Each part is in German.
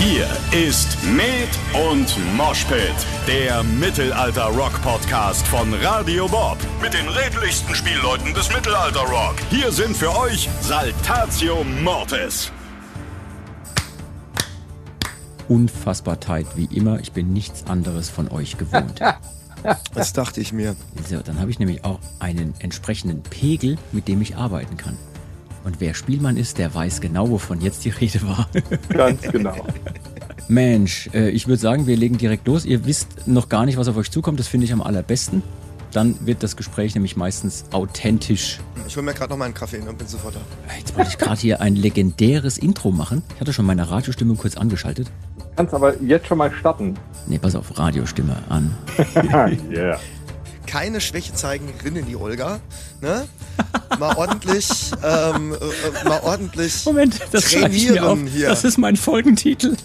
Hier ist Med und Moshpit, der Mittelalter-Rock-Podcast von Radio Bob. Mit den redlichsten Spielleuten des Mittelalter-Rock. Hier sind für euch Saltatio Mortis. Unfassbar tight, wie immer. Ich bin nichts anderes von euch gewohnt. Das dachte ich mir. So, dann habe ich nämlich auch einen entsprechenden Pegel, mit dem ich arbeiten kann. Und wer Spielmann ist, der weiß genau, wovon jetzt die Rede war. Ganz genau. Mensch, äh, ich würde sagen, wir legen direkt los. Ihr wisst noch gar nicht, was auf euch zukommt. Das finde ich am allerbesten. Dann wird das Gespräch nämlich meistens authentisch. Ich hole mir gerade noch mal einen Kaffee und bin sofort da. Jetzt wollte ich gerade hier ein legendäres Intro machen. Ich hatte schon meine Radiostimme kurz angeschaltet. Kannst aber jetzt schon mal starten. Nee, pass auf, Radiostimme an. yeah. Keine Schwäche zeigen, rinnen die Olga. Ne? Mal ordentlich, ähm, äh, äh, mal ordentlich Moment, das schreibe ich mir auf. trainieren hier. Das ist mein Folgentitel.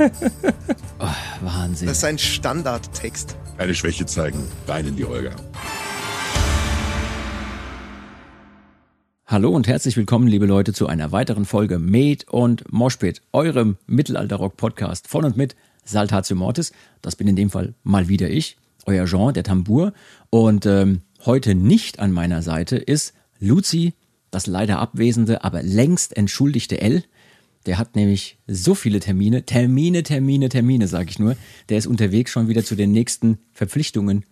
oh, Wahnsinn. Das ist ein Standardtext. Keine Schwäche zeigen, rein in die Olga. Hallo und herzlich willkommen, liebe Leute, zu einer weiteren Folge Made und Moshpit, eurem Mittelalter-Rock-Podcast von und mit Saltatio Mortis. Das bin in dem Fall mal wieder ich, euer Jean, der Tambour. Und ähm, heute nicht an meiner Seite ist Luzi, das leider abwesende, aber längst entschuldigte L. Der hat nämlich so viele Termine, Termine, Termine, Termine, sage ich nur. Der ist unterwegs schon wieder zu den nächsten Verpflichtungen,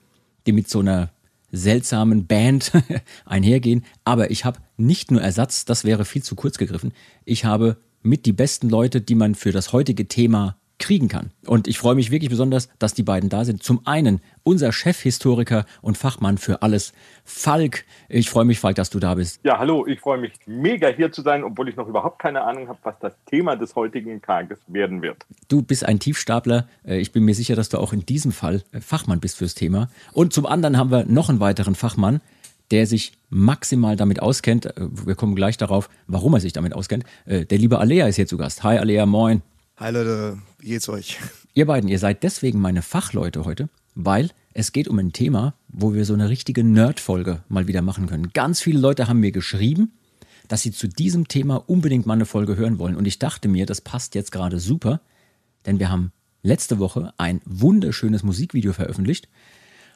die mit so einer seltsamen Band einhergehen. Aber ich habe nicht nur Ersatz, das wäre viel zu kurz gegriffen. Ich habe mit die besten Leute, die man für das heutige Thema kriegen kann. Und ich freue mich wirklich besonders, dass die beiden da sind. Zum einen unser Chefhistoriker und Fachmann für alles, Falk. Ich freue mich, Falk, dass du da bist. Ja, hallo, ich freue mich mega hier zu sein, obwohl ich noch überhaupt keine Ahnung habe, was das Thema des heutigen Tages werden wird. Du bist ein Tiefstapler. Äh, Ich bin mir sicher, dass du auch in diesem Fall äh, Fachmann bist fürs Thema. Und zum anderen haben wir noch einen weiteren Fachmann, der sich maximal damit auskennt. Äh, Wir kommen gleich darauf, warum er sich damit auskennt. Der liebe Alea ist hier zu Gast. Hi Alea, moin. Hi Leute, wie geht's euch? Ihr beiden, ihr seid deswegen meine Fachleute heute, weil es geht um ein Thema, wo wir so eine richtige Nerd-Folge mal wieder machen können. Ganz viele Leute haben mir geschrieben, dass sie zu diesem Thema unbedingt mal eine Folge hören wollen. Und ich dachte mir, das passt jetzt gerade super, denn wir haben letzte Woche ein wunderschönes Musikvideo veröffentlicht,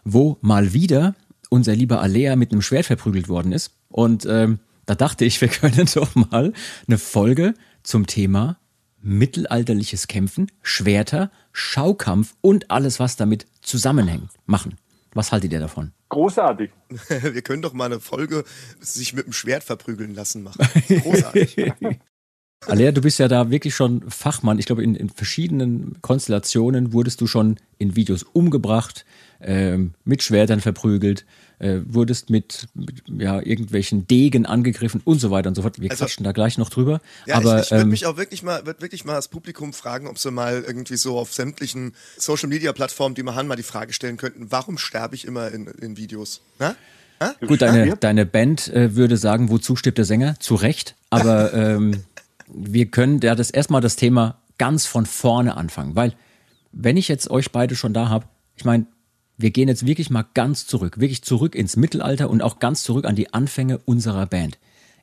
wo mal wieder unser lieber Alea mit einem Schwert verprügelt worden ist. Und ähm, da dachte ich, wir können doch mal eine Folge zum Thema mittelalterliches Kämpfen, Schwerter, Schaukampf und alles, was damit zusammenhängt, machen. Was haltet ihr davon? Großartig. Wir können doch mal eine Folge sich mit dem Schwert verprügeln lassen machen. Großartig. Alea, du bist ja da wirklich schon Fachmann. Ich glaube, in, in verschiedenen Konstellationen wurdest du schon in Videos umgebracht, ähm, mit Schwertern verprügelt, äh, wurdest mit, mit ja, irgendwelchen Degen angegriffen und so weiter und so fort. Wir Also- quatschen da gleich noch drüber. Ja, Aber ich, ich würde ähm, mich auch wirklich mal, würd wirklich mal das Publikum fragen, ob sie mal irgendwie so auf sämtlichen Social Media Plattformen, die wir haben, mal die Frage stellen könnten, warum sterbe ich immer in, in Videos? Na? Gut, deine, deine Band äh, würde sagen, wozu stirbt der Sänger? Zu Recht. Aber ähm, wir können ja das erstmal das Thema ganz von vorne anfangen. Weil, wenn ich jetzt euch beide schon da habe, ich meine, wir gehen jetzt wirklich mal ganz zurück, wirklich zurück ins Mittelalter und auch ganz zurück an die Anfänge unserer Band.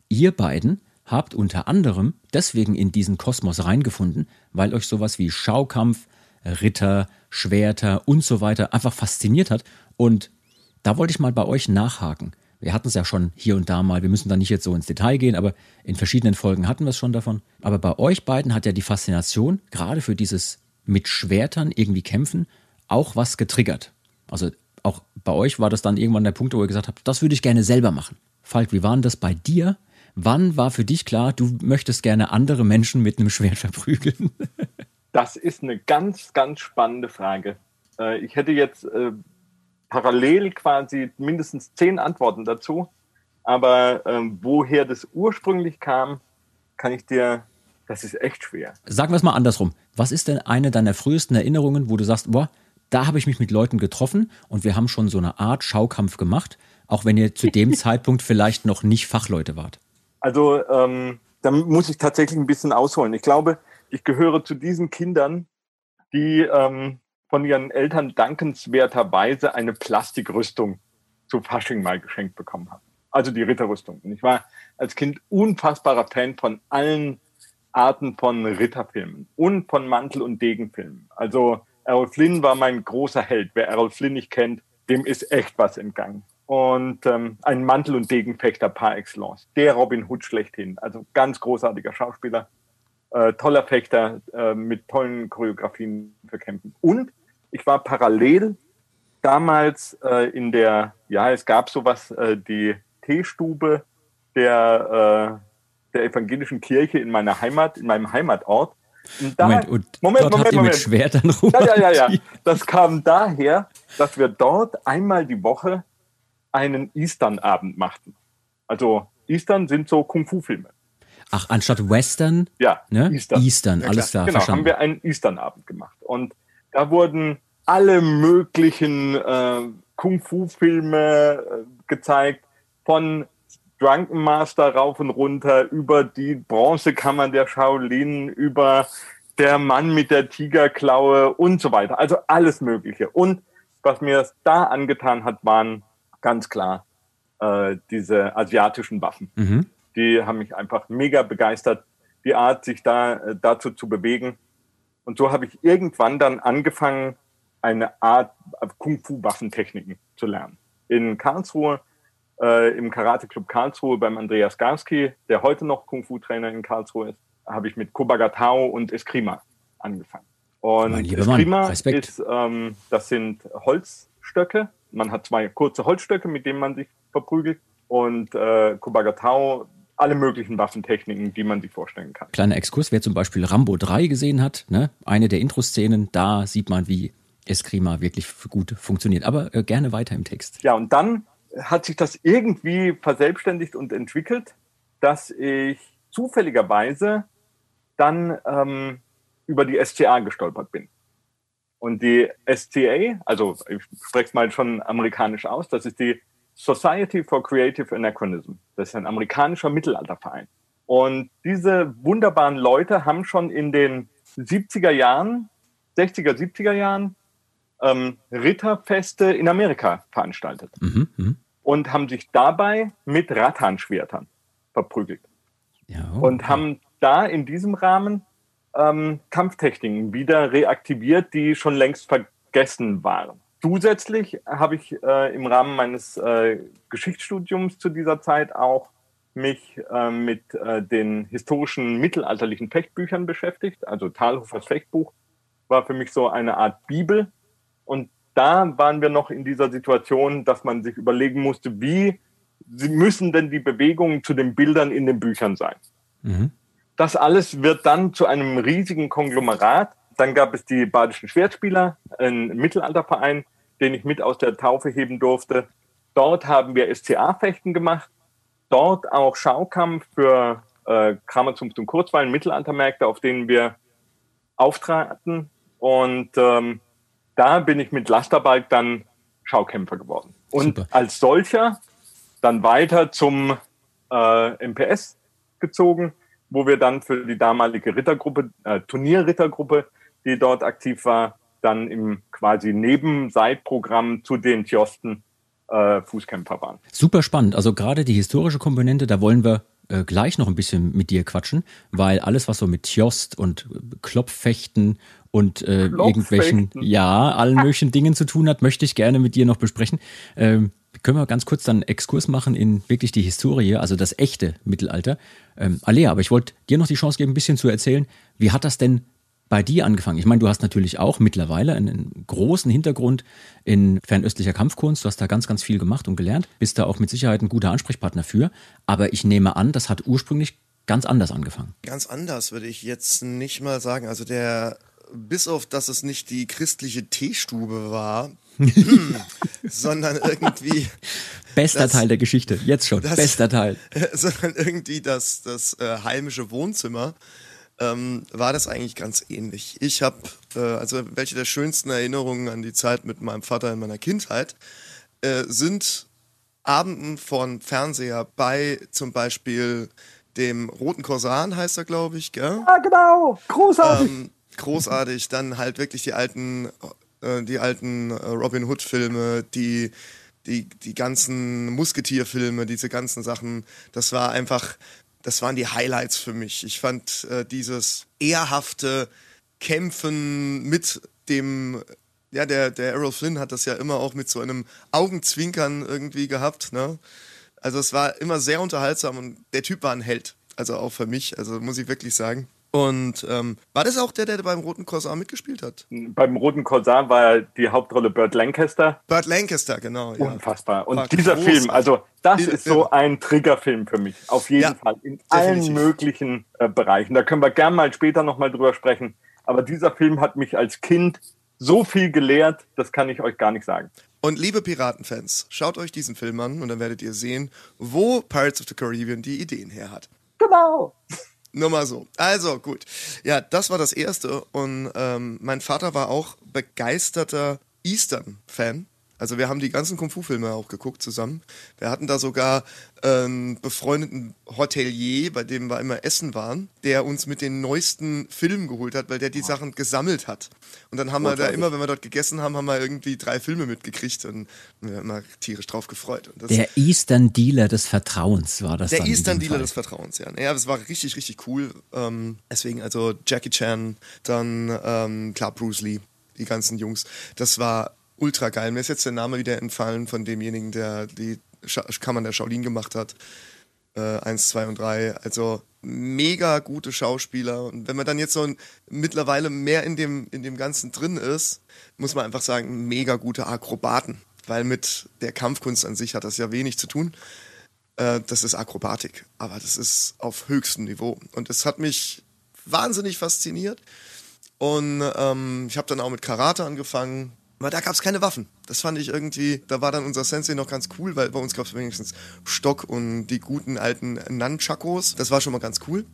Ihr beiden habt unter anderem deswegen in diesen Kosmos reingefunden, weil euch sowas wie Schaukampf, Ritter, Schwerter und so weiter einfach fasziniert hat. Und da wollte ich mal bei euch nachhaken. Wir hatten es ja schon hier und da mal, wir müssen da nicht jetzt so ins Detail gehen, aber in verschiedenen Folgen hatten wir es schon davon. Aber bei euch beiden hat ja die Faszination, gerade für dieses mit Schwertern irgendwie kämpfen, auch was getriggert. Also auch bei euch war das dann irgendwann der Punkt, wo ihr gesagt habt, das würde ich gerne selber machen. Falk, wie war denn das bei dir? Wann war für dich klar, du möchtest gerne andere Menschen mit einem Schwert verprügeln? Das ist eine ganz, ganz spannende Frage. Äh, Ich hätte jetzt äh, parallel quasi mindestens zehn Antworten dazu. Aber ähm, woher das ursprünglich kam, kann ich dir, das ist echt schwer. Sagen wir es mal andersrum. Was ist denn eine deiner frühesten Erinnerungen, wo du sagst, boah, da habe ich mich mit Leuten getroffen und wir haben schon so eine Art Schaukampf gemacht, auch wenn ihr zu dem Zeitpunkt vielleicht noch nicht Fachleute wart? Also ähm, da muss ich tatsächlich ein bisschen ausholen. Ich glaube, ich gehöre zu diesen Kindern, die ähm, von ihren Eltern dankenswerterweise eine Plastikrüstung zu Fasching mal geschenkt bekommen haben. Also die Ritterrüstung. Und ich war als Kind unfassbarer Fan von allen Arten von Ritterfilmen und von Mantel- und Degenfilmen. Also Errol Flynn war mein großer Held. Wer Errol Flynn nicht kennt, dem ist echt was entgangen. Und ähm, ein Mantel- und Degenfechter par excellence. Der Robin Hood schlechthin. Also ganz großartiger Schauspieler, äh, toller Fechter äh, mit tollen Choreografien für Kämpfen. Und ich war parallel damals äh, in der, ja, es gab sowas, äh, die Teestube der, äh, der evangelischen Kirche in meiner Heimat, in meinem Heimatort. Da, Moment, und Moment, dort Moment, habt ihr Moment. mit Schwertern rum. Ja, ja, ja, ja. Das kam daher, dass wir dort einmal die Woche einen Eastern-Abend machten. Also Eastern sind so Kung-Fu-Filme. Ach, anstatt Western? Ja, ne? Eastern. Eastern, ja, alles klar. Genau, verstanden. haben wir einen Eastern-Abend gemacht. Und da wurden alle möglichen äh, Kung-Fu-Filme äh, gezeigt, von Drunken Master rauf und runter, über die Bronzekammern der Shaolin, über der Mann mit der Tigerklaue und so weiter. Also alles Mögliche. Und was mir da angetan hat, waren ganz klar äh, diese asiatischen Waffen. Mhm. Die haben mich einfach mega begeistert, die Art, sich da äh, dazu zu bewegen. Und so habe ich irgendwann dann angefangen, eine Art Kung-Fu-Waffentechniken zu lernen. In Karlsruhe, äh, im Karate Club Karlsruhe beim Andreas Garski, der heute noch Kung-Fu-Trainer in Karlsruhe ist, habe ich mit Kobagatao und Eskrima angefangen. Und Eskrima ist, ähm, das sind Holzstöcke. Man hat zwei kurze Holzstöcke, mit denen man sich verprügelt. Und äh, Kobagatao alle möglichen Waffentechniken, die man sich vorstellen kann. Kleiner Exkurs, wer zum Beispiel Rambo 3 gesehen hat, ne? eine der Intro-Szenen, da sieht man, wie Eskrima wirklich gut funktioniert. Aber äh, gerne weiter im Text. Ja, und dann hat sich das irgendwie verselbstständigt und entwickelt, dass ich zufälligerweise dann ähm, über die SCA gestolpert bin. Und die SCA, also ich spreche es mal schon amerikanisch aus, das ist die Society for Creative Anachronism. Das ist ein amerikanischer Mittelalterverein. Und diese wunderbaren Leute haben schon in den 70er Jahren, 60er, 70er Jahren ähm, Ritterfeste in Amerika veranstaltet mhm, mh. Und haben sich dabei mit Rattanschwertern verprügelt. Ja, okay. Und haben da in diesem Rahmen ähm, Kampftechniken wieder reaktiviert, die schon längst vergessen waren. Zusätzlich habe ich äh, im Rahmen meines äh, Geschichtsstudiums zu dieser Zeit auch mich äh, mit äh, den historischen mittelalterlichen Fechtbüchern beschäftigt. Also Talhofers Fechtbuch war für mich so eine Art Bibel und da waren wir noch in dieser Situation, dass man sich überlegen musste, wie müssen denn die Bewegungen zu den Bildern in den Büchern sein. Mhm. Das alles wird dann zu einem riesigen Konglomerat. Dann gab es die Badischen Schwertspieler, ein Mittelalterverein, den ich mit aus der Taufe heben durfte. Dort haben wir SCA-Fechten gemacht. Dort auch Schaukampf für äh, Kramerzunft und Kurzweilen, Mittelaltermärkte, auf denen wir auftraten. Und ähm, da bin ich mit Lasterbike dann Schaukämpfer geworden. Und Super. als solcher dann weiter zum äh, MPS gezogen, wo wir dann für die damalige Rittergruppe, äh, Turnierrittergruppe, die dort aktiv war, dann im quasi Nebenseitprogramm zu den Tjosten äh, Fußkämpfer waren. Super spannend. Also gerade die historische Komponente, da wollen wir äh, gleich noch ein bisschen mit dir quatschen, weil alles, was so mit Tjost und Klopffechten und äh, irgendwelchen, ja, allen möglichen Dingen zu tun hat, möchte ich gerne mit dir noch besprechen. Ähm, können wir ganz kurz dann einen Exkurs machen in wirklich die Historie, also das echte Mittelalter. Ähm, Alea, aber ich wollte dir noch die Chance geben, ein bisschen zu erzählen, wie hat das denn bei dir angefangen? Ich meine, du hast natürlich auch mittlerweile einen großen Hintergrund in fernöstlicher Kampfkunst. Du hast da ganz, ganz viel gemacht und gelernt. Bist da auch mit Sicherheit ein guter Ansprechpartner für. Aber ich nehme an, das hat ursprünglich ganz anders angefangen. Ganz anders würde ich jetzt nicht mal sagen. Also der, bis auf, dass es nicht die christliche Teestube war, hm, sondern irgendwie. Bester das, Teil der Geschichte, jetzt schon. Das, bester Teil. Sondern irgendwie das, das äh, heimische Wohnzimmer ähm, war das eigentlich ganz ähnlich. Ich habe, äh, also welche der schönsten Erinnerungen an die Zeit mit meinem Vater in meiner Kindheit äh, sind Abenden von Fernseher bei zum Beispiel dem Roten Korsan heißt er, glaube ich, gell? Ja, genau, großartig. Ähm, großartig, dann halt wirklich die alten, äh, die alten äh, Robin Hood Filme, die die, die ganzen Musketierfilme, diese ganzen Sachen, das war einfach das waren die Highlights für mich. Ich fand äh, dieses ehrhafte Kämpfen mit dem, ja, der, der Errol Flynn hat das ja immer auch mit so einem Augenzwinkern irgendwie gehabt, ne? Also es war immer sehr unterhaltsam und der Typ war ein Held. Also auch für mich, also muss ich wirklich sagen. Und ähm, war das auch der, der beim Roten Korsar mitgespielt hat? Beim Roten Korsar war die Hauptrolle Burt Lancaster. Burt Lancaster, genau. Ja. Unfassbar. Und war dieser großartig. Film, also das ist so ein Triggerfilm für mich. Auf jeden ja, Fall. In definitiv. allen möglichen äh, Bereichen. Da können wir gerne mal später nochmal drüber sprechen. Aber dieser Film hat mich als Kind so viel gelehrt, das kann ich euch gar nicht sagen. Und liebe Piratenfans, schaut euch diesen Film an und dann werdet ihr sehen, wo Pirates of the Caribbean die Ideen her hat. Genau. Nur mal so. Also gut. Ja, das war das Erste. Und ähm, mein Vater war auch begeisterter Eastern-Fan. Also wir haben die ganzen Kung-Fu-Filme auch geguckt zusammen. Wir hatten da sogar einen befreundeten Hotelier, bei dem wir immer essen waren, der uns mit den neuesten Filmen geholt hat, weil der die Sachen gesammelt hat. Und dann haben wir da immer, wenn wir dort gegessen haben, haben wir irgendwie drei Filme mitgekriegt und wir haben immer tierisch drauf gefreut. der Eastern Dealer des Vertrauens war das. Der Eastern Dealer Fall. des Vertrauens, ja. Ja, das war richtig, richtig cool. Ähm, deswegen also Jackie Chan, dann ähm, klar Bruce Lee, die ganzen Jungs. Das war ultra geil. Mir ist jetzt der Name wieder entfallen von demjenigen, der die Kammern der Shaolin gemacht hat. Äh, eins, zwei und drei. Also mega gute Schauspieler. Und wenn man dann jetzt so ein, mittlerweile mehr in dem, in dem Ganzen drin ist, muss man einfach sagen, mega gute Akrobaten. Weil mit der Kampfkunst an sich hat das ja wenig zu tun. Äh, das ist Akrobatik. Aber das ist auf höchstem Niveau. Und es hat mich wahnsinnig fasziniert. Und ähm, ich habe dann auch mit Karate angefangen, aber da gab es keine Waffen. Das fand ich irgendwie, da war dann unser Sensei noch ganz cool, weil bei uns gab es wenigstens Stock und die guten alten Nunchakos. Das war schon mal ganz cool.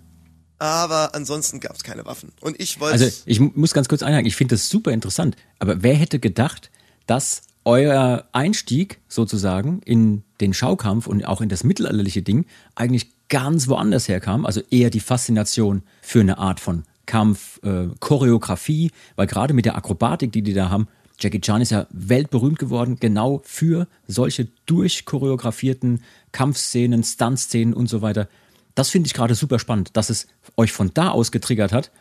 Aber ansonsten gab es keine Waffen. Und ich wollte. Also ich muss ganz kurz einhaken, ich finde das super interessant. Aber wer hätte gedacht, dass euer Einstieg sozusagen in den Schaukampf und auch in das mittelalterliche Ding eigentlich ganz woanders herkam? Also eher die Faszination für eine Art von Kampf, äh, Choreografie, weil gerade mit der Akrobatik, die die da haben, Jackie Chan ist ja weltberühmt geworden, genau für solche durchchoreografierten Kampfszenen, Stuntszenen und so weiter. Das finde ich gerade super spannend, dass es euch von da aus getriggert hat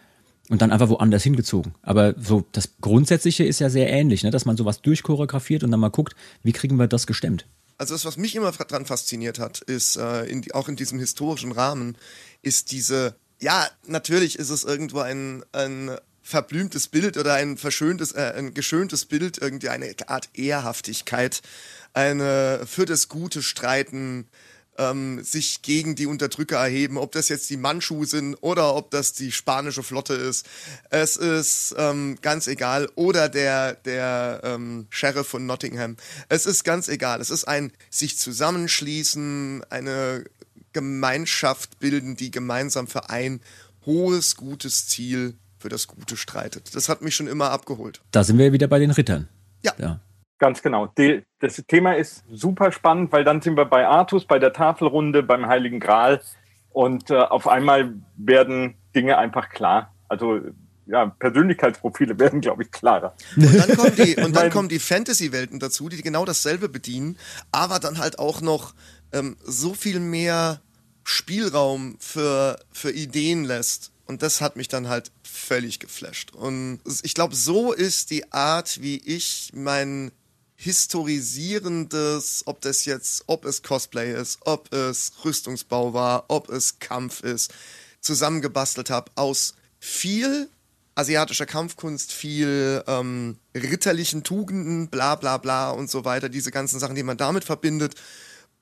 und dann einfach woanders hingezogen. Aber so das Grundsätzliche ist ja sehr ähnlich, ne? dass man sowas durchchoreografiert und dann mal guckt, wie kriegen wir das gestemmt. Also das, was mich immer dran fasziniert hat, ist äh, in auch in diesem historischen Rahmen, ist diese ja, natürlich ist es irgendwo ein, ein verblümtes Bild oder ein verschöntes, äh, ein geschöntes Bild, irgendwie eine Art Ehrhaftigkeit, eine für das Gute streiten, ähm, sich gegen die Unterdrücker erheben, ob das jetzt die Mandschu sind oder ob das die spanische Flotte ist. Es ist ähm, ganz egal. Oder der, der ähm, Sheriff von Nottingham. Es ist ganz egal. Es ist ein sich zusammenschließen, eine Gemeinschaft bilden, die gemeinsam für ein hohes, gutes Ziel für das Gute streitet. Das hat mich schon immer abgeholt. Da sind wir wieder bei den Rittern. Ja. ja. Ganz genau. das Thema ist super spannend, weil dann sind wir bei Artus, bei der Tafelrunde, beim Heiligen Gral und äh, auf einmal werden Dinge einfach klar. Also ja, Persönlichkeitsprofile werden, glaube ich, klarer. Und dann kommen die, und dann kommen die Fantasy-Welten dazu, die genau dasselbe bedienen, aber dann halt auch noch ähm, so viel mehr Spielraum für, für Ideen lässt. Und das hat mich dann halt völlig geflasht. Und ich glaube, so ist die Art, wie ich mein historisierendes, ob das jetzt, ob es Cosplay ist, ob es Rüstungsbau war, ob es Kampf ist, zusammengebastelt habe aus viel asiatischer Kampfkunst, viel ähm, ritterlichen Tugenden, bla bla bla und so weiter, diese ganzen Sachen, die man damit verbindet.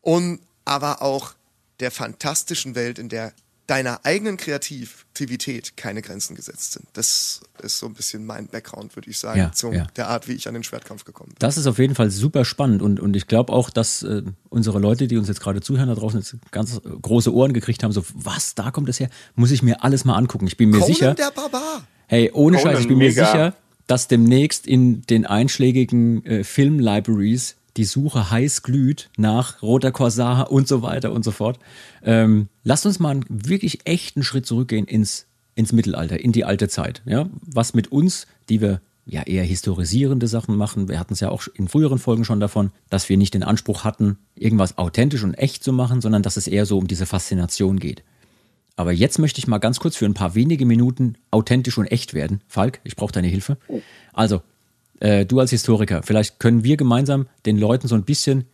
Und aber auch der fantastischen Welt, in der deiner eigenen Kreativität keine Grenzen gesetzt sind. Das ist so ein bisschen mein Background, würde ich sagen, ja, zu ja. der Art, wie ich an den Schwertkampf gekommen bin. Das ist auf jeden Fall super spannend und, und ich glaube auch, dass äh, unsere Leute, die uns jetzt gerade zuhören, da draußen jetzt ganz große Ohren gekriegt haben, so, was, da kommt es her? Muss ich mir alles mal angucken. Ich bin mir Conan sicher. der Barbar. Hey, ohne Conan, Scheiß, ich bin mega. mir sicher, dass demnächst in den einschlägigen äh, Film-Libraries die Suche heiß glüht nach Roter Korsar und so weiter und so fort. Ähm, lasst uns mal einen wirklich echten Schritt zurückgehen ins, ins Mittelalter, in die alte Zeit. Ja? Was mit uns, die wir ja eher historisierende Sachen machen, wir hatten es ja auch in früheren Folgen schon davon, dass wir nicht den Anspruch hatten, irgendwas authentisch und echt zu machen, sondern dass es eher so um diese Faszination geht. Aber jetzt möchte ich mal ganz kurz für ein paar wenige Minuten authentisch und echt werden. Falk, ich brauche deine Hilfe. Also, äh, du als Historiker, vielleicht können wir gemeinsam den Leuten so ein bisschen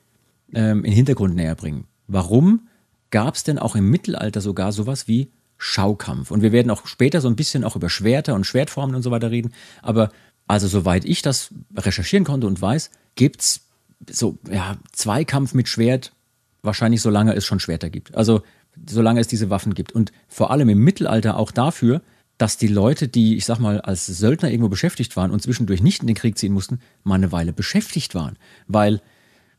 ähm, in Hintergrund näher bringen. Warum gab es denn auch im Mittelalter sogar sowas wie Schaukampf? Und wir werden auch später so ein bisschen auch über Schwerter und Schwertformen und so weiter reden. Aber also soweit ich das recherchieren konnte und weiß, gibt es so ja, Zweikampf mit Schwert wahrscheinlich solange es schon Schwerter gibt. Also solange es diese Waffen gibt. Und vor allem im Mittelalter auch dafür, dass die Leute, die, ich sag mal, als Söldner irgendwo beschäftigt waren und zwischendurch nicht in den Krieg ziehen mussten, mal eine Weile beschäftigt waren. Weil,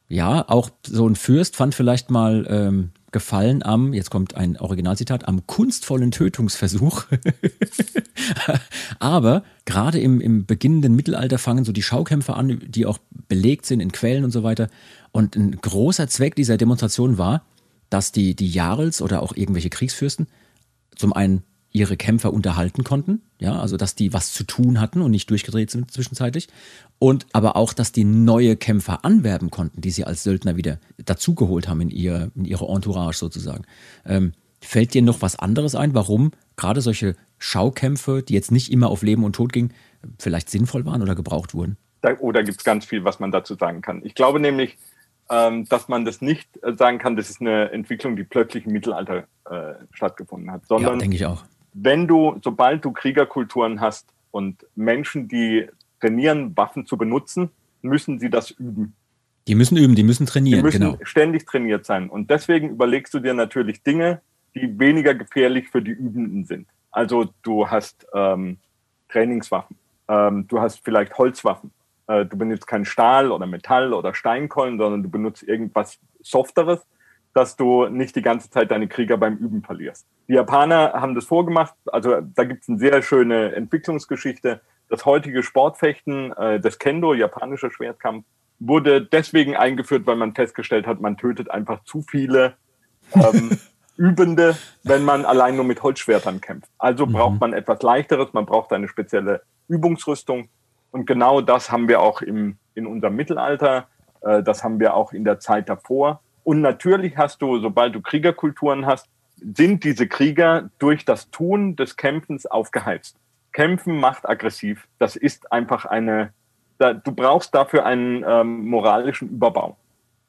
ja, auch so ein Fürst fand vielleicht mal ähm, Gefallen am, jetzt kommt ein Originalzitat, am kunstvollen Tötungsversuch. Aber gerade im, im beginnenden Mittelalter fangen so die Schaukämpfe an, die auch belegt sind in Quellen und so weiter. Und ein großer Zweck dieser Demonstration war, dass die, die Jarls oder auch irgendwelche Kriegsfürsten zum einen ihre Kämpfer unterhalten konnten, ja, also dass die was zu tun hatten und nicht durchgedreht sind zwischenzeitlich und aber auch, dass die neue Kämpfer anwerben konnten, die sie als Söldner wieder dazugeholt haben in, ihr, in ihre Entourage sozusagen. Ähm, fällt dir noch was anderes ein, warum gerade solche Schaukämpfe, die jetzt nicht immer auf Leben und Tod gingen, vielleicht sinnvoll waren oder gebraucht wurden? Da, oh, da gibt es ganz viel, was man dazu sagen kann. Ich glaube nämlich, ähm, dass man das nicht äh, sagen kann, das ist eine Entwicklung, die plötzlich im Mittelalter äh, stattgefunden hat, sondern ja, denke ich auch wenn du, sobald du Kriegerkulturen hast und Menschen, die trainieren, Waffen zu benutzen, müssen sie das üben. Die müssen üben, die müssen trainieren, die müssen genau. ständig trainiert sein. Und deswegen überlegst du dir natürlich Dinge, die weniger gefährlich für die Übenden sind. Also du hast ähm, Trainingswaffen, ähm, du hast vielleicht Holzwaffen, äh, du benutzt kein Stahl oder Metall oder Steinkollen, sondern du benutzt irgendwas Softeres dass du nicht die ganze Zeit deine Krieger beim Üben verlierst. Die Japaner haben das vorgemacht, also da gibt es eine sehr schöne Entwicklungsgeschichte. Das heutige Sportfechten, äh, das Kendo, japanischer Schwertkampf, wurde deswegen eingeführt, weil man festgestellt hat, man tötet einfach zu viele ähm, Übende, wenn man allein nur mit Holzschwertern kämpft. Also braucht mhm. man etwas leichteres, man braucht eine spezielle Übungsrüstung. Und genau das haben wir auch im, in unserem Mittelalter, äh, das haben wir auch in der Zeit davor. Und natürlich hast du, sobald du Kriegerkulturen hast, sind diese Krieger durch das Tun des Kämpfens aufgeheizt. Kämpfen macht aggressiv. Das ist einfach eine, da, du brauchst dafür einen ähm, moralischen Überbau.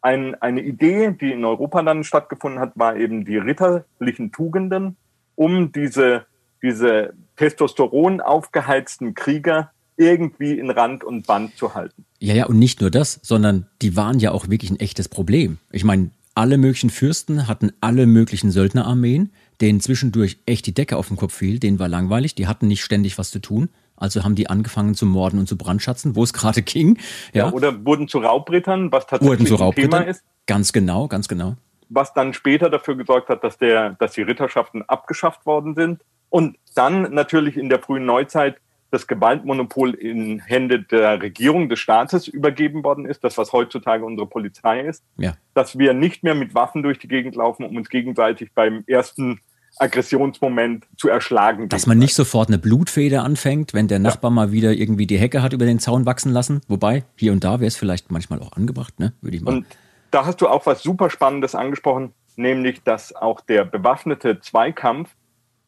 Ein, eine Idee, die in Europa dann stattgefunden hat, war eben die ritterlichen Tugenden, um diese, diese Testosteron aufgeheizten Krieger irgendwie in Rand und Band zu halten. Ja, ja, und nicht nur das, sondern die waren ja auch wirklich ein echtes Problem. Ich meine, alle möglichen Fürsten hatten alle möglichen Söldnerarmeen, denen zwischendurch echt die Decke auf den Kopf fiel, denen war langweilig, die hatten nicht ständig was zu tun. Also haben die angefangen zu morden und zu brandschatzen, wo es gerade ging. Ja. ja. oder wurden zu Raubrittern, was tatsächlich ein Thema ist. Ganz genau, ganz genau. Was dann später dafür gesorgt hat, dass, der, dass die Ritterschaften abgeschafft worden sind. Und dann natürlich in der frühen Neuzeit das Gewaltmonopol in Hände der Regierung, des Staates übergeben worden ist, das was heutzutage unsere Polizei ist, ja. dass wir nicht mehr mit Waffen durch die Gegend laufen, um uns gegenseitig beim ersten Aggressionsmoment zu erschlagen. Dass man nicht sofort eine Blutfeder anfängt, wenn der Nachbar ja. mal wieder irgendwie die Hecke hat über den Zaun wachsen lassen. Wobei, hier und da wäre es vielleicht manchmal auch angebracht, ne? würde ich mal. Und da hast du auch was super Spannendes angesprochen, nämlich, dass auch der bewaffnete Zweikampf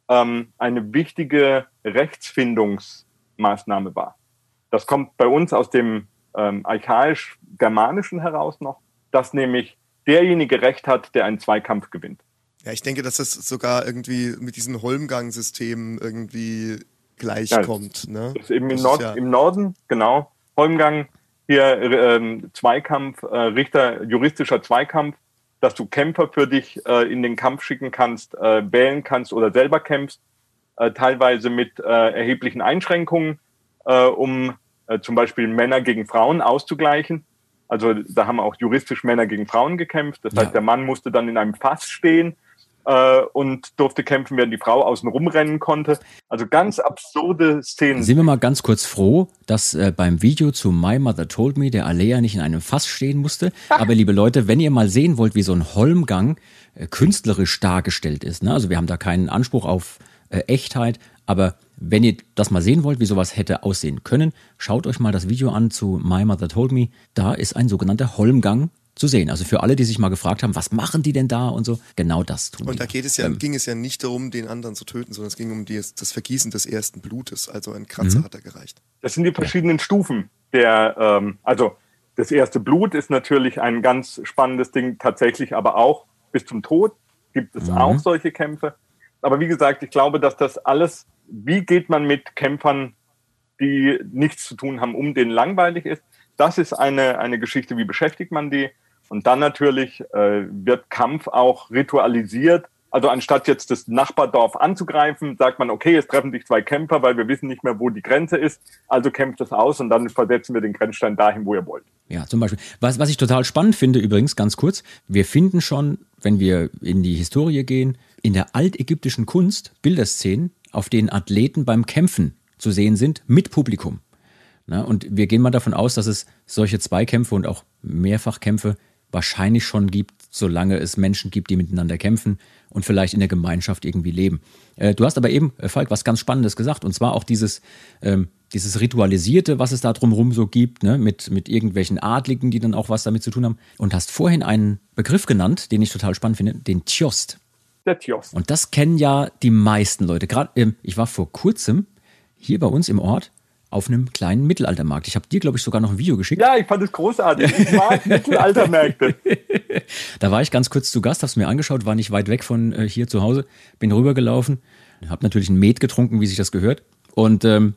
ähm, eine wichtige Rechtsfindungs- Maßnahme war. Das kommt bei uns aus dem ähm, archaisch-germanischen heraus noch, dass nämlich derjenige Recht hat, der einen Zweikampf gewinnt. Ja, ich denke, dass das sogar irgendwie mit diesen Holmgang-Systemen irgendwie gleichkommt. Ja, ne? Das ist eben im, Nord ja im, Norden, genau. Holmgang, hier ähm, Zweikampf, äh, Richter, juristischer Zweikampf, dass du Kämpfer für dich äh, in den Kampf schicken kannst, äh, wählen kannst oder selber kämpfst teilweise mit äh, erheblichen Einschränkungen, äh, um äh, zum Beispiel Männer gegen Frauen auszugleichen. Also da haben auch juristisch Männer gegen Frauen gekämpft. Das ja. heißt, der Mann musste dann in einem Fass stehen äh, und durfte kämpfen, während die Frau außen rumrennen konnte. Also ganz absurde Szenen. Sind wir mal ganz kurz froh, dass äh, beim Video zu My Mother Told Me der Alea nicht in einem Fass stehen musste. Aber liebe Leute, wenn ihr mal sehen wollt, wie so ein Holmgang äh, künstlerisch dargestellt ist, ne? also wir haben da keinen Anspruch auf äh, Echtheit. Aber wenn ihr das mal sehen wollt, wie sowas hätte aussehen können, schaut euch mal das Video an zu My Mother Told Me. Da ist ein sogenannter Holmgang zu sehen. Also für alle, die sich mal gefragt haben, was machen die denn da und so, genau das tun Und da geht es ja, Ähm, ging es ja nicht darum, den anderen zu töten, sondern es ging um die, das Vergießen des ersten Blutes. Also ein Kratzer Mhm. hat er gereicht. Das sind die verschiedenen Stufen der, ähm, also das erste Blut ist natürlich ein ganz spannendes Ding, tatsächlich aber auch bis zum Tod gibt es Mhm. auch solche Kämpfe. Aber wie gesagt, ich glaube, dass das alles, wie geht man mit Kämpfern, die nichts zu tun haben, um denen langweilig ist, das ist eine, eine Geschichte, wie beschäftigt man die? Und dann natürlich äh, wird Kampf auch ritualisiert. Also anstatt jetzt das Nachbardorf anzugreifen, sagt man, okay, es treffen sich zwei Kämpfer, weil wir wissen nicht mehr, wo die Grenze ist. Also kämpft es aus und dann versetzen wir den Grenzstein dahin, wo ihr wollt. Ja, zum Beispiel. Was, was ich total spannend finde, übrigens, ganz kurz, wir finden schon, wenn wir in die Historie gehen, in der altägyptischen Kunst Bilderszenen, auf denen Athleten beim Kämpfen zu sehen sind, mit Publikum. Na, und wir gehen mal davon aus, dass es solche Zweikämpfe und auch Mehrfachkämpfe wahrscheinlich schon gibt, solange es Menschen gibt, die miteinander kämpfen und vielleicht in der Gemeinschaft irgendwie leben. Äh, du hast aber eben, äh, Falk, was ganz Spannendes gesagt, und zwar auch dieses, ähm, dieses Ritualisierte, was es da drumherum so gibt, ne, mit, mit irgendwelchen Adligen, die dann auch was damit zu tun haben. Und hast vorhin einen Begriff genannt, den ich total spannend finde, den Tjost. Der Tiost. Und das kennen ja die meisten Leute. Gerade, ähm, ich war vor kurzem hier bei uns im Ort auf einem kleinen Mittelaltermarkt. Ich habe dir, glaube ich, sogar noch ein Video geschickt. Ja, ich fand es großartig. Ich mag Mittelaltermärkte. Da war ich ganz kurz zu Gast, habe es mir angeschaut, war nicht weit weg von äh, hier zu Hause, bin rübergelaufen, habe natürlich ein Met getrunken, wie sich das gehört. Und ähm,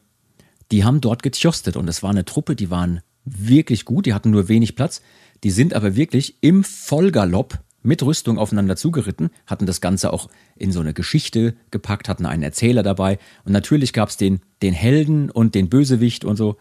die haben dort getjostet und es war eine Truppe, die waren wirklich gut, die hatten nur wenig Platz, die sind aber wirklich im Vollgalopp mit Rüstung aufeinander zugeritten, hatten das Ganze auch in so eine Geschichte gepackt, hatten einen Erzähler dabei und natürlich gab es den, den Helden und den Bösewicht und so.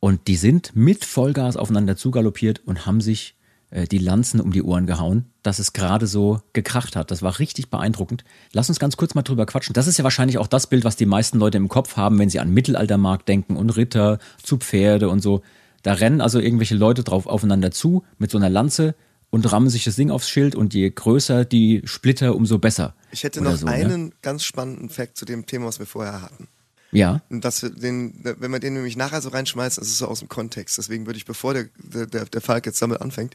Und die sind mit Vollgas aufeinander zugaloppiert und haben sich äh, die Lanzen um die Ohren gehauen, dass es gerade so gekracht hat. Das war richtig beeindruckend. Lass uns ganz kurz mal drüber quatschen. Das ist ja wahrscheinlich auch das Bild, was die meisten Leute im Kopf haben, wenn sie an Mittelaltermarkt denken und Ritter zu Pferde und so. Da rennen also irgendwelche Leute drauf aufeinander zu mit so einer Lanze und rammen sich das Ding aufs Schild und je größer die Splitter, umso besser. Ich hätte noch so, ne? einen ganz spannenden Fact zu dem Thema, was wir vorher hatten. Ja, dass wir den, wenn man den nämlich nachher so reinschmeißt, ist es so aus dem Kontext. Deswegen würde ich, bevor der, der, der Falk jetzt damit anfängt,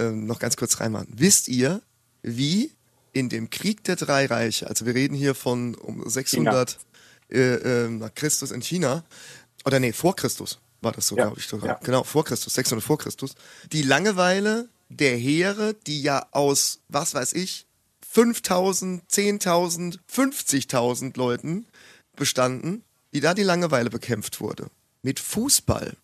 ähm, noch ganz kurz reinmachen. Wisst ihr, wie in dem Krieg der drei Reiche, also wir reden hier von um 600 äh, äh, nach Christus in China, oder nee, vor Christus war das so, Ja, glaube ich. Sogar. ja. Genau, vor Christus, 600 vor Christus. Die Langeweile der Heere, die ja aus, was weiß ich, 5000, 10.000, 50.000 Leuten bestanden, wie da die Langeweile bekämpft wurde. Mit Fußball.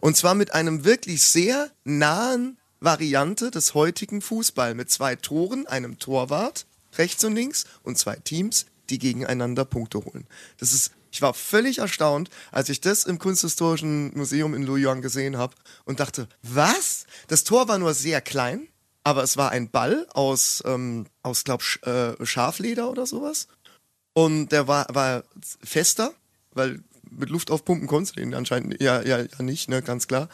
Und zwar mit einem wirklich sehr nahen Variante des heutigen Fußball mit zwei Toren, einem Torwart rechts und links und zwei Teams, die gegeneinander Punkte holen. Das ist, ich war völlig erstaunt, als ich das im Kunsthistorischen Museum in Luoyang gesehen habe und dachte, was? Das Tor war nur sehr klein, aber es war ein Ball aus, ähm, aus glaub, Sch äh, Schafleder oder sowas. Und der war, war fester, weil mit Luft aufpumpen konntest du ihn anscheinend ja, ja, ja nicht, ne, ganz klar.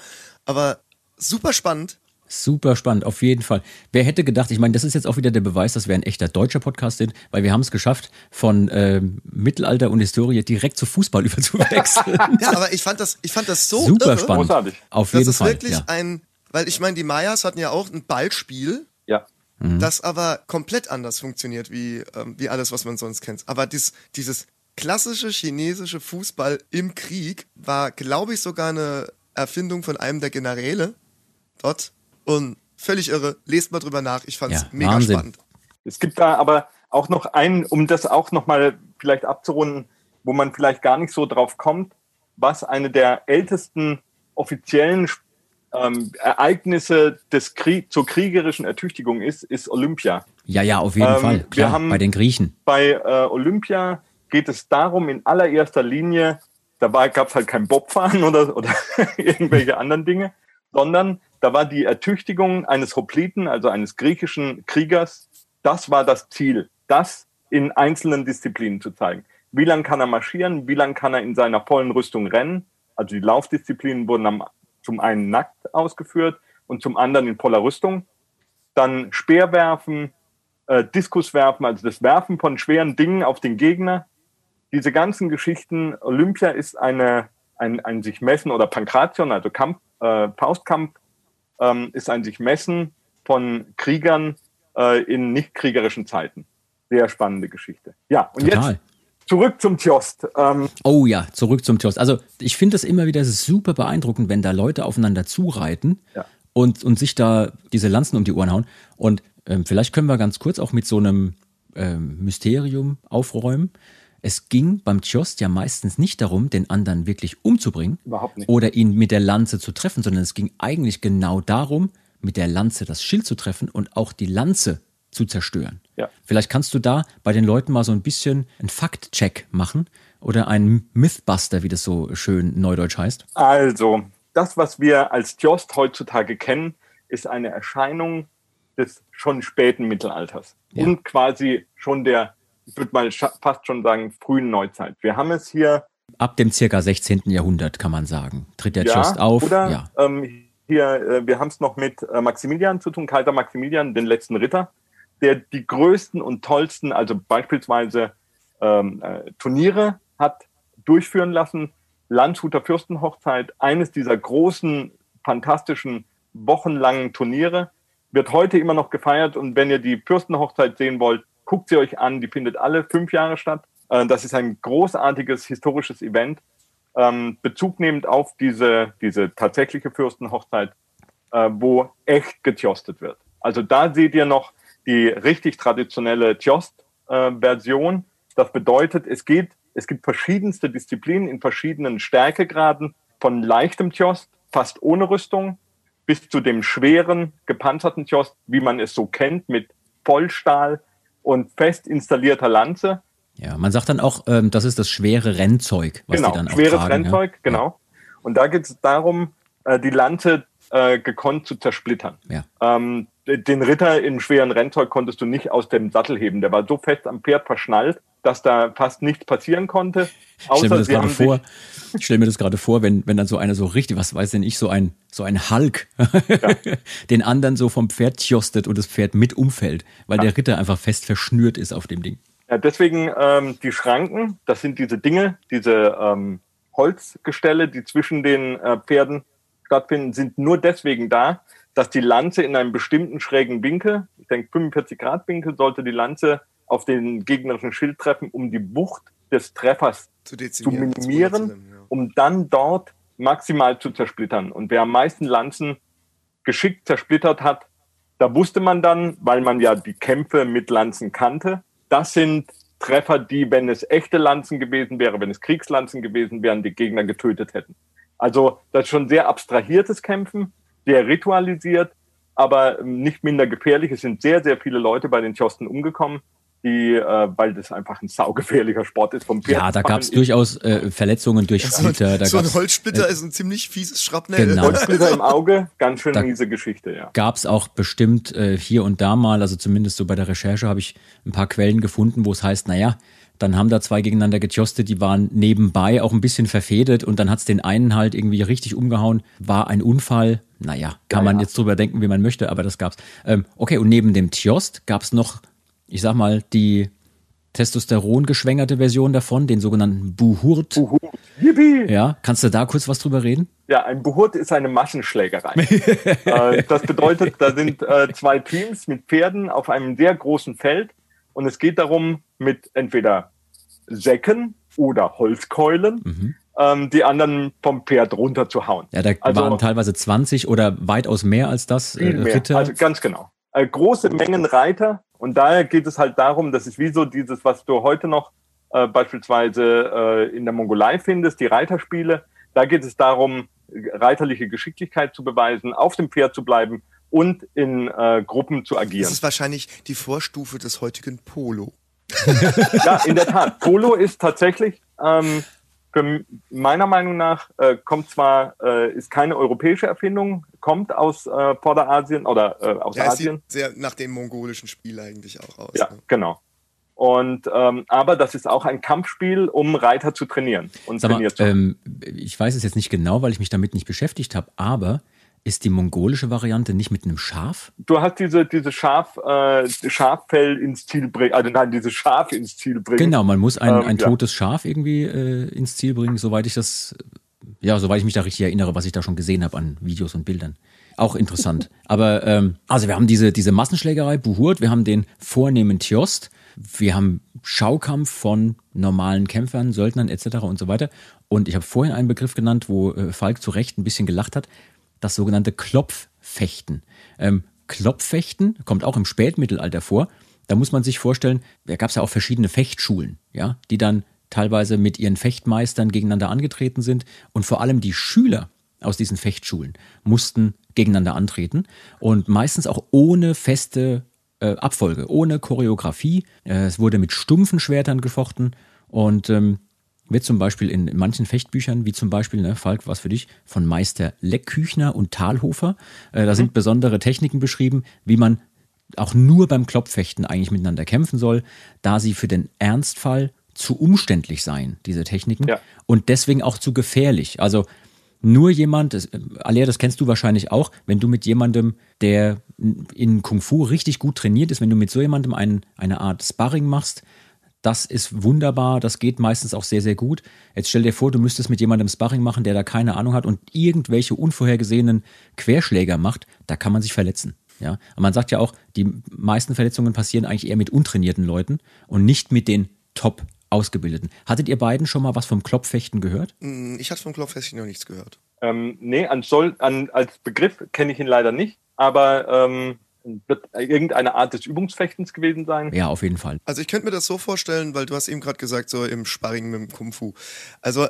Aber super spannend. Super spannend, auf jeden Fall. Wer hätte gedacht, ich meine, das ist jetzt auch wieder der Beweis, dass wir ein echter deutscher Podcast sind, weil wir haben es geschafft, von ähm, Mittelalter und Historie direkt zu Fußball überzuwechseln. Ja, aber ich fand das, ich fand das so Super irre, spannend. Großartig. Auf Das jeden ist Fall. wirklich ja. ein, weil ich meine, die Mayas hatten ja auch ein Ballspiel, Ja. Mhm. das aber komplett anders funktioniert wie, ähm, wie alles, was man sonst kennt. Aber dies, dieses klassische chinesische Fußball im Krieg war, glaube ich, sogar eine Erfindung von einem der Generäle dort. Und völlig irre. Lest mal drüber nach. Ich fand's Ja, mega Wahnsinn. spannend. Es gibt da aber auch noch einen, um das auch nochmal vielleicht abzurunden, wo man vielleicht gar nicht so drauf kommt, was eine der ältesten offiziellen ähm, Ereignisse des Krieg zur kriegerischen Ertüchtigung ist, ist Olympia. ja, ja, auf jeden Ähm, Fall. wir Klar, haben- bei den Griechen. Bei äh, Olympia geht es darum, in allererster Linie, dabei gab es halt kein Bobfahren oder, oder irgendwelche anderen Dinge, sondern da war die Ertüchtigung eines Hopliten, also eines griechischen Kriegers, das war das Ziel, das in einzelnen Disziplinen zu zeigen. Wie lang kann er marschieren, wie lang kann er in seiner vollen Rüstung rennen? Also die Laufdisziplinen wurden am, zum einen nackt ausgeführt und zum anderen in voller Rüstung. Dann Speerwerfen, äh, Diskuswerfen, also das Werfen von schweren Dingen auf den Gegner. Diese ganzen Geschichten, Olympia ist eine, ein, ein sich messen oder Pankration, also Kampf, äh, Faustkampf, ähm, ist ein sich messen von Kriegern äh, in nicht kriegerischen Zeiten. Sehr spannende Geschichte. Ja, und Total. jetzt zurück zum Tjost. Ähm, oh ja, zurück zum Tjost. Also ich finde das immer wieder super beeindruckend, wenn da Leute aufeinander zureiten ja. und, und sich da diese Lanzen um die Ohren hauen. Und ähm, vielleicht können wir ganz kurz auch mit so einem ähm, Mysterium aufräumen. Es ging beim Tjost ja meistens nicht darum, den anderen wirklich umzubringen oder ihn mit der Lanze zu treffen, sondern es ging eigentlich genau darum, mit der Lanze das Schild zu treffen und auch die Lanze zu zerstören. Ja. Vielleicht kannst du da bei den Leuten mal so ein bisschen einen Fakt-Check machen oder einen Mythbuster, wie das so schön neudeutsch heißt. Also, das, was wir als Tjost heutzutage kennen, ist eine Erscheinung des schon späten Mittelalters ja. und quasi schon der, ich würde mal fast schon sagen, frühen Neuzeit. Wir haben es hier. Ab dem circa 16. Jahrhundert kann man sagen. Tritt der ja, Tjost auf. Oder ja. ähm, hier, äh, wir haben es noch mit äh, Maximilian zu tun, Kaiser Maximilian, den letzten Ritter, der die größten und tollsten, also beispielsweise ähm, äh, Turniere hat durchführen lassen. Landshuter Fürstenhochzeit, eines dieser großen, fantastischen, wochenlangen Turniere, wird heute immer noch gefeiert. Und wenn ihr die Fürstenhochzeit sehen wollt, guckt sie euch an. Die findet alle fünf Jahre statt. Äh, das ist ein großartiges historisches Event ähm, Bezug nehmend auf diese, diese tatsächliche Fürstenhochzeit, äh, wo echt getjostet wird. Also da seht ihr noch die richtig traditionelle Tjost-Version. Äh, das bedeutet, es geht, es gibt verschiedenste Disziplinen in verschiedenen Stärkegraden, von leichtem Tjost, fast ohne Rüstung, bis zu dem schweren, gepanzerten Tjost, wie man es so kennt, mit Vollstahl und fest installierter Lanze. Ja, man sagt dann auch, ähm, das ist das schwere Rennzeug, was genau, die dann auch schweres tragen, Rennzeug, ja? genau. Und da geht es darum, äh, die Lanze äh, gekonnt zu zersplittern. Ja. Ähm, den Ritter im schweren Rennzeug konntest du nicht aus dem Sattel heben. Der war so fest am Pferd verschnallt, dass da fast nichts passieren konnte. Außer stell mir das gerade vor. Ich stell mir das gerade vor, wenn, wenn dann so einer so richtig, was weiß denn ich, so ein, so ein Hulk ja. den anderen so vom Pferd tjostet und das Pferd mit umfällt, weil ja. der Ritter einfach fest verschnürt ist auf dem Ding. Ja, deswegen ähm, die Schranken, das sind diese Dinge, diese ähm, Holzgestelle, die zwischen den äh, Pferden stattfinden, sind nur deswegen da, dass die Lanze in einem bestimmten schrägen Winkel, ich denke 45 Grad Winkel, sollte die Lanze auf den gegnerischen Schild treffen, um die Wucht des Treffers zu, zu minimieren, zu ja. um dann dort maximal zu zersplittern. Und wer am meisten Lanzen geschickt zersplittert hat, da wusste man dann, weil man ja die Kämpfe mit Lanzen kannte, das sind Treffer, die, wenn es echte Lanzen gewesen wäre, wenn es Kriegslanzen gewesen wären, die Gegner getötet hätten. Also das ist schon sehr abstrahiertes Kämpfen, sehr ritualisiert, aber nicht minder gefährlich. Es sind sehr, sehr viele Leute bei den Chosten umgekommen die, äh, weil das einfach ein saugefährlicher Sport ist vom Pferd. Ja, da gab es durchaus äh, Verletzungen durch Splitter. Da so ein Holzsplitter äh, ist ein ziemlich fieses Schrapnell. Genau. Holzsplitter im Auge, ganz schön da miese Geschichte, ja. Gab es auch bestimmt äh, hier und da mal, also zumindest so bei der Recherche habe ich ein paar Quellen gefunden, wo es heißt, naja, dann haben da zwei gegeneinander getjostet, die waren nebenbei auch ein bisschen verfedet und dann hat's den einen halt irgendwie richtig umgehauen. War ein Unfall. Naja, kann ja, man ja. jetzt drüber denken, wie man möchte, aber das gab's. Ähm, okay, und neben dem Tjost gab's noch ich sag mal, die Testosteron geschwängerte Version davon, den sogenannten Buhurt. Buhurt. Yippie. Ja, kannst du da kurz was drüber reden? Ja, ein Buhurt ist eine Massenschlägerei. äh, das bedeutet, da sind äh, zwei Teams mit Pferden auf einem sehr großen Feld und es geht darum, mit entweder Säcken oder Holzkeulen mhm. ähm, die anderen vom Pferd runterzuhauen. Ja, da also, waren teilweise 20 oder weitaus mehr als das äh, Ritter. Also ganz genau. Äh, große Mengen Reiter und daher geht es halt darum, das ist wie so dieses, was du heute noch äh, beispielsweise äh, in der Mongolei findest, die Reiterspiele. Da geht es darum, reiterliche Geschicklichkeit zu beweisen, auf dem Pferd zu bleiben und in äh, Gruppen zu agieren. Das ist wahrscheinlich die Vorstufe des heutigen Polo. ja, in der Tat. Polo ist tatsächlich ähm, für meiner Meinung nach äh, kommt zwar, äh, ist keine europäische Erfindung, kommt aus äh, Vorderasien oder äh, aus ja, Asien. Sieht sehr nach dem mongolischen Spiel eigentlich auch aus. Ja, ne? genau. Und ähm, aber das ist auch ein Kampfspiel, um Reiter zu trainieren und Sag trainiert mal, zu ähm, Ich weiß es jetzt nicht genau, weil ich mich damit nicht beschäftigt habe, aber ist die mongolische Variante nicht mit einem Schaf? Du hast diese, diese Schaf, äh, Schaffell ins Ziel bringen, also nein, diese Schaf ins Ziel bringen. Genau, man muss ein, ähm, ein totes Schaf irgendwie äh, ins Ziel bringen, soweit ich das, ja, soweit ich mich da richtig erinnere, was ich da schon gesehen habe an Videos und Bildern. Auch interessant. Aber ähm, also wir haben diese, diese Massenschlägerei, Buhurt, wir haben den vornehmen Tjost, wir haben Schaukampf von normalen Kämpfern, Söldnern etc. und so weiter. Und ich habe vorhin einen Begriff genannt, wo äh, Falk zu Recht ein bisschen gelacht hat, das sogenannte Klopffechten. Ähm, Klopffechten kommt auch im Spätmittelalter vor. Da muss man sich vorstellen, da gab es ja auch verschiedene Fechtschulen, ja, die dann teilweise mit ihren Fechtmeistern gegeneinander angetreten sind. Und vor allem die Schüler aus diesen Fechtschulen mussten gegeneinander antreten und meistens auch ohne feste äh, Abfolge, ohne Choreografie. Äh, es wurde mit stumpfen Schwertern gefochten und ähm, wird zum Beispiel in manchen Fechtbüchern, wie zum Beispiel, ne, Falk, was für dich, von Meister Leckküchner und Talhofer, äh, da sind mhm. besondere Techniken beschrieben, wie man auch nur beim Klopffechten eigentlich miteinander kämpfen soll, da sie für den Ernstfall zu umständlich seien, diese Techniken, ja. und deswegen auch zu gefährlich. Also nur jemand, das, Alea, das kennst du wahrscheinlich auch, wenn du mit jemandem, der in Kung Fu richtig gut trainiert ist, wenn du mit so jemandem ein, eine Art Sparring machst, das ist wunderbar, das geht meistens auch sehr, sehr gut. Jetzt stell dir vor, du müsstest mit jemandem Sparring machen, der da keine Ahnung hat und irgendwelche unvorhergesehenen Querschläger macht, da kann man sich verletzen. Ja, und man sagt ja auch, die meisten Verletzungen passieren eigentlich eher mit untrainierten Leuten und nicht mit den Top Ausgebildeten. Hattet ihr beiden schon mal was vom Klopffechten gehört? Mm, ich hatte vom Klopffechten noch nichts gehört. Ähm, nee, an soll, an, als Begriff kenne ich ihn leider nicht, aber ähm, wird irgendeine Art des Übungsfechtens gewesen sein? Ja, auf jeden Fall. Also ich könnte mir das so vorstellen, weil du hast eben gerade gesagt, so im Sparring mit dem Kung Fu. Also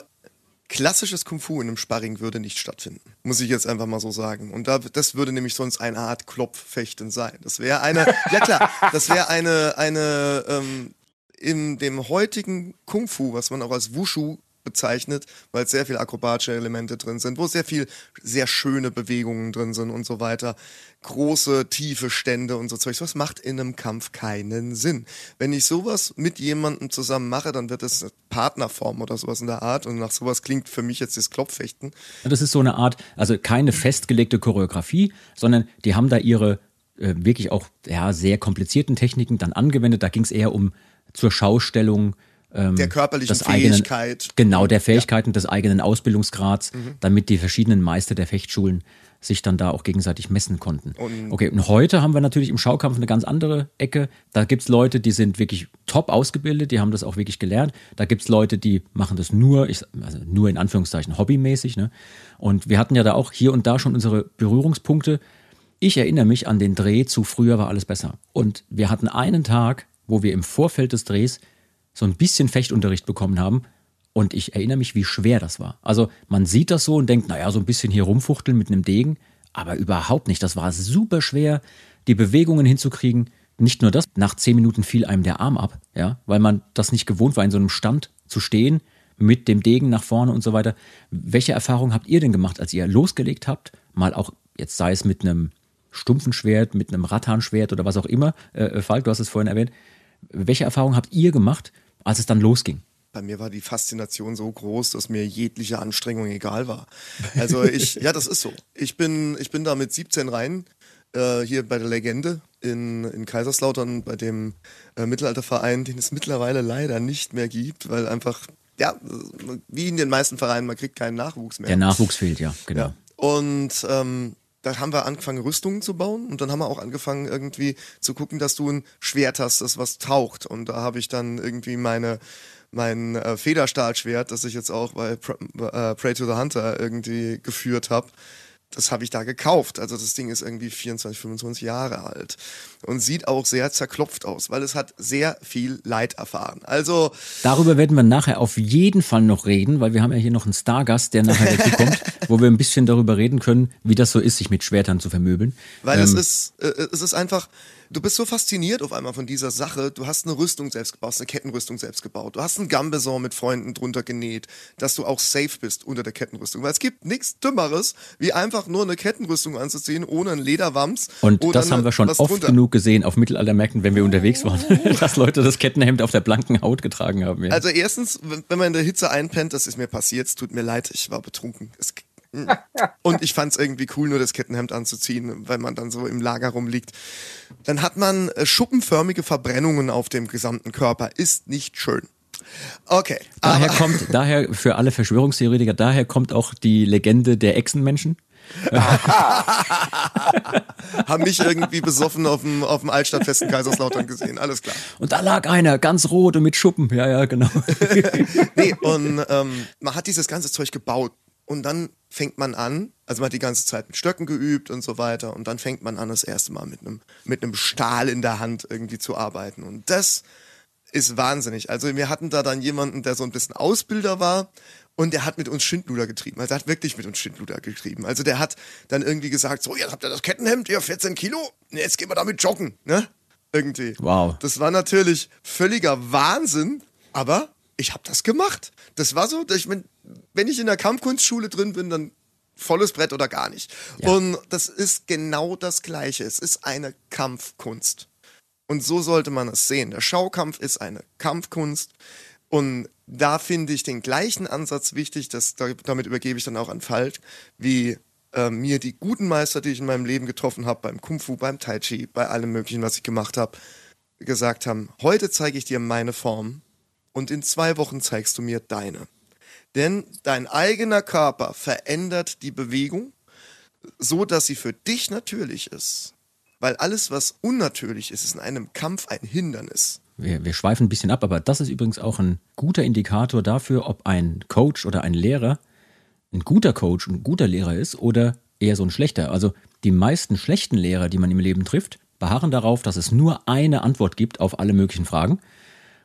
klassisches Kung Fu in einem Sparring würde nicht stattfinden. Muss ich jetzt einfach mal so sagen. Und da, das würde nämlich sonst eine Art Klopffechten sein. Das wäre eine, ja klar, das wäre eine, eine, ähm, in dem heutigen Kung Fu, was man auch als Wushu bezeichnet, weil sehr viele akrobatische Elemente drin sind, wo sehr viel sehr schöne Bewegungen drin sind und so weiter. Große, tiefe Stände und so Zeugs. Was macht in einem Kampf keinen Sinn? Wenn ich sowas mit jemandem zusammen mache, dann wird es Partnerform oder sowas in der Art und nach sowas klingt für mich jetzt das Klopffechten. Das ist so eine Art, also keine festgelegte Choreografie, sondern die haben da ihre äh, wirklich auch ja, sehr komplizierten Techniken dann angewendet. Da ging es eher um zur Schaustellung ähm, der körperlichen Fähigkeit. Eigenen, genau, der Fähigkeiten ja. des eigenen Ausbildungsgrads, mhm. damit die verschiedenen Meister der Fechtschulen sich dann da auch gegenseitig messen konnten. Und okay, und heute haben wir natürlich im Schaukampf eine ganz andere Ecke. Da gibt es Leute, die sind wirklich top ausgebildet, die haben das auch wirklich gelernt. Da gibt es Leute, die machen das nur, ich, also nur in Anführungszeichen hobbymäßig. Ne? Und wir hatten ja da auch hier und da schon unsere Berührungspunkte. Ich erinnere mich an den Dreh zu Früher war alles besser. Und wir hatten einen Tag, wo wir im Vorfeld des Drehs so ein bisschen Fechtunterricht bekommen haben. Und ich erinnere mich, wie schwer das war. Also man sieht das so und denkt, naja, so ein bisschen hier rumfuchteln mit einem Degen, aber überhaupt nicht. Das war super schwer, die Bewegungen hinzukriegen. Nicht nur das, nach zehn Minuten fiel einem der Arm ab, ja, weil man das nicht gewohnt war, in so einem Stand zu stehen, mit dem Degen nach vorne und so weiter. Welche Erfahrungen habt ihr denn gemacht, als ihr losgelegt habt? Mal auch, jetzt sei es mit einem stumpfen Schwert, mit einem Rattanschwert oder was auch immer. Äh, Falk, du hast es vorhin erwähnt. Welche Erfahrungen habt ihr gemacht, als es dann losging? bei mir war die Faszination so groß, dass mir jegliche Anstrengung egal war. Also ich, ja, das ist so. Ich bin, ich bin da mit 17 rein, äh, hier bei der Legende in, in Kaiserslautern, bei dem äh, Mittelalterverein, den es mittlerweile leider nicht mehr gibt, weil einfach, ja, wie in den meisten Vereinen, man kriegt keinen Nachwuchs mehr. Der Nachwuchs fehlt, ja, genau. Ja. Und ähm, da haben wir angefangen, Rüstungen zu bauen und dann haben wir auch angefangen, irgendwie zu gucken, dass du ein Schwert hast, das was taucht. Und da habe ich dann irgendwie meine mein äh, Federstahlschwert, das ich jetzt auch bei Pr äh, Pray to the Hunter irgendwie geführt habe, das habe ich da gekauft. Also das Ding ist irgendwie 24, 25 Jahre alt und sieht auch sehr zerklopft aus, weil es hat sehr viel Leid erfahren. Also darüber werden wir nachher auf jeden Fall noch reden, weil wir haben ja hier noch einen Stargast, der nachher dazu kommt, wo wir ein bisschen darüber reden können, wie das so ist, sich mit Schwertern zu vermöbeln. Weil ähm, es ist äh, es ist einfach du bist so fasziniert auf einmal von dieser Sache. Du hast eine Rüstung selbst gebaut, eine Kettenrüstung selbst gebaut. Du hast einen Gambeson mit Freunden drunter genäht, dass du auch safe bist unter der Kettenrüstung. Weil es gibt nichts Dümmeres, wie einfach nur eine Kettenrüstung anzuziehen, ohne einen Lederwams. Und das haben wir schon oft drunter. genug gesehen auf Mittelaltermärkten, wenn wir unterwegs waren, dass Leute das Kettenhemd auf der blanken Haut getragen haben. Ja. Also erstens, wenn man in der Hitze einpennt, das ist mir passiert, es tut mir leid, ich war betrunken. Es und ich fand es irgendwie cool, nur das Kettenhemd anzuziehen, weil man dann so im Lager rumliegt. Dann hat man äh, schuppenförmige Verbrennungen auf dem gesamten Körper. Ist nicht schön. Okay. Daher kommt, daher für alle Verschwörungstheoretiker, daher kommt auch die Legende der Echsenmenschen. Haben mich irgendwie besoffen auf dem, auf dem Altstadtfest in Kaiserslautern gesehen, alles klar. Und da lag einer, ganz rot und mit Schuppen. Ja, ja, genau. nee, und ähm, man hat dieses ganze Zeug gebaut. Und dann fängt man an, also man hat die ganze Zeit mit Stöcken geübt und so weiter. Und dann fängt man an, das erste Mal mit einem, mit einem Stahl in der Hand irgendwie zu arbeiten. Und das ist wahnsinnig. Also wir hatten da dann jemanden, der so ein bisschen Ausbilder war und der hat mit uns Schindluder getrieben. Also er hat wirklich mit uns Schindluder getrieben. Also der hat dann irgendwie gesagt, so, jetzt habt ihr das Kettenhemd, ihr 14 Kilo, jetzt gehen wir damit joggen, ne? Irgendwie. Wow. Das war natürlich völliger Wahnsinn, aber ich habe das gemacht. Das war so, ich mein, wenn ich in der Kampfkunstschule drin bin, dann volles Brett oder gar nicht. Ja. Und das ist genau das Gleiche. Es ist eine Kampfkunst. Und so sollte man es sehen. Der Schaukampf ist eine Kampfkunst. Und da finde ich den gleichen Ansatz wichtig, dass, damit übergebe ich dann auch an Falk, wie äh, mir die guten Meister, die ich in meinem Leben getroffen habe, beim Kung Fu, beim Tai Chi, bei allem Möglichen, was ich gemacht habe, gesagt haben, heute zeige ich dir meine Form und in zwei Wochen zeigst du mir deine. Denn dein eigener Körper verändert die Bewegung, so dass sie für dich natürlich ist. Weil alles, was unnatürlich ist, ist in einem Kampf ein Hindernis. Wir, wir schweifen ein bisschen ab, aber das ist übrigens auch ein guter Indikator dafür, ob ein Coach oder ein Lehrer ein guter Coach und ein guter Lehrer ist oder eher so ein schlechter. Also die meisten schlechten Lehrer, die man im Leben trifft, beharren darauf, dass es nur eine Antwort gibt auf alle möglichen Fragen.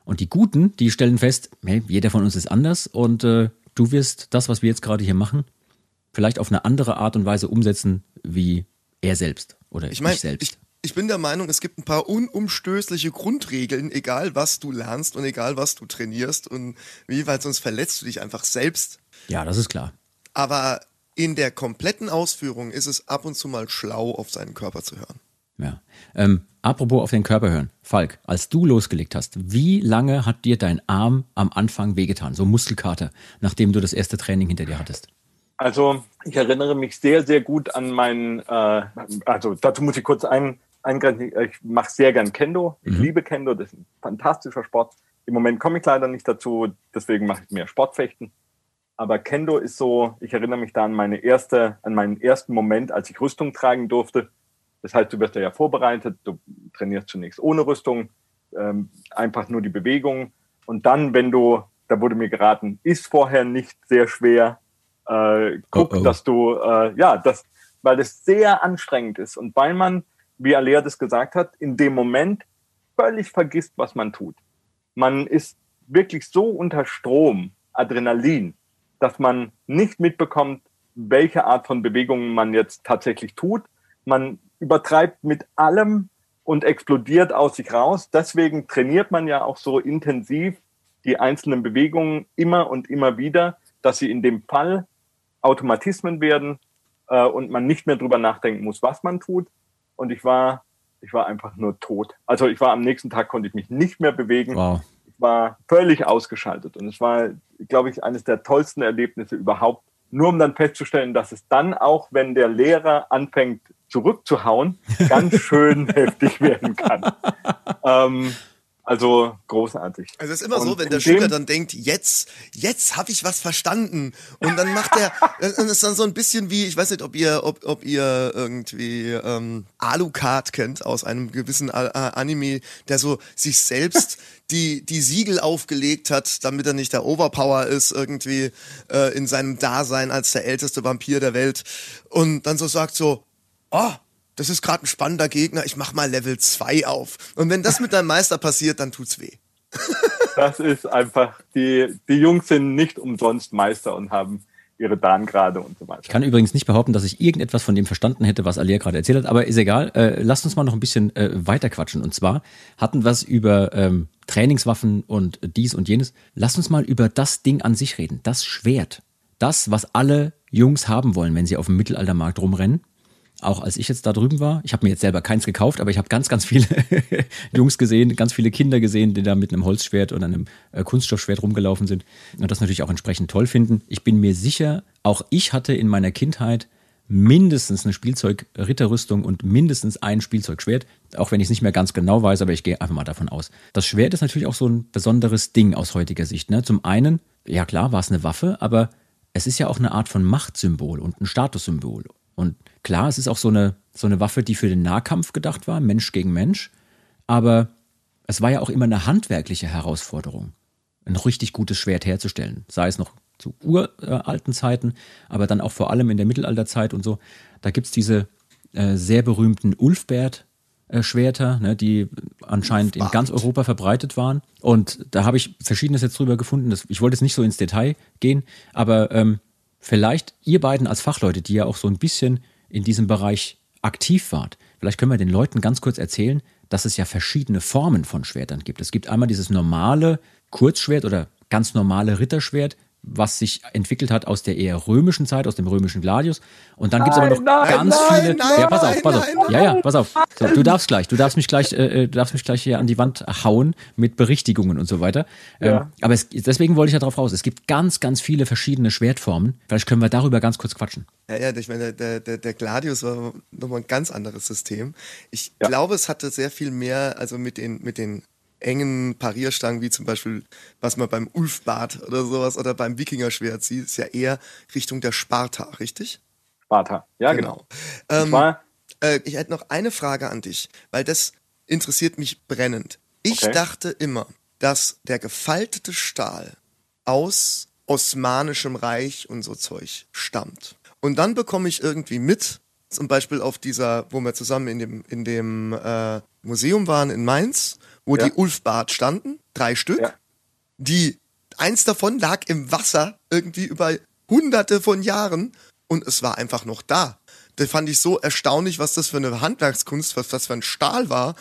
Und die Guten, die stellen fest, hey, jeder von uns ist anders und äh, du wirst das, was wir jetzt gerade hier machen, vielleicht auf eine andere Art und Weise umsetzen wie er selbst oder ich, mein, ich selbst. Ich, ich bin der Meinung, es gibt ein paar unumstößliche Grundregeln, egal was du lernst und egal was du trainierst und wie, weil sonst verletzt du dich einfach selbst. Ja, das ist klar. Aber in der kompletten Ausführung ist es ab und zu mal schlau, auf seinen Körper zu hören. Ja. Ähm, apropos auf den Körper hören. Falk, als du losgelegt hast, wie lange hat dir dein Arm am Anfang wehgetan? So Muskelkater, nachdem du das erste Training hinter dir hattest? Also, ich erinnere mich sehr, sehr gut an meinen, äh, also dazu muss ich kurz ein, eingrenzen. Ich mache sehr gern Kendo. Ich mhm. liebe Kendo. Das ist ein fantastischer Sport. Im Moment komme ich leider nicht dazu, deswegen mache ich mehr Sportfechten. Aber Kendo ist so, ich erinnere mich da an meine erste, an meinen ersten Moment, als ich Rüstung tragen durfte. Das heißt, du wirst ja vorbereitet, du trainierst zunächst ohne Rüstung, ähm, einfach nur die Bewegung. Und dann, wenn du, da wurde mir geraten, ist vorher nicht sehr schwer, äh, guck, oh, oh. dass du, äh, ja, das, weil es sehr anstrengend ist und weil man, wie Alea das gesagt hat, in dem Moment völlig vergisst, was man tut. Man ist wirklich so unter Strom, Adrenalin, dass man nicht mitbekommt, welche Art von Bewegungen man jetzt tatsächlich tut. Man übertreibt mit allem und explodiert aus sich raus. Deswegen trainiert man ja auch so intensiv die einzelnen Bewegungen immer und immer wieder, dass sie in dem Fall Automatismen werden äh, und man nicht mehr drüber nachdenken muss, was man tut. Und ich war, ich war einfach nur tot. Also ich war am nächsten Tag konnte ich mich nicht mehr bewegen. Wow. Ich war völlig ausgeschaltet und es war, glaube ich, eines der tollsten Erlebnisse überhaupt. Nur um dann festzustellen, dass es dann auch, wenn der Lehrer anfängt zurückzuhauen, ganz schön heftig werden kann. Ähm, also großartig. Also es ist immer und so, wenn der Schüler dann denkt, jetzt, jetzt habe ich was verstanden. Und dann macht er, das ist dann so ein bisschen wie, ich weiß nicht, ob ihr, ob, ob ihr irgendwie ähm, Alucard kennt aus einem gewissen A A Anime, der so sich selbst die, die Siegel aufgelegt hat, damit er nicht der Overpower ist, irgendwie äh, in seinem Dasein als der älteste Vampir der Welt. Und dann so sagt so, oh, das ist gerade ein spannender Gegner, ich mach mal Level 2 auf. Und wenn das mit deinem Meister passiert, dann tut's weh. das ist einfach, die, die Jungs sind nicht umsonst Meister und haben ihre Darngrade und so weiter. Ich kann übrigens nicht behaupten, dass ich irgendetwas von dem verstanden hätte, was Alia gerade erzählt hat, aber ist egal. Äh, lasst uns mal noch ein bisschen äh, weiter quatschen. Und zwar hatten wir es über ähm, Trainingswaffen und dies und jenes. Lasst uns mal über das Ding an sich reden. Das Schwert. Das, was alle Jungs haben wollen, wenn sie auf dem Mittelaltermarkt rumrennen auch als ich jetzt da drüben war, ich habe mir jetzt selber keins gekauft, aber ich habe ganz, ganz viele Jungs gesehen, ganz viele Kinder gesehen, die da mit einem Holzschwert und einem äh, Kunststoffschwert rumgelaufen sind und das natürlich auch entsprechend toll finden. Ich bin mir sicher, auch ich hatte in meiner Kindheit mindestens eine Spielzeugritterrüstung und mindestens ein Spielzeugschwert, auch wenn ich es nicht mehr ganz genau weiß, aber ich gehe einfach mal davon aus. Das Schwert ist natürlich auch so ein besonderes Ding aus heutiger Sicht. Ne? Zum einen, ja klar, war es eine Waffe, aber es ist ja auch eine Art von Machtsymbol und ein Statussymbol. Und klar, es ist auch so eine, so eine Waffe, die für den Nahkampf gedacht war, Mensch gegen Mensch. Aber es war ja auch immer eine handwerkliche Herausforderung, ein richtig gutes Schwert herzustellen. Sei es noch zu uralten Zeiten, aber dann auch vor allem in der Mittelalterzeit und so. Da gibt es diese äh, sehr berühmten Ulfbert. Schwerter, ne, die anscheinend in ganz Europa verbreitet waren. Und da habe ich Verschiedenes jetzt drüber gefunden. Das, ich wollte jetzt nicht so ins Detail gehen, aber ähm, vielleicht ihr beiden als Fachleute, die ja auch so ein bisschen in diesem Bereich aktiv wart, vielleicht können wir den Leuten ganz kurz erzählen, dass es ja verschiedene Formen von Schwertern gibt. Es gibt einmal dieses normale Kurzschwert oder ganz normale Ritterschwert, was sich entwickelt hat aus der eher römischen Zeit, aus dem römischen Gladius. Und dann gibt es aber noch nein, ganz nein, viele. Nein, ja, pass auf, pass auf. ja, ja, pass auf. So, du darfst gleich, du darfst mich gleich, äh, äh, du darfst mich gleich hier an die Wand hauen mit Berichtigungen und so weiter. Ähm, ja. aber es, deswegen wollte ich ja drauf raus. Es gibt ganz, ganz viele verschiedene Schwertformen. Vielleicht können wir darüber ganz kurz quatschen. Ja, ja, ich meine, der, der, der Gladius war nochmal ein ganz anderes System. Ich ja. glaube, es hatte sehr viel mehr, also mit den, mit den engen Parierstangen, wie zum Beispiel, was man beim Ulfbart oder sowas oder beim Wikingerschwert sieht, ist ja eher Richtung der Sparta, richtig? Sparta, ja, genau. genau. Ähm, äh, ich hätte noch eine Frage an dich, weil das interessiert mich brennend. Ich okay. dachte immer, dass der gefaltete Stahl aus Osmanischem Reich und so Zeug stammt. Und dann bekomme ich irgendwie mit, zum Beispiel auf dieser, wo wir zusammen in dem, in dem äh, Museum waren in Mainz, wo ja. die Ulfbad standen, drei Stück. Ja. Die, eins davon lag im Wasser irgendwie über hunderte von Jahren und es war einfach noch da. Das fand ich so erstaunlich, was das für eine Handwerkskunst, was das für ein Stahl war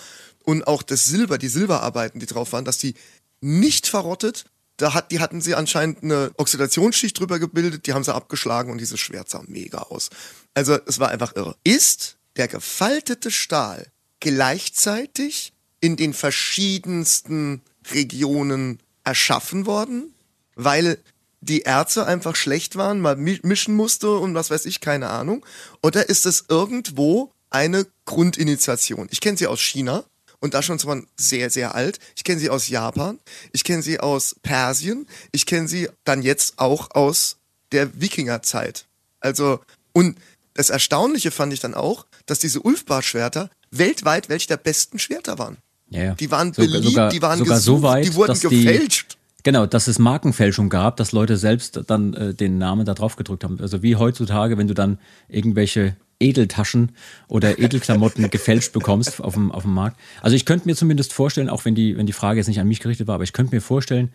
und auch das Silber, die Silberarbeiten, die drauf waren, dass die nicht verrottet. Da hat, die hatten sie anscheinend eine Oxidationsschicht drüber gebildet, die haben sie abgeschlagen und dieses Schwert sah mega aus. Also es war einfach irre. Ist der gefaltete Stahl gleichzeitig in den verschiedensten Regionen erschaffen worden, weil die Ärzte einfach schlecht waren, mal mischen musste und was weiß ich, keine Ahnung? Oder ist es irgendwo eine Grundinitiation? Ich kenne sie aus China und da schon zwar sehr, sehr alt. Ich kenne sie aus Japan, ich kenne sie aus Persien, ich kenne sie dann jetzt auch aus der Wikingerzeit. Also, und das Erstaunliche fand ich dann auch, dass diese Ulfbar-Schwerter weltweit welche der besten Schwerter waren. Ja, ja. Die waren beliebt, sogar, die waren sogar gesucht, so weit, die wurden gefälscht. Die, genau, dass es Markenfälschung gab, dass Leute selbst dann äh, den Namen da drauf gedrückt haben. Also wie heutzutage, wenn du dann irgendwelche Edeltaschen oder Edelklamotten gefälscht bekommst auf dem, auf dem Markt. Also ich könnte mir zumindest vorstellen, auch wenn die, wenn die Frage jetzt nicht an mich gerichtet war, aber ich könnte mir vorstellen,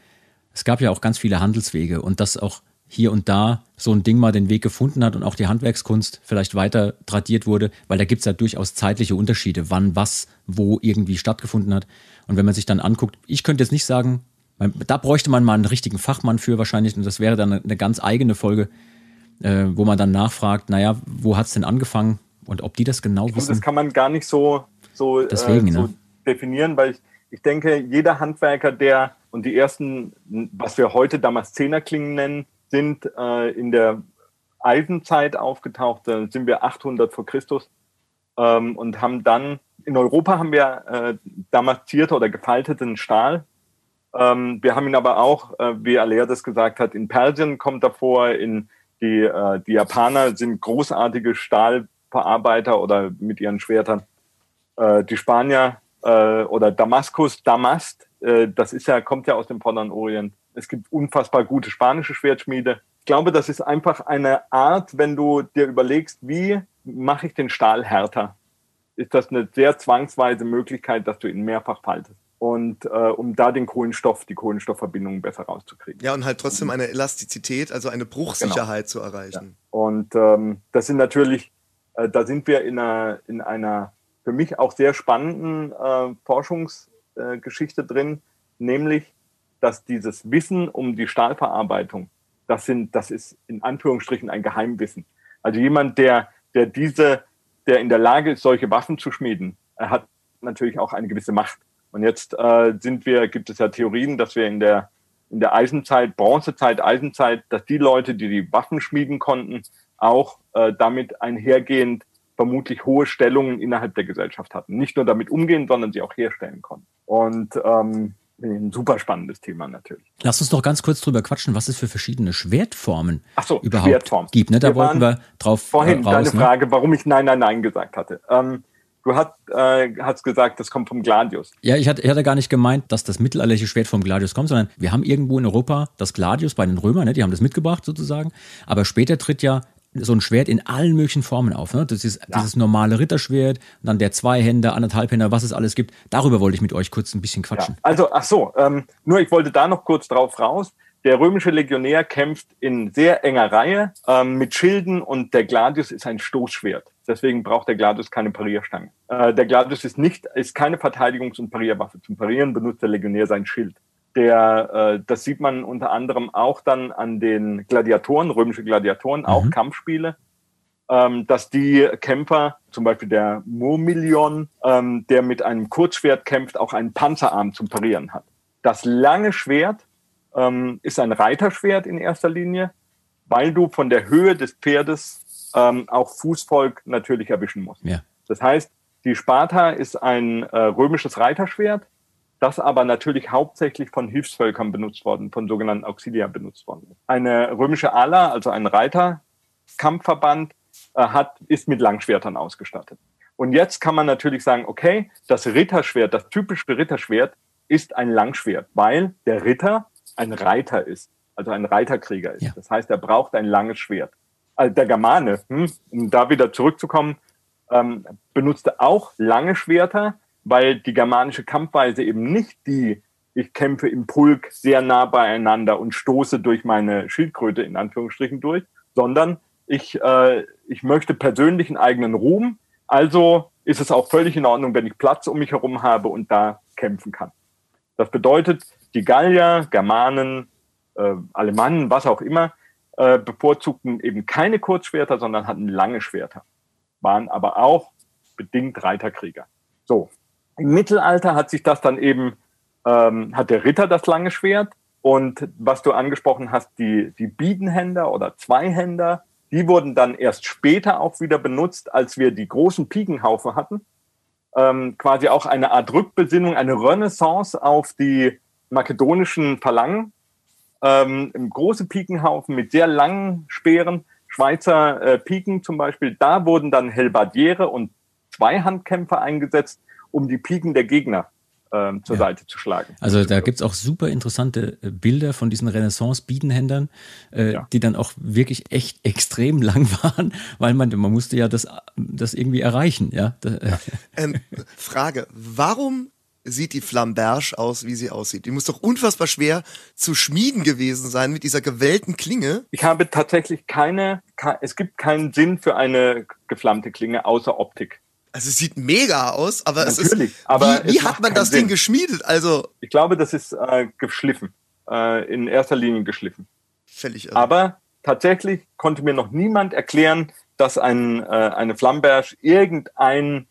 es gab ja auch ganz viele Handelswege und dass auch hier und da so ein Ding mal den Weg gefunden hat und auch die Handwerkskunst vielleicht weiter tradiert wurde, weil da gibt es ja durchaus zeitliche Unterschiede, wann was wo irgendwie stattgefunden hat. Und wenn man sich dann anguckt, ich könnte jetzt nicht sagen, da bräuchte man mal einen richtigen Fachmann für wahrscheinlich und das wäre dann eine ganz eigene Folge, äh, wo man dann nachfragt, naja, wo hat es denn angefangen und ob die das genau ich wissen. das kann man gar nicht so, so, Deswegen, äh, so ne? definieren, weil ich, ich denke, jeder Handwerker, der und die ersten, was wir heute damals Zehnerklingen nennen, sind äh, in der Eisenzeit aufgetaucht, da sind wir 800 vor Christus ähm, und haben dann, in Europa haben wir äh, damaskierte oder gefalteten Stahl. Ähm, wir haben ihn aber auch, äh, wie Alea das gesagt hat, in Persien kommt er vor, in die, äh, die Japaner sind großartige Stahlverarbeiter oder mit ihren Schwertern. Äh, die Spanier äh, oder Damaskus, Damast, äh, das ist ja, kommt ja aus dem Vorderen Orient. Es gibt unfassbar gute spanische Schwertschmiede. Ich glaube, das ist einfach eine Art, wenn du dir überlegst, wie mache ich den Stahl härter, ist das eine sehr zwangsweise Möglichkeit, dass du ihn mehrfach faltest. Und äh, um da den Kohlenstoff, die Kohlenstoffverbindungen besser rauszukriegen. Ja, und halt trotzdem eine Elastizität, also eine Bruchsicherheit genau. zu erreichen. Ja. Und ähm, das sind natürlich, äh, da sind wir in einer, in einer für mich auch sehr spannenden äh, Forschungsgeschichte drin, nämlich dass dieses Wissen um die Stahlverarbeitung, das sind, das ist in Anführungsstrichen ein Geheimwissen. Also jemand, der, der diese, der in der Lage ist, solche Waffen zu schmieden, er hat natürlich auch eine gewisse Macht. Und jetzt äh, sind wir, gibt es ja Theorien, dass wir in der in der Eisenzeit, Bronzezeit, Eisenzeit, dass die Leute, die die Waffen schmieden konnten, auch äh, damit einhergehend vermutlich hohe Stellungen innerhalb der Gesellschaft hatten. Nicht nur damit umgehen, sondern sie auch herstellen konnten. Und ähm, ein super spannendes Thema natürlich. Lass uns doch ganz kurz drüber quatschen, was es für verschiedene Schwertformen so, überhaupt Schwertform. gibt. Ne? Da Wir wollten wir drauf Vorhin äh, raus. deine ne? Frage, warum ich Nein, Nein, Nein gesagt hatte. Ähm, du hast, äh, hast gesagt, das kommt vom Gladius. Ja, ich hatte, ich hatte gar nicht gemeint, dass das mittelalterliche Schwert vom Gladius kommt, sondern wir haben irgendwo in Europa das Gladius bei den Römern, ne? die haben das mitgebracht sozusagen. Aber später tritt ja so ein Schwert in allen möglichen Formen auf. Ne? Das ist dieses normale Ritterschwert, dann der Zweihänder, Anderthalbhänder, was es alles gibt. Darüber wollte ich mit euch kurz ein bisschen Ja. quatschen. Also, ach so, ähm, nur ich wollte da noch kurz drauf raus. Der römische Legionär kämpft in sehr enger Reihe ähm, mit Schilden und der Gladius ist ein Stoßschwert. Deswegen braucht der Gladius keine Parierstange. Äh, der Gladius ist nicht, ist keine Verteidigungs- und Parierwaffe. Zum Parieren benutzt der Legionär sein Schild. Der, äh, das sieht man unter anderem auch dann an den Gladiatoren, römische Gladiatoren, auch Kampfspiele, ähm, dass die Kämpfer, zum Beispiel der Murmillion, ähm, der mit einem Kurzschwert kämpft, auch einen Panzerarm zum Parieren hat. Das lange Schwert ähm, ist ein Reiterschwert in erster Linie, weil du von der Höhe des Pferdes ähm, auch Fußvolk natürlich erwischen musst. Ja. Das heißt, die Sparta ist ein äh, römisches Reiterschwert, das aber natürlich hauptsächlich von Hilfsvölkern benutzt worden, von sogenannten Auxilia benutzt worden. ist. Eine römische Ala, also ein Reiterkampfverband, äh, hat, ist mit Langschwertern ausgestattet. Und jetzt kann man natürlich sagen, okay, das Ritterschwert, das typische Ritterschwert ist ein Langschwert, weil der Ritter ein Reiter ist, also ein Reiterkrieger ist. Ja. Das heißt, er braucht ein langes Schwert. Also der Germane, hm, um da wieder zurückzukommen, ähm, benutzte auch lange Schwerter, weil die germanische Kampfweise eben nicht die, ich kämpfe im Pulk sehr nah beieinander und stoße durch meine Schildkröte in Anführungsstrichen durch, sondern ich, äh, ich möchte persönlichen eigenen Ruhm. Also ist es auch völlig in Ordnung, wenn ich Platz um mich herum habe und da kämpfen kann. Das bedeutet, die Gallier, Germanen, äh, Alemannen, was auch immer, äh, bevorzugten eben keine Kurzschwerter, sondern hatten lange Schwerter, waren aber auch bedingt Reiterkrieger. So, im Mittelalter hat sich das dann eben, ähm, hat der Ritter das lange Schwert und was du angesprochen hast, die, die Biedenhänder oder Zweihänder, die wurden dann erst später auch wieder benutzt, als wir die großen Pikenhaufen hatten. Ähm, quasi auch eine Art Rückbesinnung, eine Renaissance auf die makedonischen Verlangen. Ähm, große Pikenhaufen mit sehr langen Speeren, Schweizer äh, Piken zum Beispiel, da wurden dann Helbardiere und Zweihandkämpfer eingesetzt, um die Piken der Gegner ähm, zur Ja. Seite zu schlagen. Also da gibt's auch super interessante äh, Bilder von diesen Renaissance-Biedenhändern, äh, Ja. die dann auch wirklich echt extrem lang waren, weil man, man musste ja das, das irgendwie erreichen. Ja? Äh, Ähm, Frage, warum sieht die Flamberge aus, wie sie aussieht? Die muss doch unfassbar schwer zu schmieden gewesen sein mit dieser gewellten Klinge. Ich habe tatsächlich keine, ke- es gibt keinen Sinn für eine geflammte Klinge außer Optik. Also es sieht mega aus, aber es Natürlich, ist. aber wie es wie hat man das Ding Sinn. geschmiedet? Also Ich glaube, das ist äh, geschliffen, äh, in erster Linie geschliffen. völlig irre. Aber tatsächlich konnte mir noch niemand erklären, dass ein, äh, eine Flamberge irgendeinen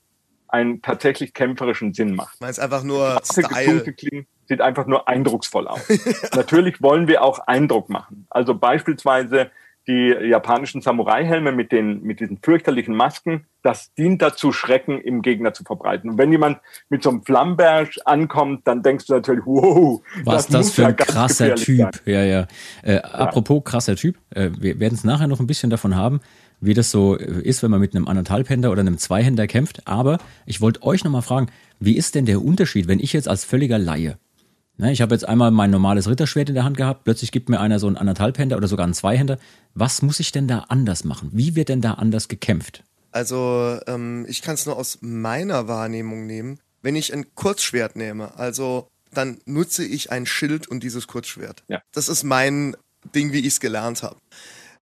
einen tatsächlich kämpferischen Sinn macht. Meinst einfach nur Style. Klingen sieht einfach nur eindrucksvoll aus. Natürlich wollen wir auch Eindruck machen. Also beispielsweise die japanischen Samurai-Helme mit den, mit diesen fürchterlichen Masken, das dient dazu, Schrecken im Gegner zu verbreiten. Und wenn jemand mit so einem Flamberg ankommt, dann denkst du natürlich, wow, was das, muss für ja ein ganz krasser Typ. sein. Ja, ja. Äh, Apropos krasser Typ, äh, wir werden es nachher noch ein bisschen davon haben, wie das so äh, ist, wenn man mit einem Anderthalbhänder oder einem Zweihänder kämpft. Aber ich wollte euch nochmal fragen, wie ist denn der Unterschied, wenn ich jetzt als völliger Laie, ne, ich habe jetzt einmal mein normales Ritterschwert in der Hand gehabt, plötzlich gibt mir einer so einen Anderthalbhänder oder sogar einen Zweihänder. Was muss ich denn da anders machen? Wie wird denn da anders gekämpft? Also ähm, ich kann es nur aus meiner Wahrnehmung nehmen. Wenn ich ein Kurzschwert nehme, also dann nutze ich ein Schild und dieses Kurzschwert. Ja. Das ist mein Ding, wie ich es gelernt habe.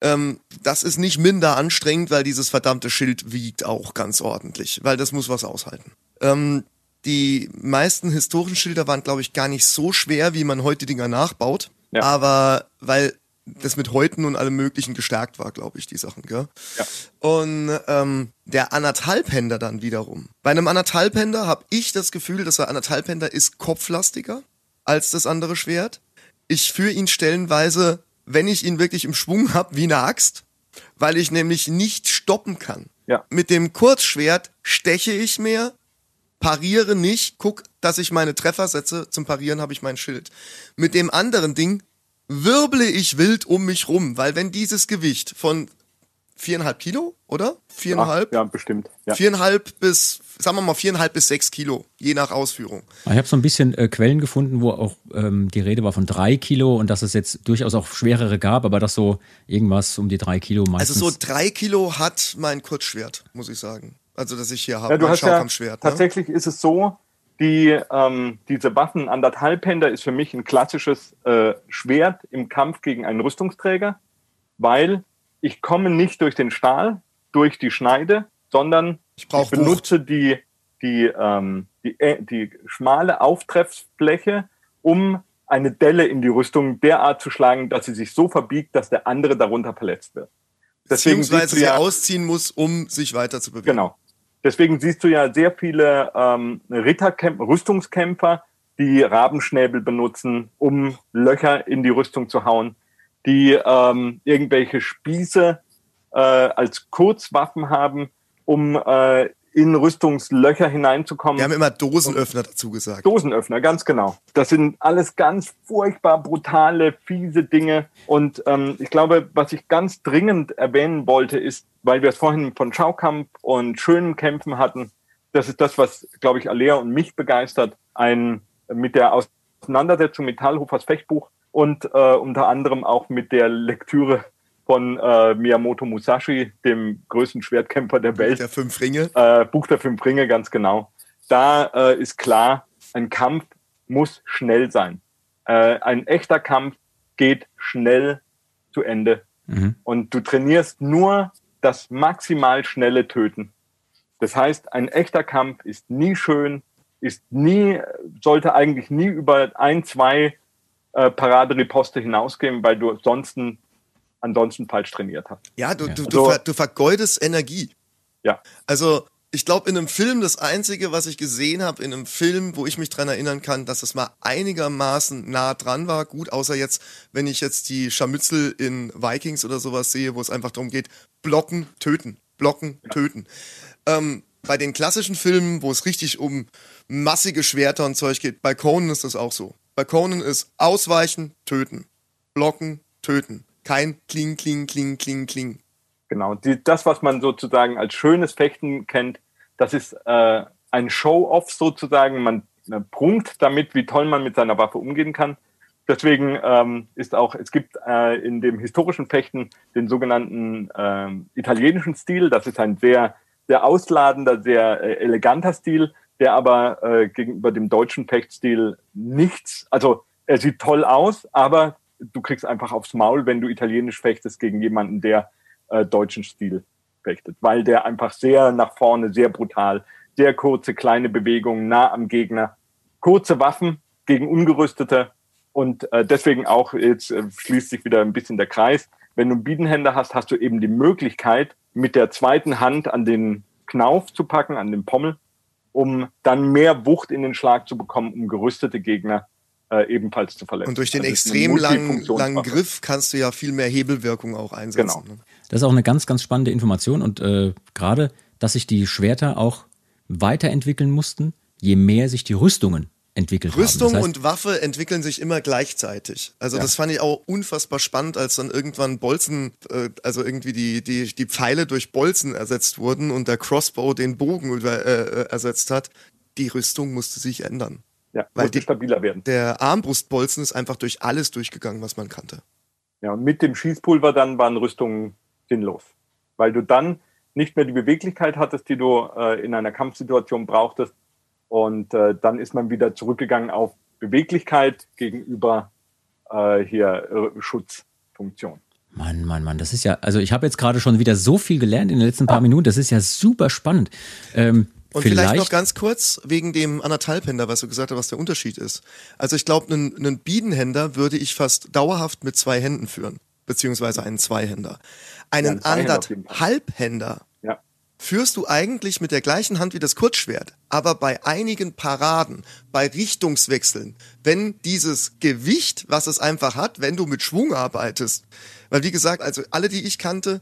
Ähm, das ist nicht minder anstrengend, weil dieses verdammte Schild wiegt auch ganz ordentlich, weil das muss was aushalten. Ähm, die meisten historischen Schilder waren, glaube ich, gar nicht so schwer, wie man heute Dinger nachbaut. Ja. Aber weil das mit Häuten und allem Möglichen gestärkt war, glaube ich, die Sachen, gell? Ja. Und ähm, der Anderthalbhänder dann wiederum. Bei einem Anderthalbhänder habe ich das Gefühl, dass der Anderthalbhänder ist kopflastiger als das andere Schwert. Ich führe ihn stellenweise, wenn ich ihn wirklich im Schwung habe, wie eine Axt, weil ich nämlich nicht stoppen kann. Ja. Mit dem Kurzschwert steche ich mehr pariere nicht, guck, dass ich meine Treffer setze. Zum Parieren habe ich mein Schild. Mit dem anderen Ding wirble ich wild um mich rum, weil wenn dieses Gewicht von viereinhalb Kilo, oder? Viereinhalb? Ja, bestimmt. Ja. Viereinhalb bis, sagen wir mal, viereinhalb bis sechs Kilo, je nach Ausführung. Ich habe so ein bisschen äh, Quellen gefunden, wo auch ähm, die Rede war von drei Kilo und dass es jetzt durchaus auch schwerere gab, aber das so irgendwas um die drei Kilo meistens. Also so drei Kilo hat mein Kurzschwert, muss ich sagen. Also, dass ich hier habe, Ja, du mein hast ja, Schaukampfschwert. ne? tatsächlich ist es so, die, ähm, diese Waffen anderthalbhänder ist für mich ein klassisches äh, Schwert im Kampf gegen einen Rüstungsträger, weil ich komme nicht durch den Stahl, durch die Schneide, sondern Ich ich benutze die, die, ähm, die, äh, die schmale Auftreffsfläche, um eine Delle in die Rüstung derart zu schlagen, dass sie sich so verbiegt, dass der andere darunter verletzt wird. Deswegen Beziehungsweise sie ja- ausziehen muss, um sich weiter zu bewegen. Genau. Deswegen siehst du ja sehr viele ähm, Ritterkämpfer, Rüstungskämpfer, die Rabenschnäbel benutzen, um Löcher in die Rüstung zu hauen, die ähm, irgendwelche Spieße äh, als Kurzwaffen haben, um äh, in Rüstungslöcher hineinzukommen. Wir haben immer Dosenöffner dazu gesagt. Dosenöffner, ganz genau. Das sind alles ganz furchtbar brutale, fiese Dinge. Und ähm, ich glaube, was ich ganz dringend erwähnen wollte, ist, weil wir es vorhin von Schaukampf und schönen Kämpfen hatten, das ist das, was, glaube ich, Alea und mich begeistert, ein mit der Auseinandersetzung mit Talhofers Fechtbuch und äh, unter anderem auch mit der Lektüre von äh, Miyamoto Musashi, dem größten Schwertkämpfer der Welt Der fünf Ringe. äh, Buch der fünf Ringe, ganz genau. Da äh, ist klar, ein Kampf muss schnell sein. Äh, ein echter Kampf geht schnell zu Ende. Mhm. Und du trainierst nur das maximal schnelle Töten. Das heißt, ein echter Kampf ist nie schön, ist nie, sollte eigentlich nie über ein, zwei äh, Paraderiposte hinausgehen, weil du ansonsten, ansonsten falsch trainiert hast. Ja, du, du, du, Also- ver, du vergeudest Energie. Ja. Also, ich glaube, in einem Film, das Einzige, was ich gesehen habe, in einem Film, wo ich mich dran erinnern kann, dass es mal einigermaßen nah dran war, gut, außer jetzt, wenn ich jetzt die Scharmützel in Vikings oder sowas sehe, wo es einfach darum geht, blocken, töten, blocken, töten. Ähm, bei den klassischen Filmen, wo es richtig um massige Schwerter und Zeug geht, bei Conan ist das auch so. Bei Conan ist ausweichen, töten, blocken, töten. Kein Kling, Kling, Kling, Kling, Kling. Genau, die, das, was man sozusagen als schönes Fechten kennt, das ist äh, ein Show-off sozusagen. Man äh, prunkt damit, wie toll man mit seiner Waffe umgehen kann. Deswegen ähm, ist auch, es gibt äh, in dem historischen Fechten den sogenannten ähm, italienischen Stil. Das ist ein sehr, sehr ausladender, sehr äh, eleganter Stil, der aber äh, gegenüber dem deutschen Fechtstil nichts, also er sieht toll aus, aber du kriegst einfach aufs Maul, wenn du italienisch fechtest gegen jemanden, der äh, deutschen Stil fechtet, weil der einfach sehr nach vorne, sehr brutal, sehr kurze, kleine Bewegungen, nah am Gegner, kurze Waffen gegen Ungerüstete und äh, deswegen auch, jetzt äh, schließt sich wieder ein bisschen der Kreis, wenn du einen Biedenhänder hast, hast du eben die Möglichkeit, mit der zweiten Hand an den Knauf zu packen, an den Pommel, um dann mehr Wucht in den Schlag zu bekommen, um gerüstete Gegner äh, ebenfalls zu verletzen. Und durch den eine extrem langen, langen. Griff kannst du ja viel mehr Hebelwirkung auch einsetzen. Genau. ne? Das ist auch eine ganz, ganz spannende Information und äh, gerade, dass sich die Schwerter auch weiterentwickeln mussten, je mehr sich die Rüstungen entwickelt Rüstung haben. Das heißt, und Waffe entwickeln sich immer gleichzeitig. Also Ja. das fand ich auch unfassbar spannend, als dann irgendwann Bolzen, äh, also irgendwie die, die, die Pfeile durch Bolzen ersetzt wurden und der Crossbow den Bogen über, äh, äh, ersetzt hat. Die Rüstung musste sich ändern. Ja, Weil musste die- stabiler werden. Der Armbrustbolzen ist einfach durch alles durchgegangen, was man kannte. Ja, und mit dem Schießpulver dann waren Rüstungen sinnlos, weil du dann nicht mehr die Beweglichkeit hattest, die du äh, in einer Kampfsituation brauchtest. Und äh, dann ist man wieder zurückgegangen auf Beweglichkeit gegenüber äh, hier äh, Schutzfunktion. Mann, Mann, Mann, das ist ja, also ich habe jetzt gerade schon wieder so viel gelernt in den letzten paar Minuten, das ist ja super spannend. Ähm, Und vielleicht, noch ganz kurz wegen dem Anderthalbhänder, was du gesagt hast, was der Unterschied ist. Also ich glaube, einen, einen Biedenhänder würde ich fast dauerhaft mit zwei Händen führen, beziehungsweise einen Zweihänder. Einen jeden Fall. Anderthalbhänder Ja. führst du eigentlich mit der gleichen Hand wie das Kurzschwert. Aber bei einigen Paraden, bei Richtungswechseln, wenn dieses Gewicht, was es einfach hat, wenn du mit Schwung arbeitest, weil wie gesagt, also alle, die ich kannte,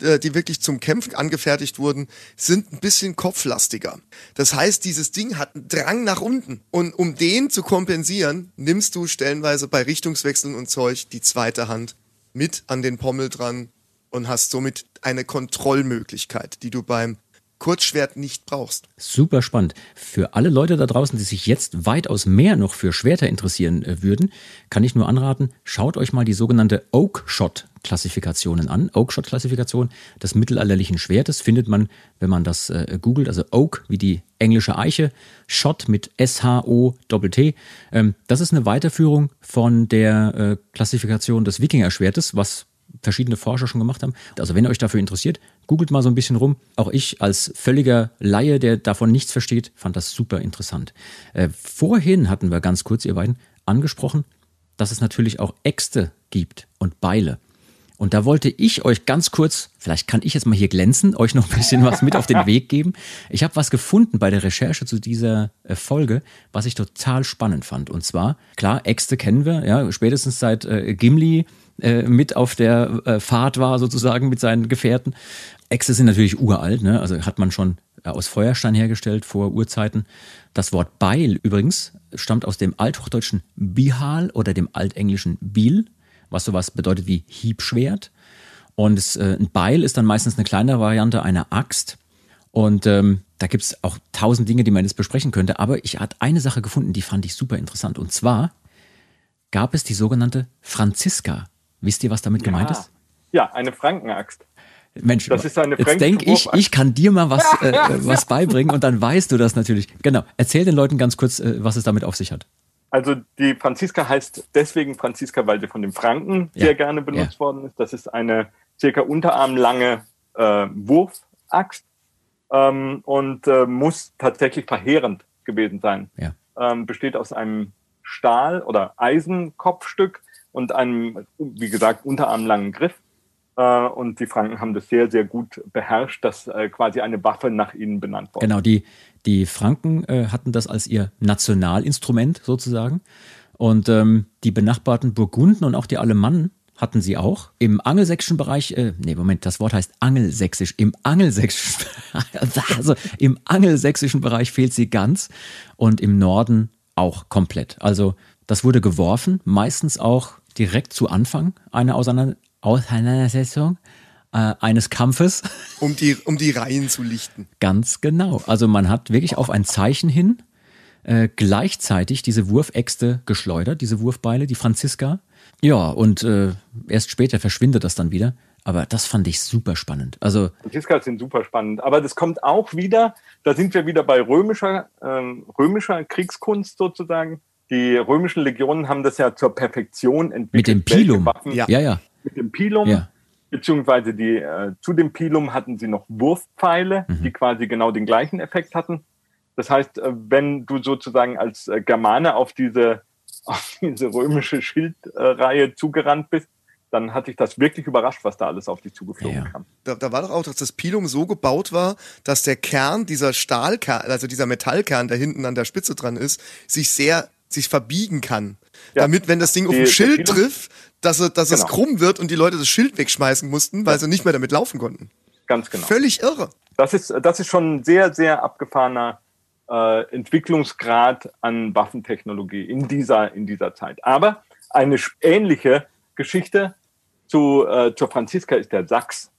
äh, die wirklich zum Kämpfen angefertigt wurden, sind ein bisschen kopflastiger. Das heißt, dieses Ding hat einen Drang nach unten. Und um den zu kompensieren, nimmst du stellenweise bei Richtungswechseln und Zeug die zweite Hand mit an den Pommel dran und hast somit eine Kontrollmöglichkeit, die du beim Kurzschwert nicht brauchst. Super spannend. Für alle Leute da draußen, die sich jetzt weitaus mehr noch für Schwerter interessieren äh, würden, kann ich nur anraten, schaut euch mal die sogenannte Oak Shot Klassifikationen an. Oak Shot Klassifikation des mittelalterlichen Schwertes findet man, wenn man das äh, googelt, also Oak wie die englische Eiche, Shot mit S-H-O-T-T. Ähm, das ist eine Weiterführung von der äh, Klassifikation des Wikinger-Schwertes, was verschiedene Forscher schon gemacht haben. Also wenn ihr euch dafür interessiert, googelt mal so ein bisschen rum. Auch ich als völliger Laie, der davon nichts versteht, fand das super interessant. Äh, vorhin hatten wir ganz kurz, ihr beiden, angesprochen, dass es natürlich auch Äxte gibt und Beile. Und da wollte ich euch ganz kurz, vielleicht kann ich jetzt mal hier glänzen, euch noch ein bisschen was mit auf den Weg geben. Ich habe was gefunden bei der Recherche zu dieser äh, Folge, was ich total spannend fand. Und zwar, klar, Äxte kennen wir, ja, spätestens seit äh, Gimli äh, mit auf der äh, Fahrt war, sozusagen mit seinen Gefährten. Äxte sind natürlich uralt, ne? also hat man schon äh, aus Feuerstein hergestellt vor Urzeiten. Das Wort Beil übrigens stammt aus dem althochdeutschen Bihal oder dem altenglischen Bil, was sowas bedeutet wie Hiebschwert. Und es, äh, ein Beil ist dann meistens eine kleinere Variante einer Axt. Und ähm, da gibt es auch tausend Dinge, die man jetzt besprechen könnte. Aber ich hatte eine Sache gefunden, die fand ich super interessant. Und zwar gab es die sogenannte Franziska. Wisst ihr, was damit ja. gemeint ist? Ja, eine Frankenaxt. Mensch, das ist eine jetzt denke ich, ich kann dir mal was, äh, was beibringen und dann weißt du das natürlich. Genau. Erzähl den Leuten ganz kurz, äh, was es damit auf sich hat. Also die Franziska heißt deswegen Franziska, weil sie von den Franken ja. sehr gerne benutzt ja. worden ist. Das ist eine circa unterarmlange äh, Wurfaxt ähm, und äh, muss tatsächlich verheerend gewesen sein. Ja. Ähm, besteht aus einem Stahl- oder Eisenkopfstück und einem, wie gesagt, unterarmlangen Griff. Äh, und die Franken haben das sehr, sehr gut beherrscht, dass äh, quasi eine Waffe nach ihnen benannt wurde. Genau, die, die Franken äh, hatten das als ihr Nationalinstrument sozusagen. Und ähm, die benachbarten Burgunden und auch die Alemannen hatten sie auch. Im angelsächsischen Bereich, äh, nee, Moment, das Wort heißt angelsächsisch. Im angelsächsischen, also im angelsächsischen Bereich fehlt sie ganz und im Norden auch komplett. Also das wurde geworfen, meistens auch direkt zu Anfang einer Auseinandersetzung äh, eines Kampfes. Um die, um die Reihen zu lichten. Ganz genau. Also man hat wirklich auf ein Zeichen hin äh, gleichzeitig diese Wurfäxte geschleudert, diese Wurfbeile, die Franziska. Ja, und äh, erst später verschwindet das dann wieder. Aber das fand ich super spannend. Also Franziska sind super spannend. Aber das kommt auch wieder, da sind wir wieder bei römischer, ähm, römischer Kriegskunst sozusagen die römischen Legionen haben das ja zur Perfektion entwickelt. Mit dem Pilum. Ja. ja, ja. Mit dem Pilum. Ja. Beziehungsweise die, äh, zu dem Pilum hatten sie noch Wurfpfeile, mhm. die quasi genau den gleichen Effekt hatten. Das heißt, äh, wenn du sozusagen als äh, Germane auf diese, auf diese römische Schildreihe zugerannt bist, dann hat dich das wirklich überrascht, was da alles auf dich zugeflogen ja. kam. Da, da, war doch auch, dass das Pilum so gebaut war, dass der Kern, dieser Stahlkern, also dieser Metallkern, der hinten an der Spitze dran ist, sich sehr sich verbiegen kann. Ja. Damit, wenn das Ding auf ein Schild trifft, dass, er, dass genau. es krumm wird und die Leute das Schild wegschmeißen mussten, weil ja. sie nicht mehr damit laufen konnten. Ganz genau. Völlig irre. Das ist, das ist schon ein sehr, sehr abgefahrener äh, Entwicklungsgrad an Waffentechnologie in dieser, in dieser Zeit. Aber eine ähnliche Geschichte zu, äh, zur Franziska ist der Sachs.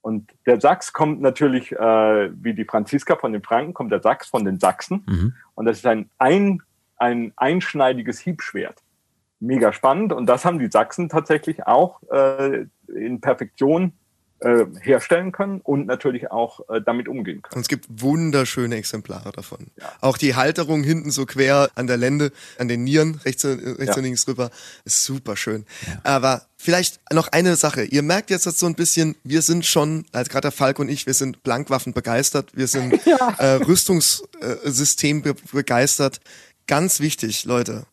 Und der Sachs kommt natürlich, äh, wie die Franziska von den Franken, kommt der Sachs von den Sachsen. Mhm. Und das ist ein, ein ein einschneidiges Hiebschwert. Mega spannend. Und das haben die Sachsen tatsächlich auch äh, in Perfektion äh, herstellen können und natürlich auch äh, damit umgehen können. Und es gibt wunderschöne Exemplare davon. Ja. Auch die Halterung hinten so quer an der Lende, an den Nieren, rechts, rechts ja. und links rüber, ist super schön. Ja. Aber vielleicht noch eine Sache. Ihr merkt jetzt so ein bisschen, wir sind schon, als gerade der Falk und ich, wir sind Blankwaffen begeistert, wir sind äh, Rüstungssystem be begeistert ganz wichtig, Leute.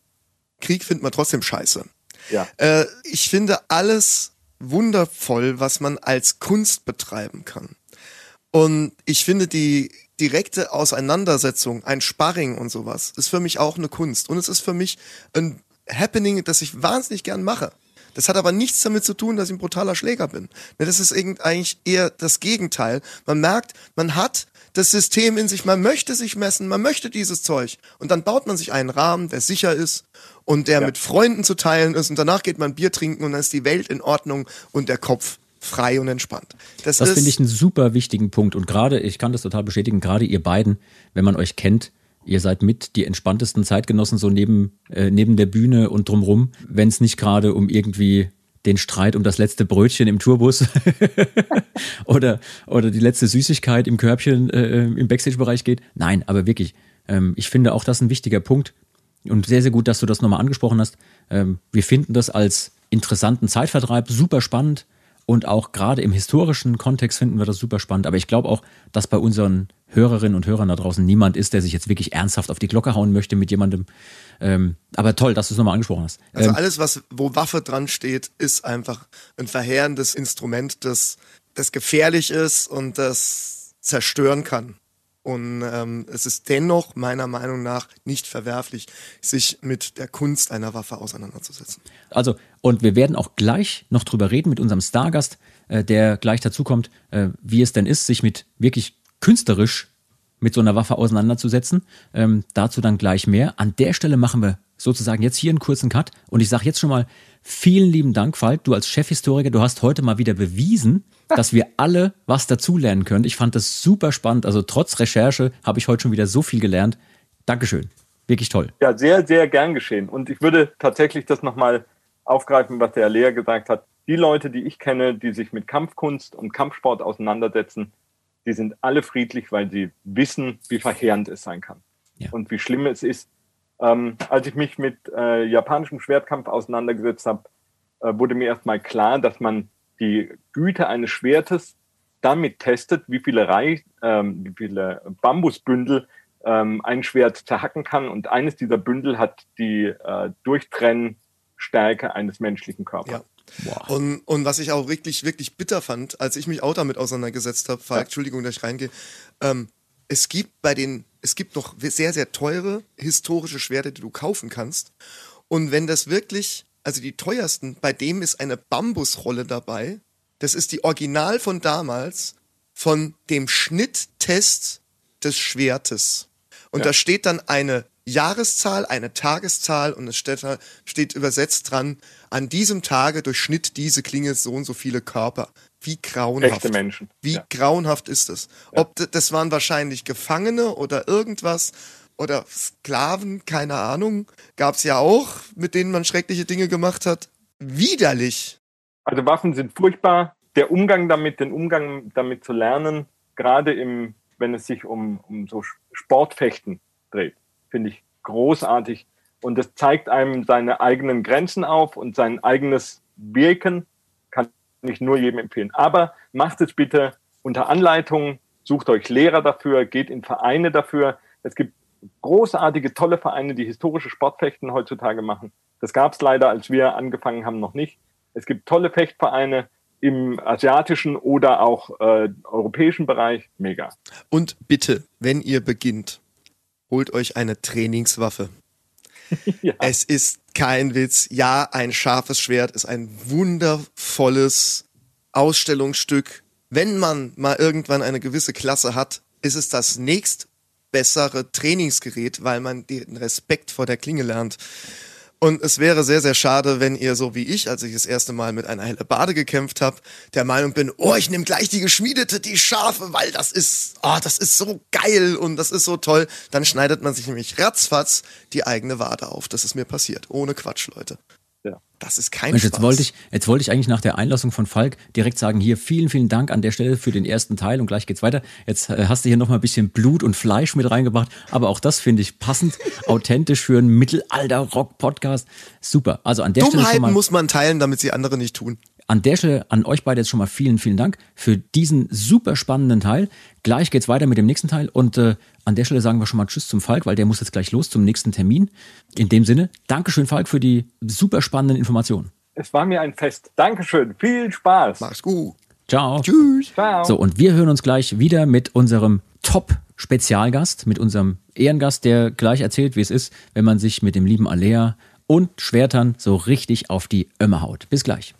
Krieg findet man trotzdem scheiße. Ja. Äh, ich finde alles wundervoll, was man als Kunst betreiben kann. Und ich finde die direkte Auseinandersetzung, ein Sparring und sowas, ist für mich auch eine Kunst. Und es ist für mich ein Happening, das ich wahnsinnig gern mache. Das hat aber nichts damit zu tun, dass ich ein brutaler Schläger bin. Das ist eigentlich eher das Gegenteil. Man merkt, man hat das System in sich, man möchte sich messen, man möchte dieses Zeug. Und dann baut man sich einen Rahmen, der sicher ist und der ja. mit Freunden zu teilen ist und danach geht man Bier trinken und dann ist die Welt in Ordnung und der Kopf frei und entspannt. Das, das finde ich einen super wichtigen Punkt und gerade, ich kann das total bestätigen, gerade ihr beiden, wenn man euch kennt, ihr seid mit die entspanntesten Zeitgenossen so neben, äh, neben der Bühne und drumrum, wenn es nicht gerade um irgendwie den Streit um das letzte Brötchen im Tourbus oder, oder die letzte Süßigkeit im Körbchen äh, im Backstage-Bereich geht. Nein, aber wirklich, ähm, ich finde auch das ein wichtiger Punkt und sehr, sehr gut, dass du das nochmal angesprochen hast. Ähm, wir finden das als interessanten Zeitvertreib super spannend und auch gerade im historischen Kontext finden wir das super spannend. Aber ich glaube auch, dass bei unseren Hörerinnen und Hörern da draußen niemand ist, der sich jetzt wirklich ernsthaft auf die Glocke hauen möchte mit jemandem. Ähm, aber toll, dass du es nochmal angesprochen hast. Also ähm, alles, was, wo Waffe dran steht, ist einfach ein verheerendes Instrument, das, das gefährlich ist und das zerstören kann. Und ähm, es ist dennoch meiner Meinung nach nicht verwerflich, sich mit der Kunst einer Waffe auseinanderzusetzen. Also, und wir werden auch gleich noch drüber reden mit unserem Stargast, äh, der gleich dazukommt, äh, wie es denn ist, sich mit wirklich künstlerisch mit so einer Waffe auseinanderzusetzen. Ähm, dazu dann gleich mehr. An der Stelle machen wir sozusagen jetzt hier einen kurzen Cut. Und ich sage jetzt schon mal vielen lieben Dank, Falk. Du als Chefhistoriker, du hast heute mal wieder bewiesen, dass wir alle was dazulernen können. Ich fand das super spannend. Also trotz Recherche habe ich heute schon wieder so viel gelernt. Dankeschön. Wirklich toll. Ja, sehr, sehr gern geschehen. Und ich würde tatsächlich das nochmal aufgreifen, was der Lea gesagt hat. Die Leute, die ich kenne, die sich mit Kampfkunst und Kampfsport auseinandersetzen, die sind alle friedlich, weil sie wissen, wie verheerend es sein kann. Ja. Und wie schlimm es ist. Ähm, als ich mich mit äh, japanischem Schwertkampf auseinandergesetzt habe, äh, wurde mir erstmal klar, dass man die Güte eines Schwertes damit testet, wie viele, Reich, ähm, wie viele Bambusbündel ähm, ein Schwert zerhacken kann. Und eines dieser Bündel hat die äh, Durchtrennstärke eines menschlichen Körpers. Ja. Wow. Und, und was ich auch wirklich, wirklich bitter fand, als ich mich auch damit auseinandergesetzt habe, Falk, ja. Entschuldigung, dass ich reingehe, ähm, es gibt bei den, es gibt noch sehr, sehr teure historische Schwerter, die du kaufen kannst. Und wenn das wirklich, also die teuersten, bei dem ist eine Bambusrolle dabei. Das ist die Original von damals, von dem Schnitttest des Schwertes. Und ja. da steht dann eine Jahreszahl, eine Tageszahl und es steht, steht übersetzt dran, an diesem Tage durchschnitt diese Klinge so und so viele Körper. Wie grauenhaft. Echte Menschen. Wie ja. grauenhaft ist es? Ja. Ob das waren wahrscheinlich Gefangene oder irgendwas oder Sklaven, keine Ahnung, gab es ja auch, mit denen man schreckliche Dinge gemacht hat. Widerlich. Also Waffen sind furchtbar. Der Umgang damit, den Umgang damit zu lernen, gerade im, wenn es sich um, um so Sportfechten dreht finde ich großartig. Und das zeigt einem seine eigenen Grenzen auf und sein eigenes Wirken. Ich nur jedem empfehlen. Aber macht es bitte unter Anleitung, sucht euch Lehrer dafür, geht in Vereine dafür. Es gibt großartige, tolle Vereine, die historische Sportfechten heutzutage machen. Das gab es leider, als wir angefangen haben, noch nicht. Es gibt tolle Fechtvereine im asiatischen oder auch äh, europäischen Bereich. Mega. Und bitte, wenn ihr beginnt, holt euch eine Trainingswaffe. ja. Es ist kein Witz. Ja, ein scharfes Schwert ist ein wundervolles Ausstellungsstück. Wenn man mal irgendwann eine gewisse Klasse hat, ist es das nächst bessere Trainingsgerät, weil man den Respekt vor der Klinge lernt. Und es wäre sehr, sehr schade, wenn ihr so wie ich, als ich das erste Mal mit einer helle Bade gekämpft habe, der Meinung bin, oh, ich nehme gleich die geschmiedete, die scharfe, weil das ist, oh, das ist so geil und das ist so toll. Dann schneidet man sich nämlich ratzfatz die eigene Wade auf. Das ist mir passiert. Ohne Quatsch, Leute. Das ist kein Mensch, Spaß. Jetzt wollte, ich, jetzt wollte ich eigentlich nach der Einlassung von Falk direkt sagen, hier vielen, vielen Dank an der Stelle für den ersten Teil und gleich geht's weiter. Jetzt äh, hast du hier nochmal ein bisschen Blut und Fleisch mit reingebracht, aber auch das finde ich passend, authentisch für einen Mittelalter-Rock-Podcast. Super. Also an der Dummheiten Stelle schon mal, muss man teilen, damit sie andere nicht tun. An der Stelle an euch beide jetzt schon mal vielen, vielen Dank für diesen super spannenden Teil. Gleich geht's weiter mit dem nächsten Teil und äh, an der Stelle sagen wir schon mal Tschüss zum Falk, weil der muss jetzt gleich los zum nächsten Termin. In dem Sinne, Dankeschön Falk für die super spannenden Informationen. Es war mir ein Fest. Dankeschön. Viel Spaß. Mach's gut. Ciao. Tschüss. Ciao. So, und wir hören uns gleich wieder mit unserem Top-Spezialgast, mit unserem Ehrengast, der gleich erzählt, wie es ist, wenn man sich mit dem lieben Alea und Schwertern so richtig auf die Ömme haut. Bis gleich.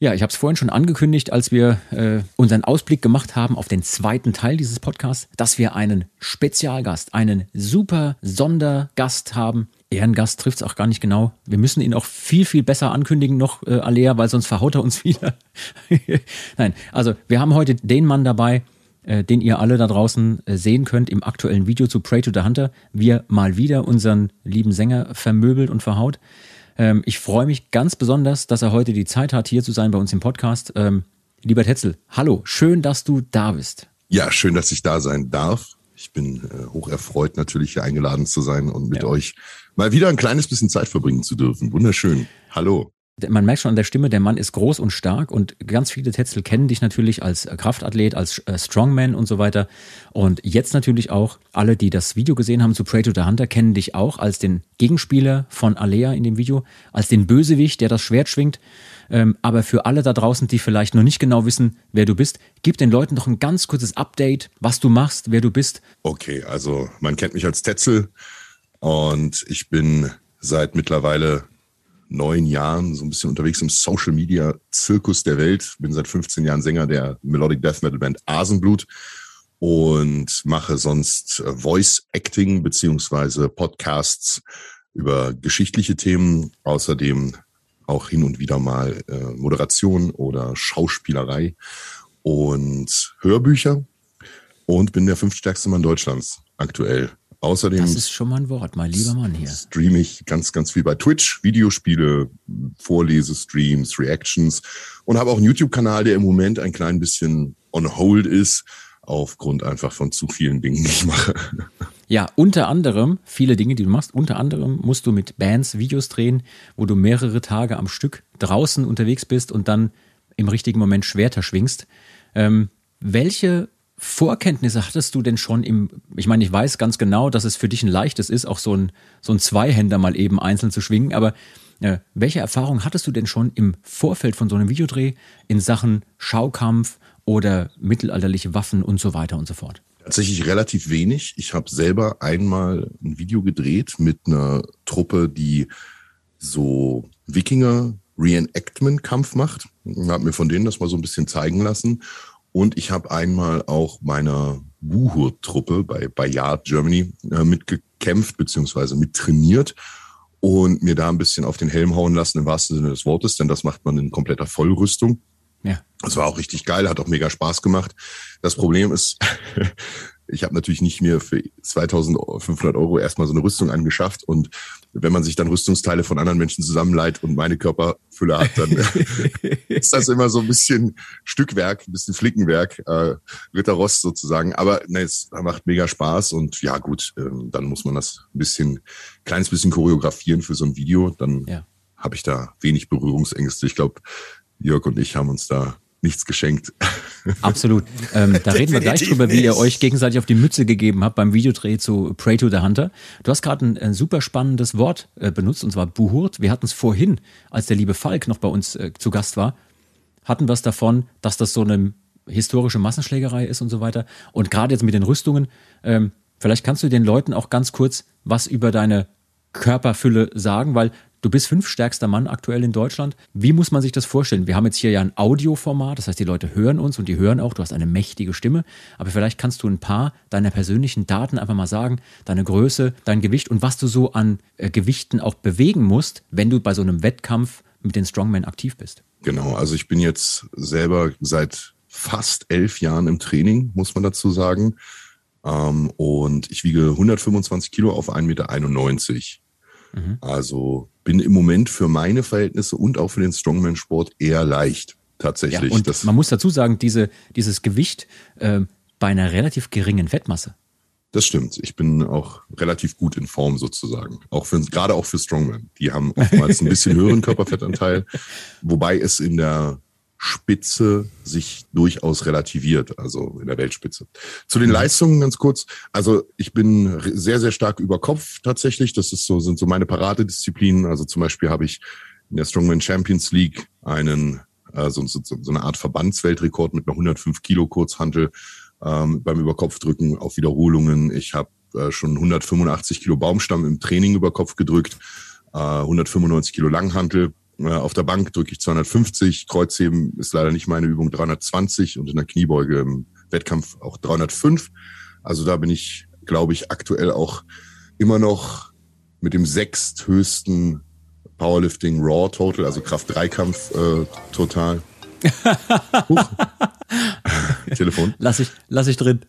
Ja, ich habe es vorhin schon angekündigt, als wir äh, unseren Ausblick gemacht haben auf den zweiten Teil dieses Podcasts, dass wir einen Spezialgast, einen super Sondergast haben. Ehrengast trifft es auch gar nicht genau. Wir müssen ihn auch viel, viel besser ankündigen noch, äh, Alea, weil sonst verhaut er uns wieder. Nein, also wir haben heute den Mann dabei, äh, den ihr alle da draußen äh, sehen könnt im aktuellen Video zu Pray to the Hunter, wie er mal wieder unseren lieben Sänger vermöbelt und verhaut. Ähm, ich freue mich ganz besonders, dass er heute die Zeit hat, hier zu sein bei uns im Podcast. Ähm, lieber Tetzel, hallo, schön, dass du da bist. Ja, schön, dass ich da sein darf. Ich bin äh, hoch erfreut, natürlich hier eingeladen zu sein und mit ja. euch mal wieder ein kleines bisschen Zeit verbringen zu dürfen. Wunderschön. Hallo man merkt schon an der Stimme, der Mann ist groß und stark und ganz viele Tetzel kennen dich natürlich als Kraftathlet, als äh, Strongman und so weiter. Und jetzt natürlich auch alle, die das Video gesehen haben zu Pray to the Hunter, kennen dich auch als den Gegenspieler von Alea in dem Video, als den Bösewicht, der das Schwert schwingt. Ähm, aber für alle da draußen, die vielleicht noch nicht genau wissen, wer du bist, gib den Leuten doch ein ganz kurzes Update, was du machst, wer du bist. Okay, also man kennt mich als Tetzel und ich bin seit mittlerweile neun Jahren so ein bisschen unterwegs im Social Media Zirkus der Welt. Bin seit 15 Jahren Sänger der Melodic Death Metal Band Asenblut und mache sonst äh, Voice Acting beziehungsweise Podcasts über geschichtliche Themen. Außerdem auch hin und wieder mal äh, Moderation oder Schauspielerei und Hörbücher und bin der fünftstärkste Mann Deutschlands aktuell. Außerdem. Das ist schon mal ein Wort, mein lieber Mann hier. Streame ich ganz, ganz viel bei Twitch, Videospiele, Vorlesestreams, Reactions und habe auch einen YouTube-Kanal, der im Moment ein klein bisschen on hold ist, aufgrund einfach von zu vielen Dingen, die ich mache. Ja, unter anderem, viele Dinge, die du machst, unter anderem musst du mit Bands Videos drehen, wo du mehrere Tage am Stück draußen unterwegs bist und dann im richtigen Moment Schwerter schwingst. Ähm, welche Vorkenntnisse hattest du denn schon im, ich meine, ich weiß ganz genau, dass es für dich ein leichtes ist, auch so ein, so ein Zweihänder mal eben einzeln zu schwingen, aber äh, welche Erfahrung hattest du denn schon im Vorfeld von so einem Videodreh in Sachen Schaukampf oder mittelalterliche Waffen und so weiter und so fort? Tatsächlich relativ wenig. Ich habe selber einmal ein Video gedreht mit einer Truppe, die so Wikinger Reenactment-Kampf macht. Habe mir von denen das mal so ein bisschen zeigen lassen. Und ich habe einmal auch meiner Buhurt-Truppe bei, bei Yard Germany äh, mitgekämpft beziehungsweise mittrainiert und mir da ein bisschen auf den Helm hauen lassen, im wahrsten Sinne des Wortes, denn das macht man in kompletter Vollrüstung. Ja. Das war auch richtig geil, hat auch mega Spaß gemacht. Das Problem ist, ich habe natürlich nicht mehr für 2500 Euro erstmal so eine Rüstung angeschafft. Und wenn man sich dann Rüstungsteile von anderen Menschen zusammenleiht und meine Körperfülle hat, dann ist das immer so ein bisschen Stückwerk, ein bisschen Flickenwerk, äh, Ritterrost sozusagen. Aber ne, es macht mega Spaß und ja gut, äh, dann muss man das ein bisschen, kleines bisschen choreografieren für so ein Video. Dann ja. habe ich da wenig Berührungsängste. Ich glaube, Jörg und ich haben uns da nichts geschenkt. Absolut. Ähm, da reden wir gleich drüber, wie ihr euch gegenseitig auf die Mütze gegeben habt beim Videodreh zu Pray to the Hunter. Du hast gerade ein, ein, super spannendes Wort äh, benutzt, und zwar Buhurt. Wir hatten es vorhin, als der liebe Falk noch bei uns äh, zu Gast war, hatten wir es davon, dass das so eine historische Massenschlägerei ist und so weiter. Und gerade jetzt mit den Rüstungen, ähm, vielleicht kannst du den Leuten auch ganz kurz was über deine Körperfülle sagen, weil Du bist fünfstärkster Mann aktuell in Deutschland. Wie muss man sich das vorstellen? Wir haben jetzt hier ja ein Audioformat, das heißt, die Leute hören uns und die hören auch, du hast eine mächtige Stimme. Aber vielleicht kannst du ein paar deiner persönlichen Daten einfach mal sagen, deine Größe, dein Gewicht und was du so an äh, Gewichten auch bewegen musst, wenn du bei so einem Wettkampf mit den Strongmen aktiv bist. Genau, also ich bin jetzt selber seit fast elf Jahren im Training, muss man dazu sagen. Ähm, und ich wiege 125 Kilo auf 1,91 Meter. Mhm. Also bin im Moment für meine Verhältnisse und auch für den Strongman-Sport eher leicht. Tatsächlich. Ja, und das, man muss dazu sagen, diese, dieses Gewicht äh, bei einer relativ geringen Fettmasse. Das stimmt. Ich bin auch relativ gut in Form sozusagen. Auch für, gerade auch für Strongman. Die haben oftmals ein bisschen höheren Körperfettanteil, wobei es in der Spitze sich durchaus relativiert, also in der Weltspitze. Zu den mhm. Leistungen ganz kurz. Also ich bin sehr, sehr stark über Kopf tatsächlich. Das ist so, sind so meine Paradedisziplinen. Also zum Beispiel habe ich in der Strongman Champions League einen äh, so, so, so eine Art Verbandsweltrekord mit einer 105 Kilo Kurzhantel ähm, beim Überkopfdrücken auf Wiederholungen. Ich habe äh, schon 185 Kilo Baumstamm im Training über Kopf gedrückt, äh, 195 Kilo Langhantel. Auf der Bank drücke ich 250, Kreuzheben ist leider nicht meine Übung, 320 und in der Kniebeuge im Wettkampf auch 305. Also da bin ich, glaube ich, aktuell auch immer noch mit dem sechsthöchsten Powerlifting Raw Total, also Kraft-Dreikampf äh, total. Telefon. Lass ich, lass ich drin.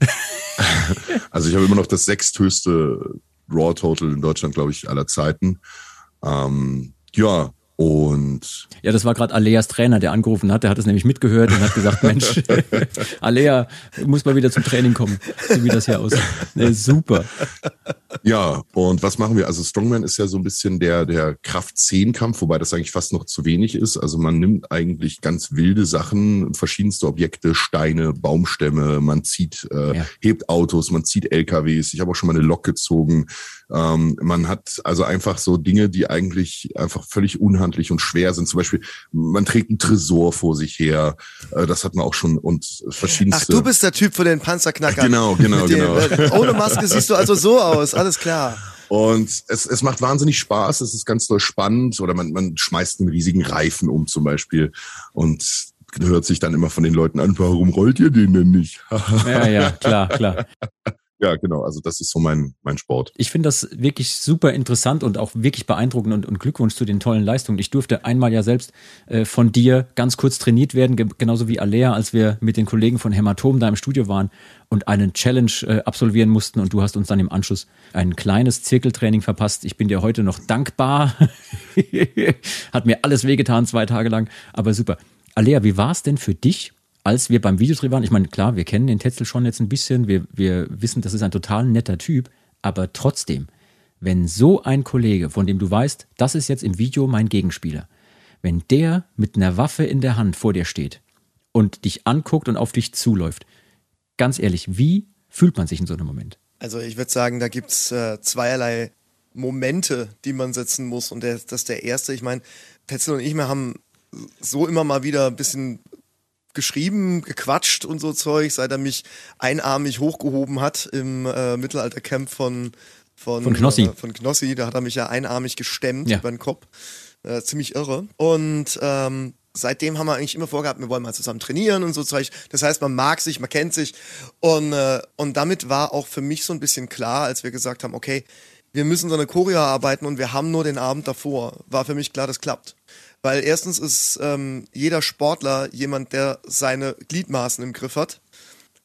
also ich habe immer noch das sechsthöchste Raw Total in Deutschland, glaube ich, aller Zeiten. Ähm, ja, und ja, das war gerade Aleas Trainer, der angerufen hat. Der hat es nämlich mitgehört und hat gesagt, Mensch, Alea, muss mal wieder zum Training kommen, so wie das hier aussieht. Nee, super. Ja, und was machen wir? Also Strongman ist ja so ein bisschen der, der Kraft-10-Kampf, wobei das eigentlich fast noch zu wenig ist. Also man nimmt eigentlich ganz wilde Sachen, verschiedenste Objekte, Steine, Baumstämme, man zieht, äh, ja. hebt Autos, man zieht LKWs. Ich habe auch schon mal eine Lok gezogen. Ähm, man hat also einfach so Dinge, die eigentlich einfach völlig unhandlich und schwer sind. Zum Beispiel, man trägt einen Tresor vor sich her. Äh, das hat man auch schon und verschiedenste. Ach, du bist der Typ für den Panzerknacker. Genau, genau, genau. Äh, ohne Maske siehst du also so aus. Alles klar. Und es, es macht wahnsinnig Spaß, es ist ganz doll spannend oder man, man schmeißt einen riesigen Reifen um zum Beispiel und hört sich dann immer von den Leuten an, warum rollt ihr den denn nicht? ja, ja, klar, klar. Ja, genau. Also das ist so mein, mein Sport. Ich finde das wirklich super interessant und auch wirklich beeindruckend und, und Glückwunsch zu den tollen Leistungen. Ich durfte einmal ja selbst äh, von dir ganz kurz trainiert werden, genauso wie Alea, als wir mit den Kollegen von Hämatom da im Studio waren und einen Challenge äh, absolvieren mussten und du hast uns dann im Anschluss ein kleines Zirkeltraining verpasst. Ich bin dir heute noch dankbar. Hat mir alles wehgetan, zwei Tage lang, aber super. Alea, wie war es denn für dich, als wir beim Videodreh waren, ich meine, klar, wir kennen den Tetzel schon jetzt ein bisschen, wir, wir wissen, das ist ein total netter Typ, aber trotzdem, wenn so ein Kollege, von dem du weißt, das ist jetzt im Video mein Gegenspieler, wenn der mit einer Waffe in der Hand vor dir steht und dich anguckt und auf dich zuläuft, ganz ehrlich, wie fühlt man sich in so einem Moment? Also ich würde sagen, da gibt es äh, zweierlei Momente, die man setzen muss. Und der, das ist der erste. Ich meine, Tetzel und ich, wir haben so immer mal wieder ein bisschen geschrieben, gequatscht und so Zeug, seit er mich einarmig hochgehoben hat im äh, Mittelaltercamp von von, von Knossi. Äh, von Knossi, da hat er mich ja einarmig gestemmt ja. über den Kopf. Äh, ziemlich irre. Und ähm, seitdem haben wir eigentlich immer vorgehabt, wir wollen mal zusammen trainieren und so Zeug. Das heißt, man mag sich, man kennt sich. Und, äh, und damit war auch für mich so ein bisschen klar, als wir gesagt haben, okay, wir müssen so eine Choreo arbeiten und wir haben nur den Abend davor. War für mich klar, das klappt. Weil erstens ist ähm, jeder Sportler jemand, der seine Gliedmaßen im Griff hat.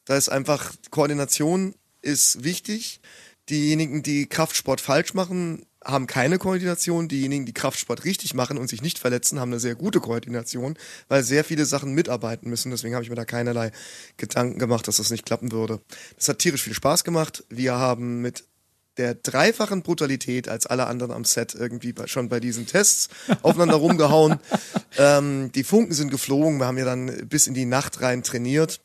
Da ist einfach Koordination ist wichtig. Diejenigen, die Kraftsport falsch machen, haben keine Koordination. Diejenigen, die Kraftsport richtig machen und sich nicht verletzen, haben eine sehr gute Koordination, weil sehr viele Sachen mitarbeiten müssen. Deswegen habe ich mir da keinerlei Gedanken gemacht, dass das nicht klappen würde. Das hat tierisch viel Spaß gemacht. Wir haben mit der dreifachen Brutalität als alle anderen am Set irgendwie bei, schon bei diesen Tests aufeinander rumgehauen. ähm, die Funken sind geflogen. Wir haben ja dann bis in die Nacht rein trainiert.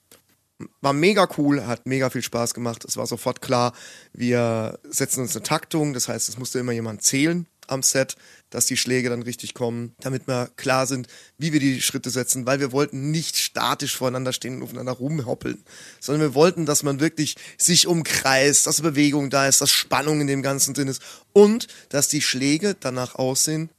War mega cool, hat mega viel Spaß gemacht. Es war sofort klar, wir setzen uns eine Taktung. Das heißt, es musste immer jemand zählen am Set dass die Schläge dann richtig kommen, damit wir klar sind, wie wir die Schritte setzen, weil wir wollten nicht statisch voreinander stehen und aufeinander rumhoppeln, sondern wir wollten, dass man wirklich sich umkreist, dass Bewegung da ist, dass Spannung in dem Ganzen drin ist und dass die Schläge danach aussehen,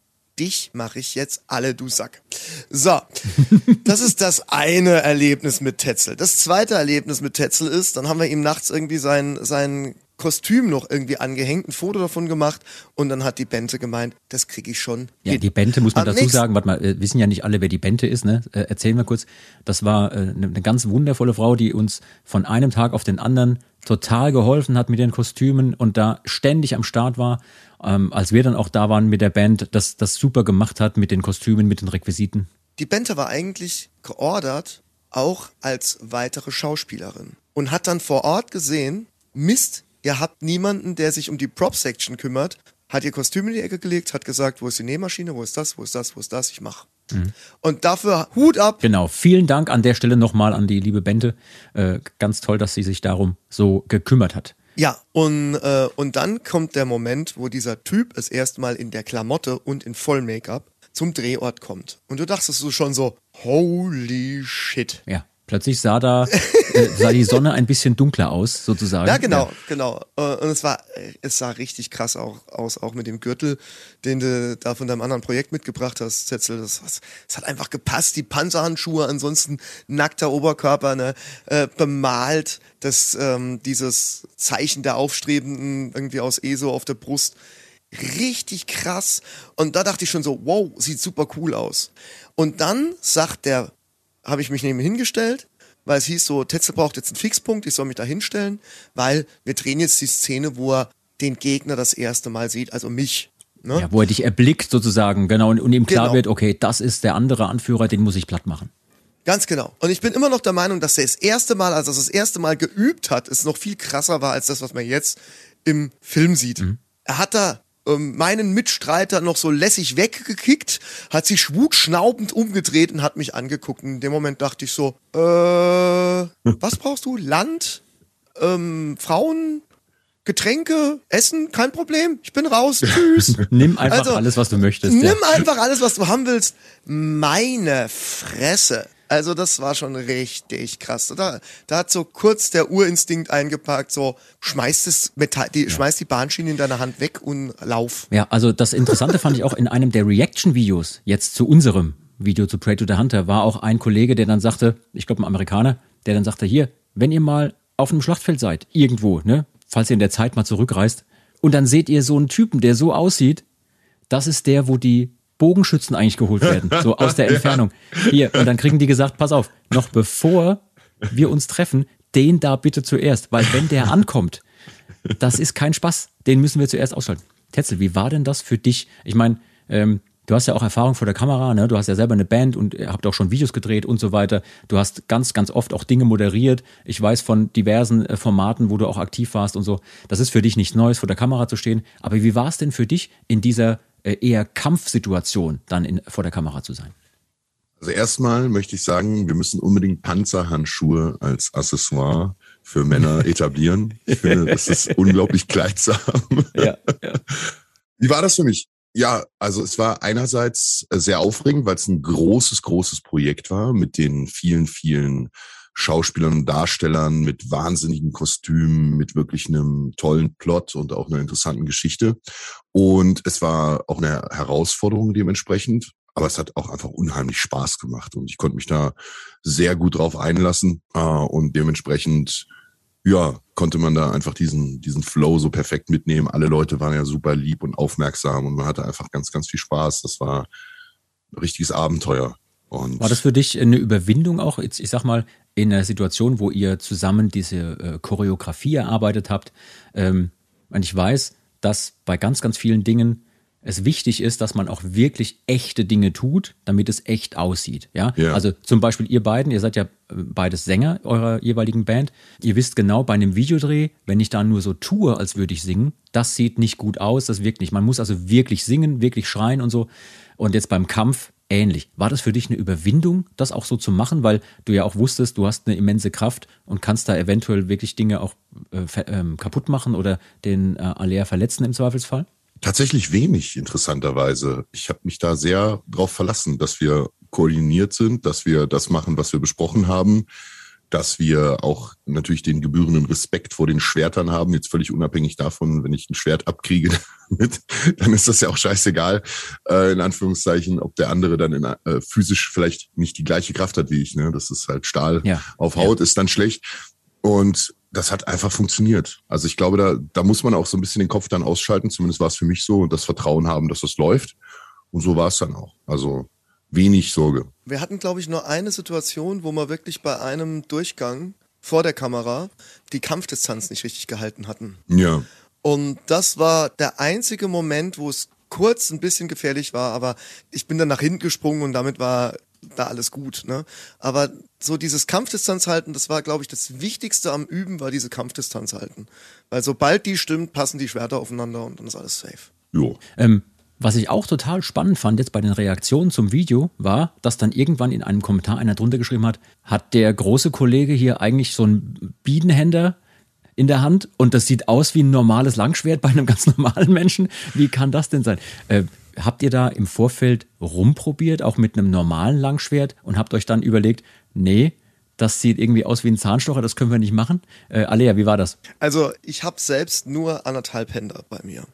dich mache ich jetzt alle, du Sack. So, das ist das eine Erlebnis mit Tetzel. Das zweite Erlebnis mit Tetzel ist, dann haben wir ihm nachts irgendwie sein, sein Kostüm noch irgendwie angehängt, ein Foto davon gemacht und dann hat die Bente gemeint, das kriege ich schon. Ja, hin. die Bente muss man Am dazu sagen, warte mal, äh, wissen ja nicht alle, wer die Bente ist, ne? Äh, erzählen wir kurz. Das war äh, eine, eine ganz wundervolle Frau, die uns von einem Tag auf den anderen total geholfen hat mit den Kostümen und da ständig am Start war, ähm, als wir dann auch da waren mit der Band, das, das super gemacht hat mit den Kostümen, mit den Requisiten. Die Bente war eigentlich geordert, auch als weitere Schauspielerin und hat dann vor Ort gesehen, Mist, ihr habt niemanden, der sich um die Prop-Section kümmert, hat ihr Kostüm in die Ecke gelegt, hat gesagt, wo ist die Nähmaschine, wo ist das, wo ist das, wo ist das, ich mach. Mhm. Und dafür Hut ab. Genau, vielen Dank an der Stelle nochmal an die liebe Bente. Äh, ganz toll, dass sie sich darum so gekümmert hat. Ja, und, äh, und dann kommt der Moment, wo dieser Typ es erstmal in der Klamotte und in Voll-Make-up zum Drehort kommt. Und du dachtest du schon so, holy shit. Ja. Plötzlich sah da äh, sah die Sonne ein bisschen dunkler aus, sozusagen. Ja, genau, ja. genau. Äh, und es war, es sah richtig krass auch, aus, auch mit dem Gürtel, den du da von deinem anderen Projekt mitgebracht hast, Zetzel. Das, das hat einfach gepasst. Die Panzerhandschuhe, ansonsten nackter Oberkörper, ne, äh, bemalt, das, ähm, dieses Zeichen der Aufstrebenden irgendwie aus ESO auf der Brust. Richtig krass. Und da dachte ich schon so, wow, sieht super cool aus. Und dann sagt der habe ich mich neben hingestellt, weil es hieß so, Tetzel braucht jetzt einen Fixpunkt, ich soll mich da hinstellen, weil wir drehen jetzt die Szene, wo er den Gegner das erste Mal sieht, also mich. Ne? Ja, wo er dich erblickt sozusagen, genau, und, und ihm klar genau. wird, okay, das ist der andere Anführer, den muss ich platt machen. Ganz genau. Und ich bin immer noch der Meinung, dass er das erste Mal, als er das erste Mal geübt hat, es noch viel krasser war als das, was man jetzt im Film sieht. Mhm. Er hat da ähm, meinen Mitstreiter noch so lässig weggekickt, hat sich schwugschnaubend umgedreht und hat mich angeguckt. In dem Moment dachte ich so, äh, was brauchst du? Land? Ähm, Frauen? Getränke, Essen, kein Problem. Ich bin raus. Tschüss. nimm einfach also, alles, was du möchtest. Nimm ja. einfach alles, was du haben willst. Meine Fresse. Also das war schon richtig krass. Da, da hat so kurz der Urinstinkt eingepackt, so schmeißt das Metall, die, ja. schmeißt die Bahnschiene in deiner Hand weg und lauf. Ja, also das Interessante fand ich auch in einem der Reaction-Videos, jetzt zu unserem Video zu Pray to the Hunter, war auch ein Kollege, der dann sagte, ich glaube ein Amerikaner, der dann sagte, hier, wenn ihr mal auf einem Schlachtfeld seid, irgendwo, ne, falls ihr in der Zeit mal zurückreist, und dann seht ihr so einen Typen, der so aussieht, das ist der, wo die Bogenschützen eigentlich geholt werden, so aus der Entfernung. Hier, und dann kriegen die gesagt, pass auf, noch bevor wir uns treffen, den da bitte zuerst, weil wenn der ankommt, das ist kein Spaß, den müssen wir zuerst ausschalten. Tetzel, wie war denn das für dich? Ich meine, ähm, du hast ja auch Erfahrung vor der Kamera, ne? du hast ja selber eine Band und habt auch schon Videos gedreht und so weiter. Du hast ganz, ganz oft auch Dinge moderiert. Ich weiß von diversen äh, Formaten, wo du auch aktiv warst und so. Das ist für dich nichts Neues, vor der Kamera zu stehen. Aber wie war es denn für dich in dieser eher Kampfsituation dann in, vor der Kamera zu sein? Also erstmal möchte ich sagen, wir müssen unbedingt Panzerhandschuhe als Accessoire für Männer etablieren. Ich finde, das ist unglaublich kleidsam. Ja, ja. Wie war das für mich? Ja, also es war einerseits sehr aufregend, weil es ein großes, großes Projekt war mit den vielen, vielen Schauspielern und Darstellern mit wahnsinnigen Kostümen, mit wirklich einem tollen Plot und auch einer interessanten Geschichte. Und es war auch eine Herausforderung dementsprechend. Aber es hat auch einfach unheimlich Spaß gemacht und ich konnte mich da sehr gut drauf einlassen äh, und dementsprechend ja, konnte man da einfach diesen, diesen Flow so perfekt mitnehmen. Alle Leute waren ja super lieb und aufmerksam und man hatte einfach ganz, ganz viel Spaß. Das war ein richtiges Abenteuer. Und war das für dich eine Überwindung auch, ich sag mal, in einer Situation, wo ihr zusammen diese äh, Choreografie erarbeitet habt? Ähm, und ich weiß, dass bei ganz, ganz vielen Dingen es wichtig ist, dass man auch wirklich echte Dinge tut, damit es echt aussieht. Ja? ja? Also zum Beispiel ihr beiden, ihr seid ja äh, beides Sänger eurer jeweiligen Band. Ihr wisst genau bei einem Videodreh, wenn ich da nur so tue, als würde ich singen, das sieht nicht gut aus, das wirkt nicht. Man muss also wirklich singen, wirklich schreien und so. Und jetzt beim Kampf ähnlich. War das für dich eine Überwindung, das auch so zu machen, weil du ja auch wusstest, du hast eine immense Kraft und kannst da eventuell wirklich Dinge auch äh, ähm, kaputt machen oder den äh, Alea verletzen im Zweifelsfall? Tatsächlich wenig, interessanterweise. Ich habe mich da sehr darauf verlassen, dass wir koordiniert sind, dass wir das machen, was wir besprochen haben dass wir auch natürlich den gebührenden Respekt vor den Schwertern haben, jetzt völlig unabhängig davon, wenn ich ein Schwert abkriege damit, dann ist das ja auch scheißegal, äh, in Anführungszeichen, ob der andere dann in, äh, physisch vielleicht nicht die gleiche Kraft hat wie ich. Ne? Das ist halt Stahl ja. auf Haut, ja. ist dann schlecht. Und das hat einfach funktioniert. Also ich glaube, da, da muss man auch so ein bisschen den Kopf dann ausschalten, zumindest war es für mich so, und das Vertrauen haben, dass das läuft. Und so war es dann auch. Also wenig Sorge. Wir hatten, glaube ich, nur eine Situation, wo wir wirklich bei einem Durchgang vor der Kamera die Kampfdistanz nicht richtig gehalten hatten. Ja. Und das war der einzige Moment, wo es kurz ein bisschen gefährlich war, aber ich bin dann nach hinten gesprungen und damit war da alles gut. Ne? Aber so dieses Kampfdistanz halten, das war, glaube ich, das Wichtigste am Üben, war diese Kampfdistanz halten. Weil sobald die stimmt, passen die Schwerter aufeinander und dann ist alles safe. Jo. Ähm, was ich auch total spannend fand jetzt bei den Reaktionen zum Video, war, dass dann irgendwann in einem Kommentar einer drunter geschrieben hat, hat der große Kollege hier eigentlich so einen Bienenhänder in der Hand und das sieht aus wie ein normales Langschwert bei einem ganz normalen Menschen. Wie kann das denn sein? Äh, habt ihr da im Vorfeld rumprobiert, auch mit einem normalen Langschwert und habt euch dann überlegt, nee, das sieht irgendwie aus wie ein Zahnstocher, das können wir nicht machen. Äh, Alea, wie war das? Also ich habe selbst nur anderthalb Hände bei mir.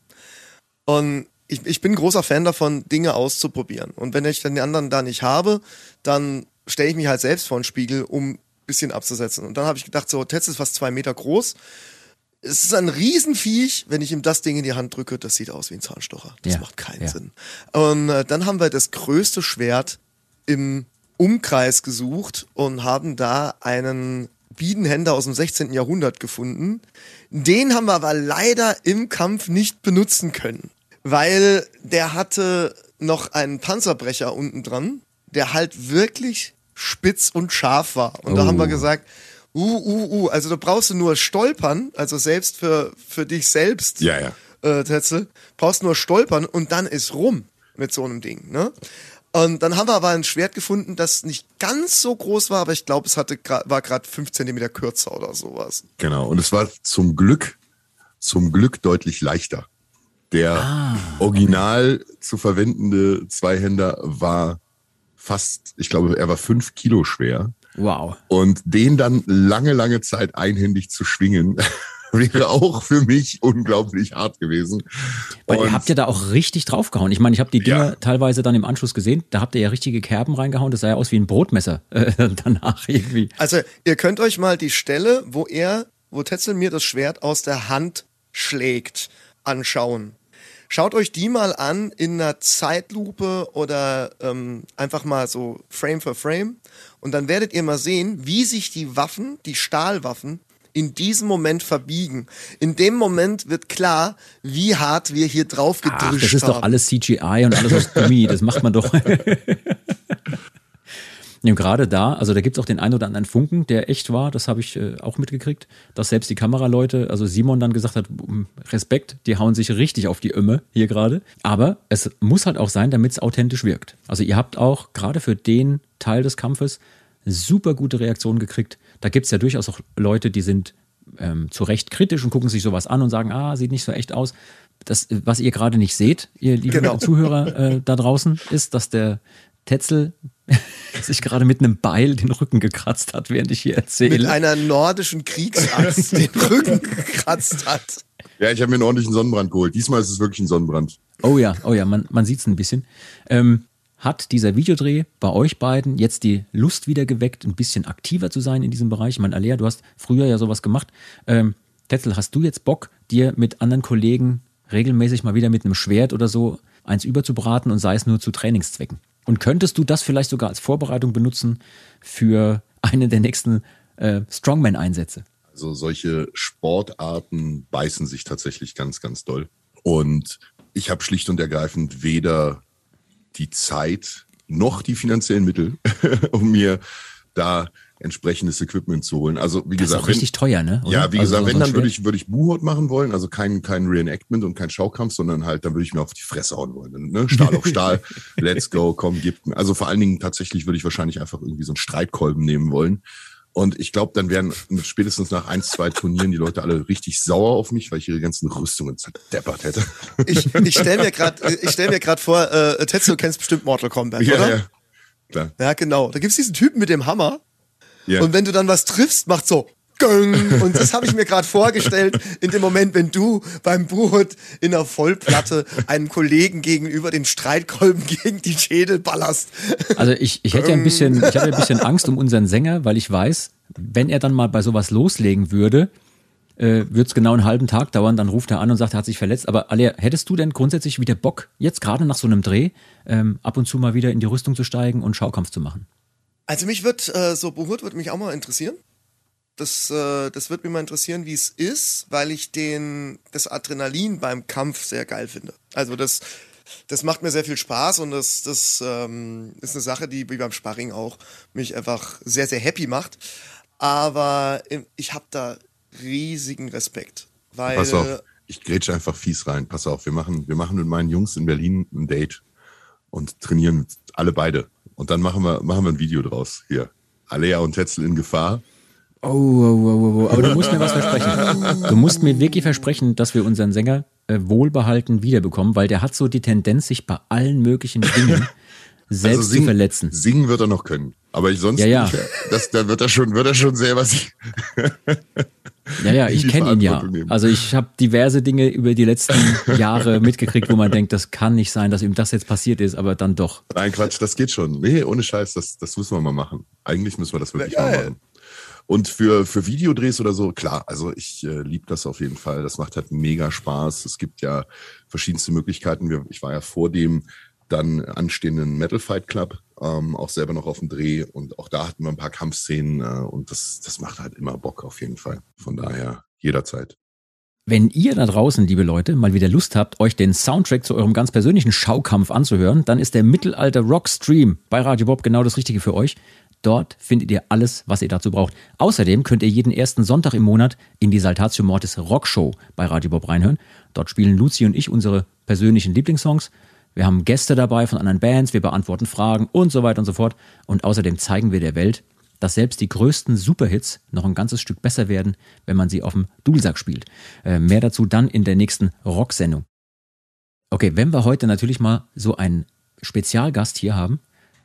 Und ich, ich bin großer Fan davon, Dinge auszuprobieren. Und wenn ich dann die anderen da nicht habe, dann stelle ich mich halt selbst vor den Spiegel, um ein bisschen abzusetzen. Und dann habe ich gedacht, so, Tetz ist fast zwei Meter groß. Es ist ein Riesenviech, wenn ich ihm das Ding in die Hand drücke, das sieht aus wie ein Zahnstocher. Das Ja, macht keinen ja. Sinn. Und äh, dann haben wir das größte Schwert im Umkreis gesucht und haben da einen Biedenhänder aus dem 16. Jahrhundert gefunden. Den haben wir aber leider im Kampf nicht benutzen können, weil der hatte noch einen Panzerbrecher unten dran, der halt wirklich spitz und scharf war. Und da Oh. haben wir gesagt, uh, uh, uh, also da brauchst du nur stolpern, also selbst für, für dich selbst, Ja, ja. äh, Tetzel, brauchst nur stolpern und dann ist rum mit so einem Ding, ne? Und dann haben wir aber ein Schwert gefunden, das nicht ganz so groß war, aber ich glaube, es hatte war gerade fünf Zentimeter kürzer oder sowas. Genau. Und es war zum Glück, zum Glück deutlich leichter. Der original zu verwendende Zweihänder war fast, ich glaube, er war fünf Kilo schwer. Wow. Und den dann lange, lange Zeit einhändig zu schwingen, wäre auch für mich unglaublich hart gewesen. Weil ihr Und- habt ja da auch richtig draufgehauen. Ich meine, ich habe die Dinger Ja. teilweise dann im Anschluss gesehen. Da habt ihr ja richtige Kerben reingehauen. Das sah ja aus wie ein Brotmesser äh, danach irgendwie. Also, ihr könnt euch mal die Stelle, wo er, wo Tetzel mir das Schwert aus der Hand schlägt, anschauen. Schaut euch die mal an in einer Zeitlupe oder ähm, einfach mal so Frame für Frame. Und dann werdet ihr mal sehen, wie sich die Waffen, die Stahlwaffen, in diesem Moment verbiegen. In dem Moment wird klar, wie hart wir hier drauf gedrischt Ach, das ist haben. doch alles CGI und alles aus Gummi. Das macht man doch. Ja, gerade da, also da gibt's auch den einen oder anderen Funken, der echt war, das habe ich äh, auch mitgekriegt, dass selbst die Kameraleute, also Simon dann gesagt hat, Respekt, die hauen sich richtig auf die Ömme hier gerade. Aber es muss halt auch sein, damit es authentisch wirkt. Also ihr habt auch gerade für den Teil des Kampfes super gute Reaktionen gekriegt. Da gibt's ja durchaus auch Leute, die sind ähm, zu Recht kritisch und gucken sich sowas an und sagen, ah, sieht nicht so echt aus. Das, was ihr gerade nicht seht, ihr lieben Genau. Zuhörer äh, da draußen, ist, dass der Tetzel sich gerade mit einem Beil den Rücken gekratzt hat, während ich hier mit erzähle. einer nordischen Kriegsaxt den Rücken gekratzt hat. Ja, ich habe mir einen ordentlichen Sonnenbrand geholt. Diesmal ist es wirklich ein Sonnenbrand. Oh ja, oh ja, man, man sieht es ein bisschen. Ähm, hat dieser Videodreh bei euch beiden jetzt die Lust wieder geweckt, ein bisschen aktiver zu sein in diesem Bereich? Ich meine, Alea, du hast früher ja sowas gemacht. Ähm, Tetzel, hast du jetzt Bock, dir mit anderen Kollegen regelmäßig mal wieder mit einem Schwert oder so eins überzubraten und sei es nur zu Trainingszwecken? Und könntest du das vielleicht sogar als Vorbereitung benutzen für einen der nächsten äh, Strongman-Einsätze? Also solche Sportarten beißen sich tatsächlich ganz, ganz doll. Und ich habe schlicht und ergreifend weder die Zeit noch die finanziellen Mittel, um mir da entsprechendes Equipment zu holen. Also wie Das ist gesagt, auch richtig teuer, ne? Oder? Ja, wie Also gesagt, so wenn, ein dann würde ich, würde ich Buhot machen wollen, also kein, kein Reenactment und kein Schaukampf, sondern halt, dann würde ich mir auf die Fresse hauen wollen. Ne? Stahl auf Stahl, let's go, komm, gib mir. Also vor allen Dingen tatsächlich würde ich wahrscheinlich einfach irgendwie so einen Streitkolben nehmen wollen. Und ich glaube, dann wären mit spätestens nach ein, zwei Turnieren die Leute alle richtig sauer auf mich, weil ich ihre ganzen Rüstungen zerdeppert hätte. Ich, ich stelle mir gerade ich stell mir gerade vor, äh, Tetsu, du kennst bestimmt Mortal Kombat, oder? ja. Klar. Ja, genau. Da gibt's diesen Typen mit dem Hammer. Ja. Und wenn du dann was triffst, macht so Göng. Und das habe ich mir gerade vorgestellt, in dem Moment, wenn du beim Buhut in der Vollplatte einem Kollegen gegenüber den Streitkolben gegen die Schädel ballerst. Also ich, ich hätte ja ein bisschen, ich hatte ein bisschen Angst um unseren Sänger, weil ich weiß, wenn er dann mal bei sowas loslegen würde, äh, würde es genau einen halben Tag dauern, dann ruft er an und sagt, er hat sich verletzt. Aber Alia, hättest du denn grundsätzlich wieder Bock, jetzt gerade nach so einem Dreh, ähm, ab und zu mal wieder in die Rüstung zu steigen und Schaukampf zu machen? Also mich wird, äh, so Buhut würde mich auch mal interessieren. Das, äh, das wird mich mal interessieren, wie es ist, weil ich den, das Adrenalin beim Kampf sehr geil finde. Also das, das macht mir sehr viel Spaß und das, das ähm, ist eine Sache, die wie beim Sparring auch mich einfach sehr, sehr happy macht. Aber ähm, ich habe da riesigen Respekt. Weil Pass auf, ich grätsche einfach fies rein. Pass auf, wir machen, wir machen mit meinen Jungs in Berlin ein Date und trainieren alle beide. Und dann machen wir, machen wir ein Video draus. Hier. Alea und Tetzel in Gefahr. Oh, oh, oh, oh, oh. aber du musst mir was versprechen. Du musst mir wirklich versprechen, dass wir unseren Sänger äh, wohlbehalten wiederbekommen, weil der hat so die Tendenz, sich bei allen möglichen Dingen selbst also singen, zu verletzen. Singen wird er noch können. Aber ich sonst ja, ja. Nicht, das, da wird er schon, wird er schon selber sich. ja, ja, ich kenne ihn ja. Nehmen. Also ich habe diverse Dinge über die letzten Jahre mitgekriegt, wo man denkt, das kann nicht sein, dass ihm das jetzt passiert ist, aber dann doch. Nein, Quatsch, das geht schon. Nee, ohne Scheiß, das, das müssen wir mal machen. Eigentlich müssen wir das wirklich ja, mal machen. Und für, für Videodrehs oder so, klar, also ich äh, liebe das auf jeden Fall. Das macht halt mega Spaß. Es gibt ja verschiedenste Möglichkeiten. Ich war ja vor dem dann anstehenden Metal Fight Club, ähm, auch selber noch auf dem Dreh und auch da hatten wir ein paar Kampfszenen äh, und das, das macht halt immer Bock auf jeden Fall. Von daher jederzeit. Wenn ihr da draußen, liebe Leute, mal wieder Lust habt, euch den Soundtrack zu eurem ganz persönlichen Schaukampf anzuhören, dann ist der Mittelalter Rock Stream bei Radio Bob genau das Richtige für euch. Dort findet ihr alles, was ihr dazu braucht. Außerdem könnt ihr jeden ersten Sonntag im Monat in die Saltatio Mortis Rock Show bei Radio Bob reinhören. Dort spielen Luzi und ich unsere persönlichen Lieblingssongs wir haben Gäste dabei von anderen Bands, wir beantworten Fragen und so weiter und so fort. Und außerdem zeigen wir der Welt, dass selbst die größten Superhits noch ein ganzes Stück besser werden, wenn man sie auf dem Dudelsack spielt. Äh, mehr dazu dann in der nächsten Rocksendung. Okay, wenn wir heute natürlich mal so einen Spezialgast hier haben,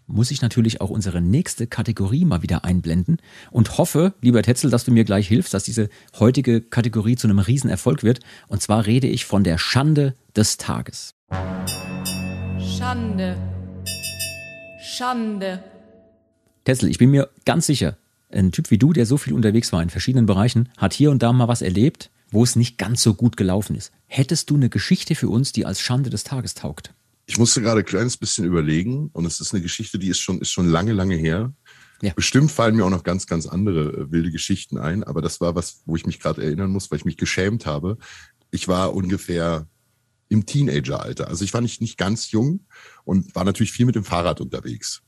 muss ich natürlich auch unsere nächste Kategorie mal wieder einblenden und hoffe, lieber Tetzel, dass du mir gleich hilfst, dass diese heutige Kategorie zu einem Riesenerfolg wird. Und zwar rede ich von der Schande des Tages. Schande. Schande. Tessel, ich bin mir ganz sicher, ein Typ wie du, der so viel unterwegs war in verschiedenen Bereichen, hat hier und da mal was erlebt, wo es nicht ganz so gut gelaufen ist. Hättest du eine Geschichte für uns, die als Schande des Tages taugt? Ich musste gerade ein kleines bisschen überlegen und es ist eine Geschichte, die ist schon, ist schon lange, lange her. Ja. Bestimmt fallen mir auch noch ganz, ganz andere äh, wilde Geschichten ein, aber das war was, wo ich mich gerade erinnern muss, weil ich mich geschämt habe. Ich war ungefähr im Teenageralter. Also ich war nicht, nicht ganz jung und war natürlich viel mit dem Fahrrad unterwegs.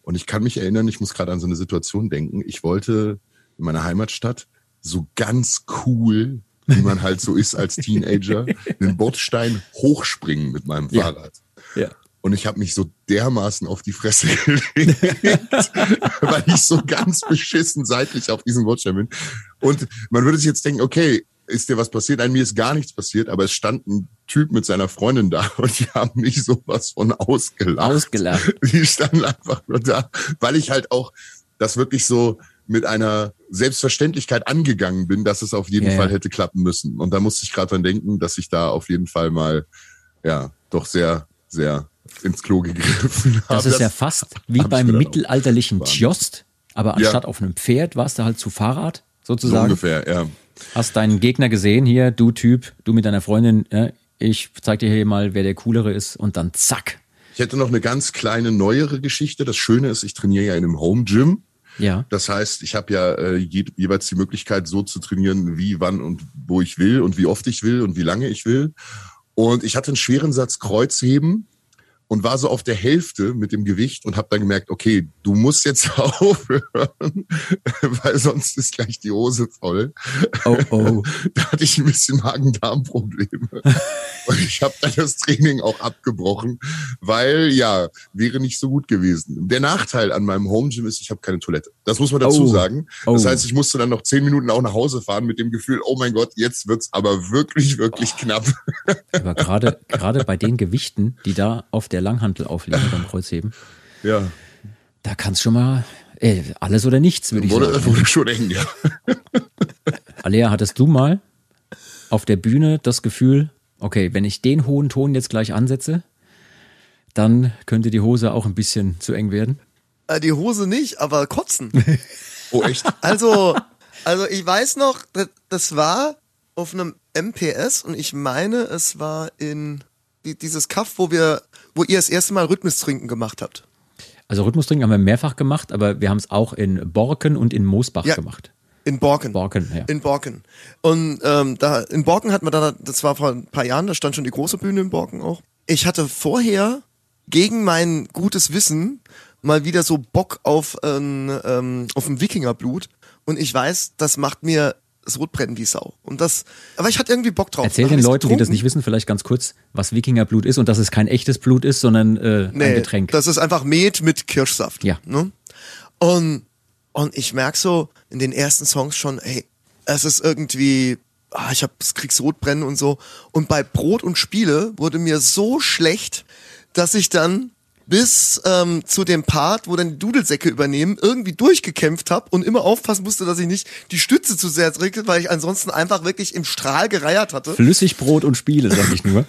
Und ich kann mich erinnern, ich muss gerade an so eine Situation denken. Ich wollte in meiner Heimatstadt so ganz cool, wie man halt so ist als Teenager, den Bordstein hochspringen mit meinem Fahrrad. Ja. ja. Und ich habe mich so dermaßen auf die Fresse gelegt, weil ich so ganz beschissen seitlich auf diesem Bordstein bin. Und man würde sich jetzt denken, okay, ist dir was passiert? Nein, mir ist gar nichts passiert, aber es stand ein Typ mit seiner Freundin da und die haben mich sowas von ausgelacht. Ausgelacht. Die standen einfach nur da, weil ich halt auch das wirklich so mit einer Selbstverständlichkeit angegangen bin, dass es auf jeden ja, Fall hätte klappen müssen. Und da musste ich gerade dran denken, dass ich da auf jeden Fall mal, ja, doch sehr, sehr ins Klo gegriffen habe. Das ist ja fast wie beim mittelalterlichen Tjost, aber anstatt ja. auf einem Pferd warst du halt zu Fahrrad sozusagen. So ungefähr, ja. Hast deinen Gegner gesehen hier, du Typ, du mit deiner Freundin, ja, ich zeig dir hier mal, wer der coolere ist und dann zack. Ich hätte noch eine ganz kleine neuere Geschichte. Das Schöne ist, ich trainiere ja in einem Home Gym. Ja. Das heißt, ich habe ja äh, je, jeweils die Möglichkeit, so zu trainieren, wie, wann und wo ich will und wie oft ich will und wie lange ich will. Und ich hatte einen schweren Satz Kreuzheben und war so auf der Hälfte mit dem Gewicht und habe dann gemerkt, okay, du musst jetzt aufhören, weil sonst ist gleich die Hose voll. Oh, oh. Da hatte ich ein bisschen Magen-Darm-Probleme. und ich habe dann das Training auch abgebrochen, weil ja, wäre nicht so gut gewesen. Der Nachteil an meinem Home Gym ist, ich habe keine Toilette. Das muss man dazu oh. sagen. Das oh. heißt, ich musste dann noch zehn Minuten auch nach Hause fahren mit dem Gefühl, oh mein Gott, jetzt wird's aber wirklich, wirklich oh. knapp. aber gerade, gerade bei den Gewichten, die da auf der Langhantel auflegen beim Kreuzheben. Ja. Da kannst schon mal äh, alles oder nichts, würde ich wurde, sagen. Wurde schon eng, ja. Alea, hattest du mal auf der Bühne das Gefühl, okay, wenn ich den hohen Ton jetzt gleich ansetze, dann könnte die Hose auch ein bisschen zu eng werden? Äh, die Hose nicht, aber kotzen. oh, echt? Also, also ich weiß noch, das war auf einem MPS und ich meine, es war in dieses Kaff, wo wir wo ihr das erste Mal Rhythmustrinken gemacht habt? Also Rhythmustrinken haben wir mehrfach gemacht, aber wir haben es auch in Borken und in Moosbach ja, gemacht. In Borken. Borken, ja. In Borken. Und ähm, da in Borken hatten wir da, das war vor ein paar Jahren, da stand schon die große Bühne in Borken auch. Ich hatte vorher gegen mein gutes Wissen mal wieder so Bock auf, ähm, ähm, auf ein Wikingerblut. Und ich weiß, das macht mir Sodbrennen wie Sau. Und das, aber ich hatte irgendwie Bock drauf. Erzähl den Leuten, die das nicht wissen, vielleicht ganz kurz, was Wikingerblut ist und dass es kein echtes Blut ist, sondern äh, nee, ein Getränk. Das ist einfach Met mit Kirschsaft. Ja. Ne? Und, und ich merk so in den ersten Songs schon, hey, es ist irgendwie ah, ich habe Kriegssodbrennen und so. Und bei Brot und Spiele wurde mir so schlecht, dass ich dann bis ähm, zu dem Part, wo dann die Dudelsäcke übernehmen, irgendwie durchgekämpft habe und immer aufpassen musste, dass ich nicht die Stütze zu sehr drücke, weil ich ansonsten einfach wirklich im Strahl gereiert hatte. Flüssigbrot und Spiele, sag ich nur.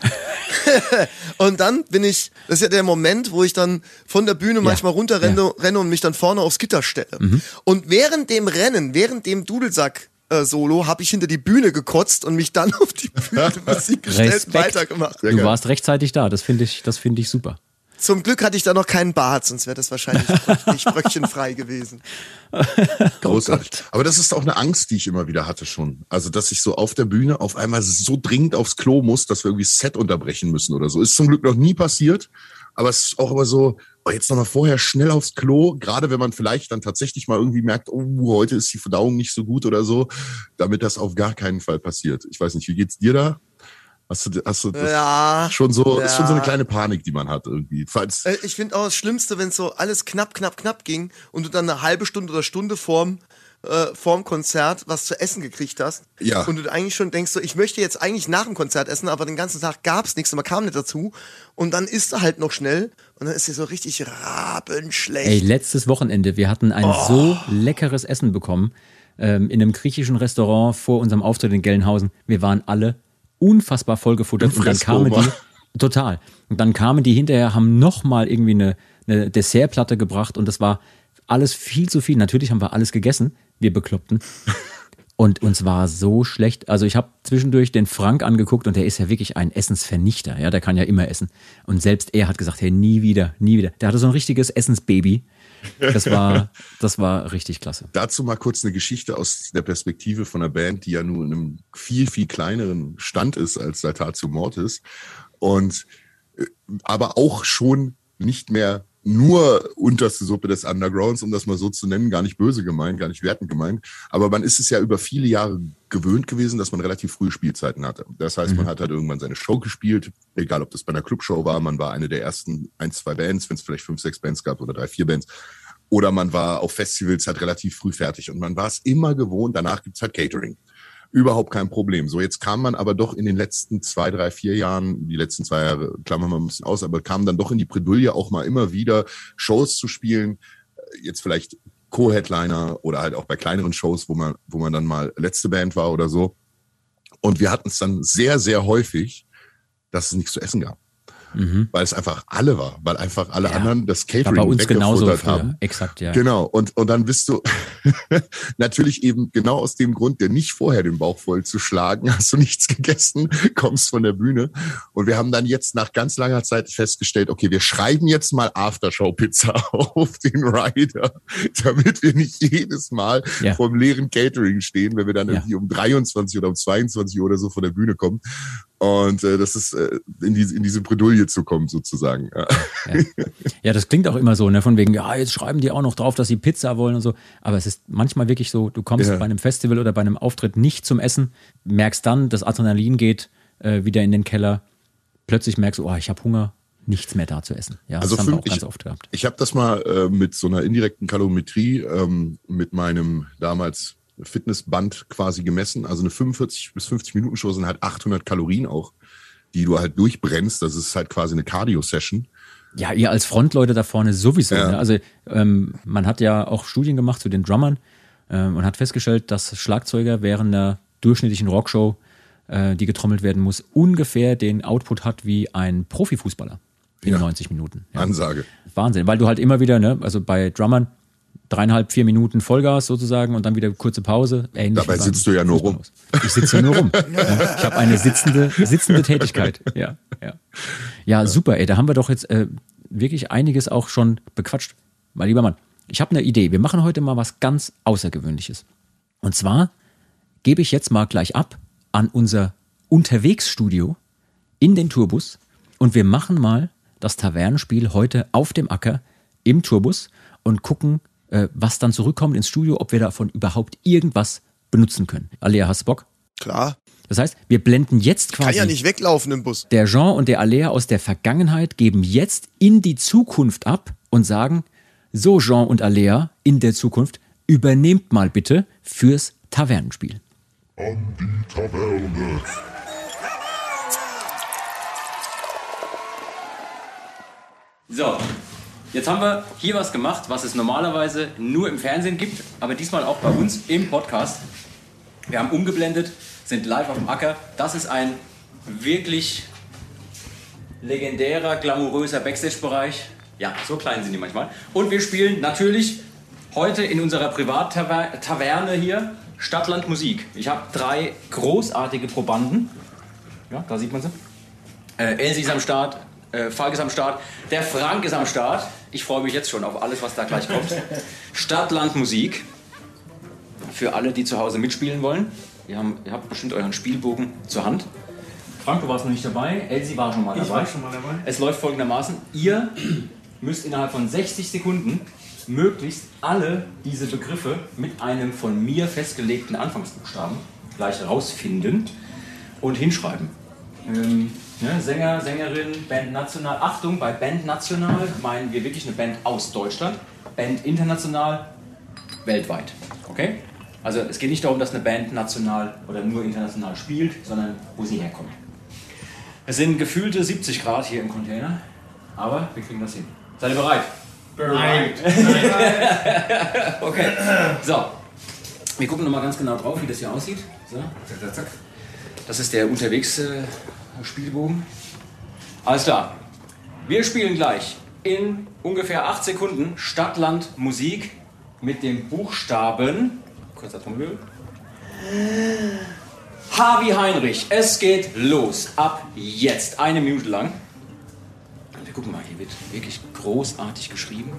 und dann bin ich, das ist ja der Moment, wo ich dann von der Bühne ja. manchmal runterrenne ja. renne und mich dann vorne aufs Gitter stelle. Mhm. Und während dem Rennen, während dem Dudelsack äh, Solo habe ich hinter die Bühne gekotzt und mich dann auf die Bühne Musik gestellt und weitergemacht. Du warst rechtzeitig da, das finde ich, das finde ich super. Zum Glück hatte ich da noch keinen Bart, sonst wäre das wahrscheinlich nicht bröckchenfrei gewesen. Großartig. Oh Aber das ist auch eine Angst, die ich immer wieder hatte schon. Also, dass ich so auf der Bühne auf einmal so dringend aufs Klo muss, dass wir irgendwie Set unterbrechen müssen oder so. Ist zum Glück noch nie passiert. Aber es ist auch immer so, oh, jetzt nochmal vorher schnell aufs Klo, gerade wenn man vielleicht dann tatsächlich mal irgendwie merkt, oh, heute ist die Verdauung nicht so gut oder so, damit das auf gar keinen Fall passiert. Ich weiß nicht, wie geht's dir da? Hast du, hast du das ja, schon so, ja. ist schon so eine kleine Panik, die man hat irgendwie. Falls äh, ich finde auch das Schlimmste, wenn so alles knapp, knapp, knapp ging und du dann eine halbe Stunde oder Stunde vorm, äh, vorm Konzert was zu essen gekriegt hast. Ja. Und du eigentlich schon denkst, so, ich möchte jetzt eigentlich nach dem Konzert essen, aber den ganzen Tag gab es nichts und man kam nicht dazu. Und dann isst du halt noch schnell und dann ist dir so richtig rabenschlecht. Ey, letztes Wochenende, wir hatten ein oh. so leckeres Essen bekommen ähm, in einem griechischen Restaurant vor unserem Auftritt in Gelnhausen. Wir waren alle unfassbar vollgefuttert und dann kamen die total und dann kamen die hinterher haben noch mal irgendwie eine, eine Dessertplatte gebracht und das war alles viel zu viel. Natürlich haben wir alles gegessen, wir Bekloppten. Und uns war so schlecht. Also ich habe zwischendurch den Frank angeguckt und der ist ja wirklich ein Essensvernichter. Ja, der kann ja immer essen. Und selbst er hat gesagt, hey, nie wieder, nie wieder. Der hatte so ein richtiges Essensbaby. Das war, das war richtig klasse. Dazu mal kurz eine Geschichte aus der Perspektive von einer Band, die ja nun in einem viel, viel kleineren Stand ist als Saltatio Mortis. Und äh, aber auch schon nicht mehr nur unterste Suppe des Undergrounds, um das mal so zu nennen, gar nicht böse gemeint, gar nicht wertend gemeint. Aber man ist es ja über viele Jahre gewöhnt gewesen, dass man relativ frühe Spielzeiten hatte. Das heißt, mhm. man hat halt irgendwann seine Show gespielt, egal ob das bei einer Clubshow war, man war eine der ersten ein, zwei Bands, wenn es vielleicht fünf, sechs Bands gab oder drei, vier Bands. Oder man war auf Festivals halt relativ früh fertig und man war es immer gewohnt, danach gibt's halt Catering überhaupt kein Problem. So, jetzt kam man aber doch in den letzten zwei, drei, vier Jahren, die letzten zwei Jahre klammern wir ein bisschen aus, aber kam dann doch in die Bredouille auch mal immer wieder Shows zu spielen. Jetzt vielleicht Co-Headliner oder halt auch bei kleineren Shows, wo man, wo man dann mal letzte Band war oder so. Und wir hatten es dann sehr, sehr häufig, dass es nichts zu essen gab mhm. weil es einfach alle war, weil einfach alle ja. anderen das Catering war bei uns genauso haben. Exakt, ja. Genau. Und, und dann bist du natürlich eben genau aus dem Grund, der nicht vorher den Bauch voll zu schlagen, hast du nichts gegessen, kommst von der Bühne. Und wir haben dann jetzt nach ganz langer Zeit festgestellt, okay, wir schreiben jetzt mal Aftershow-Pizza auf den Rider, damit wir nicht jedes Mal ja. vom leeren Catering stehen, wenn wir dann ja. irgendwie um 23 oder um 22 Uhr oder so von der Bühne kommen. Und äh, das ist äh, in, die, in diese Bredouille zu kommen, sozusagen. Ja. Ja. ja. das klingt auch immer so, ne? Von wegen, ja, jetzt schreiben die auch noch drauf, dass sie Pizza wollen und so. Aber es ist manchmal wirklich so, du kommst ja. bei einem Festival oder bei einem Auftritt nicht zum Essen, merkst dann, das Adrenalin geht äh, wieder in den Keller. Plötzlich merkst du, oh, ich habe Hunger, nichts mehr da zu essen. Ja, also das haben wir auch ich, ganz oft gehabt. Ich habe das mal äh, mit so einer indirekten Kalorimetrie ähm, mit meinem damals Fitnessband quasi gemessen. Also eine 45 bis 50 Minuten Show sind halt 800 Kalorien auch, die du halt durchbrennst. Das ist halt quasi eine Cardio-Session. Ja, ihr als Frontleute da vorne sowieso. Ja. Ne? Also ähm, man hat ja auch Studien gemacht zu den Drummern ähm, und hat festgestellt, dass Schlagzeuger während einer durchschnittlichen Rockshow, äh, die getrommelt werden muss, ungefähr den Output hat wie ein Profifußballer in ja. 90 Minuten. Ja. Ansage. Wahnsinn, weil du halt immer wieder, ne, also bei Drummern dreieinhalb, vier Minuten Vollgas sozusagen und dann wieder kurze Pause. Ähnlich Dabei sitzt du ja nur rum. Ich sitze ja nur rum. ja, ich habe eine sitzende, sitzende Tätigkeit. Ja, ja. ja, super, ey. Da haben wir doch jetzt äh, wirklich einiges auch schon bequatscht. Mein lieber Mann, ich habe eine Idee. Wir machen heute mal was ganz Außergewöhnliches. Und zwar gebe ich jetzt mal gleich ab an unser Unterwegsstudio in den Tourbus und wir machen mal das Tavernenspiel heute auf dem Acker im Tourbus und gucken, äh, was dann zurückkommt ins Studio, ob wir davon überhaupt irgendwas benutzen können. Alea, hast du Bock? Klar. Das heißt, wir blenden jetzt quasi. Kann ja nicht weglaufen im Bus. Der Jean und der Alea aus der Vergangenheit geben jetzt in die Zukunft ab und sagen: So, Jean und Alea, in der Zukunft, übernehmt mal bitte fürs Tavernenspiel. An die Taverne. So, jetzt haben wir hier was gemacht, was es normalerweise nur im Fernsehen gibt, aber diesmal auch bei uns im Podcast. Wir haben umgeblendet, sind live auf dem Acker. Das ist ein wirklich legendärer, glamouröser Backstage-Bereich. Ja, so klein sind die manchmal. Und wir spielen natürlich heute in unserer Privattaverne hier Stadtland Musik. Ich habe drei großartige Probanden. Ja, da sieht man sie. Äh, Elsie ist am Start, äh, Falk ist am Start, der Frank ist am Start. Ich freue mich jetzt schon auf alles, was da gleich kommt. Stadtland Musik. Für alle, die zu Hause mitspielen wollen. Ihr, haben, ihr habt bestimmt euren Spielbogen zur Hand. Frank, du warst noch nicht dabei. Elsie war schon mal dabei. Ich war schon mal dabei. Es läuft folgendermaßen. Ihr müsst innerhalb von 60 Sekunden möglichst alle diese Begriffe mit einem von mir festgelegten Anfangsbuchstaben gleich rausfinden und hinschreiben. Ähm, ne, Sänger, Sängerin, Band national. Achtung, bei Band national meinen wir wirklich eine Band aus Deutschland. Band international, weltweit. Okay? Also es geht nicht darum, dass eine Band national oder nur international spielt, sondern wo sie herkommt. Es sind gefühlte 70 Grad hier im Container, aber wir kriegen das hin. Seid ihr bereit? Bereit. Okay. So. Wir gucken nochmal ganz genau drauf, wie das hier aussieht. So. Zack, zack, zack. Das ist der unterwegs äh, Spielbogen. Alles klar. Wir spielen gleich in ungefähr 8 Sekunden Stadtland Musik mit dem Buchstaben. Kurzer Trommelwirbel. Harvey Heinrich. Es geht los. Ab jetzt. Eine Minute lang. Wir gucken mal, hier wird wirklich großartig geschrieben.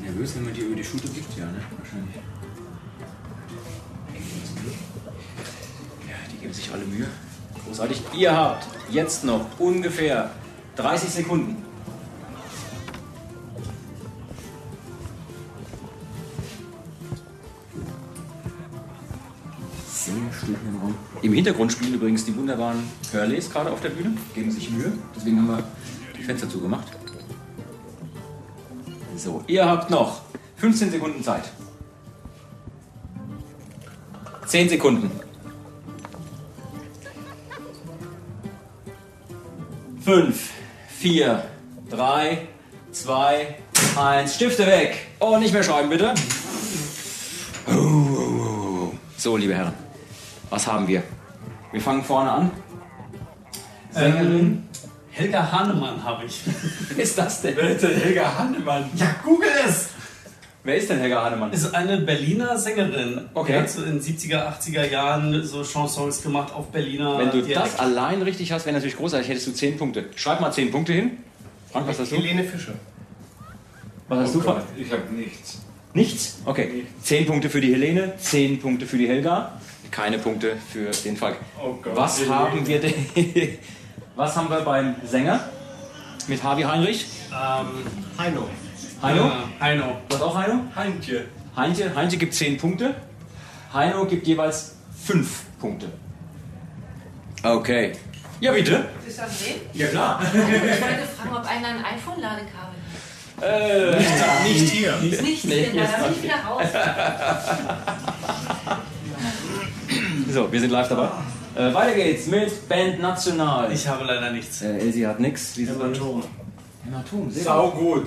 Nervös, wenn man dir über die Schulter gibt? Ja, ne? Wahrscheinlich. Ja, die geben sich alle Mühe. Großartig. Ihr habt jetzt noch ungefähr 30 Sekunden. Im Hintergrund spielen übrigens die wunderbaren Hurleys gerade auf der Bühne, geben sich Mühe. Deswegen haben wir die Fenster zugemacht. So, ihr habt noch 15 Sekunden Zeit. 10 Sekunden. 5, 4, 3, 2, 1. Stifte weg. Und nicht mehr schreiben, bitte. So, liebe Herren, was haben wir? Wir fangen vorne an. Ähm, Helga Hahnemann habe ich. Wer ist das denn? Wer ist denn Helga Hahnemann? Ja, google es! Wer ist denn Helga Hahnemann? Ist eine Berliner Sängerin. Okay. Die hat so in den 70er, 80er Jahren so Chansons gemacht auf Berliner Wenn du Dialekt. das allein richtig hast, wäre natürlich großartig. Hättest du 10 Punkte. Schreib mal 10 Punkte hin. Frank, was hast du? Helene Fischer. Was hast du? Frank? Ich habe nichts. Nichts? Okay. 10 Punkte für die Helene, 10 Punkte für die Helga, keine Punkte für den Falk. Oh Gott. Was Helene. haben wir denn? Was haben wir beim Sänger? Mit Harvey Heinrich? Ähm, Heino. Heino? äh, Heino. Du hast auch Heino? Heintje. Heintje, Heintje gibt 10 Punkte. Heino gibt jeweils 5 Punkte. Okay. Ja, bitte. Ist das sehen? Ja, klar. Ich wollte fragen, ob einer ein iPhone-Ladekabel hat. Äh, Nicht hier. Nichts, Nee, denn da bin ich wieder raus. so, wir sind live dabei. Äh, weiter geht's mit Band National. Ich habe leider nichts. äh, Elsie hat nix. Wie Hämatom. Hämatom, sehr Sau gut.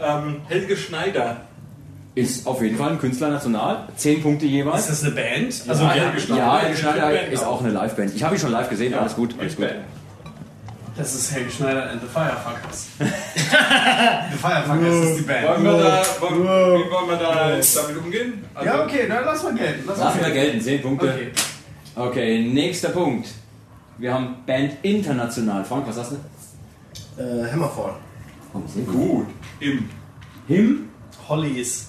Ähm, Helge Schneider. Ist auf jeden Fall ein Künstler national. Zehn Punkte Ist jeweils. das eine Band? Also ja, Helge Schneider. Ja, Helge Schneider ist auch. eine Liveband. Ich habe ihn schon live gesehen, alles gut, alles gut. Band. das ist Helge Schneider and the Firefuckers. the Firefuckers ist die Band. Wollen wir da, wollen, wie wollen wir da damit umgehen? Also, Ja, okay, dann lass mal gelten. Lass Lassen wir mal gelten, zehn Punkte. Okay. Okay, nächster Punkt. Wir haben Band international. Frank, was hast du? Äh, Hammerfall. Oh, sehr gut. Gut. Im. Him, Hollies.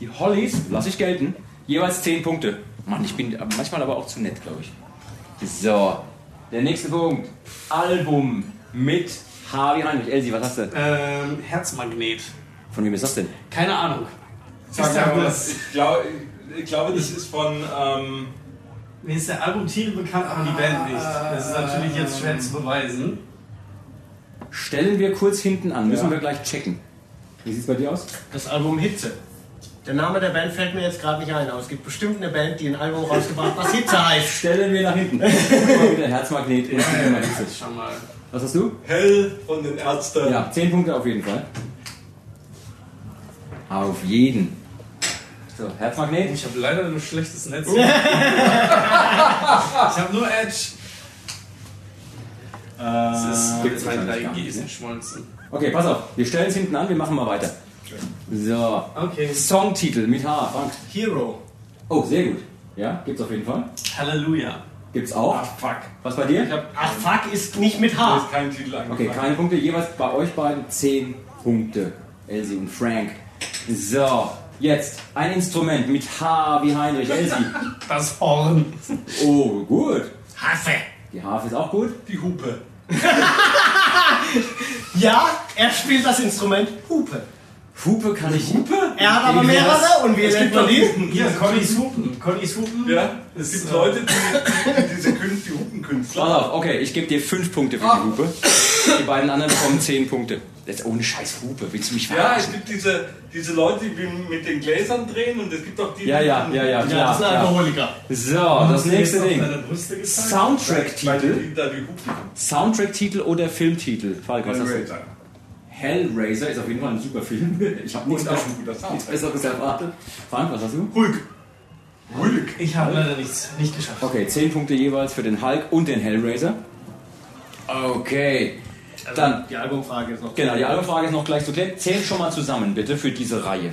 die Hollies, lasse ich gelten. Jeweils 10 Punkte. Mann, ich bin manchmal aber auch zu nett, glaube ich. So, der nächste Punkt. Album mit Harvey Heinrich. Elsie, was hast du? Ähm, Herzmagnet. Von wem ist das denn? Keine Ahnung. Sag das- ich, glaube, ich glaube, das ist von. Ähm, Mir ist der Albumtitel bekannt, aber die Band nicht. Das ist natürlich jetzt schwer zu beweisen. Stellen wir kurz hinten an, müssen wir gleich checken. Wie sieht es bei dir aus? Das Album Hitze. Der Name der Band fällt mir jetzt gerade nicht ein, aber es gibt bestimmt eine Band, die ein Album rausgebracht hat, was Hitze heißt. Stellen wir nach hinten. Guck mal wieder Herzmagnet in Schau mal. Was hast du? Hell von den Ärzten. Ja, 10 Punkte auf jeden Fall. Auf jeden. So, Herzmagnet. Ich habe leider ein schlechtes Netz. ich habe nur Edge. Das ist wahrscheinlich drei gar nicht, Gs ne? Okay, pass auf. Wir stellen es hinten an, wir machen mal weiter. So. Okay. Songtitel mit H, Frank. Hero. Oh, sehr gut. Ja, gibt's auf jeden Fall. Halleluja. Gibt's auch. Ah, fuck. Was bei dir? Ich habe Ach fuck, ist nicht mit H. ist kein Titel Okay, eingefallen. keine Punkte. Jeweils bei euch beiden 10 Punkte. Elsie und Frank. So, jetzt ein Instrument mit H wie Heinrich. Elsie. das Horn. Oh, gut. Hasse. Die Harfe ist auch gut. Die Hupe. Ja, er spielt das Instrument Hupe. Hupe kann ich. Hupe? Er hat aber mehrere und wir Es nennt gibt man doch die? diesen- Hier, Connys Hupen. Connys Hupen. Ja, es gibt Leute, die, die diese Künstler, die Hupenkünstler. Pass auf, okay, ich gebe dir 5 Punkte für die Hupe. Die beiden anderen bekommen 10 Punkte. Jetzt ohne scheiß Hupe, willst du mich Ja, es verarschen? gibt diese, diese Leute, die mit den Gläsern drehen und es gibt auch die. Ja, ja, die- ja, ja, Ja, klar. das sind. Alkoholiker. So, das nächste Ding. Soundtrack-Titel. Soundtrack-Titel oder Filmtitel? Falk, was hast du? Hellraiser. Ist auf jeden Fall ein super Film. Ich habe nichts, nichts. Besseres erwartet. Frank, was hast du? Hulk. Hulk. Ich habe leider nichts nicht geschafft. Okay, 10 Punkte jeweils für den Hulk und den Hellraiser. Okay. Dann, Die Albumfrage ist noch. genau, die Albumfrage ist noch gleich zu klären. Zählt schon mal zusammen, bitte, für diese Reihe.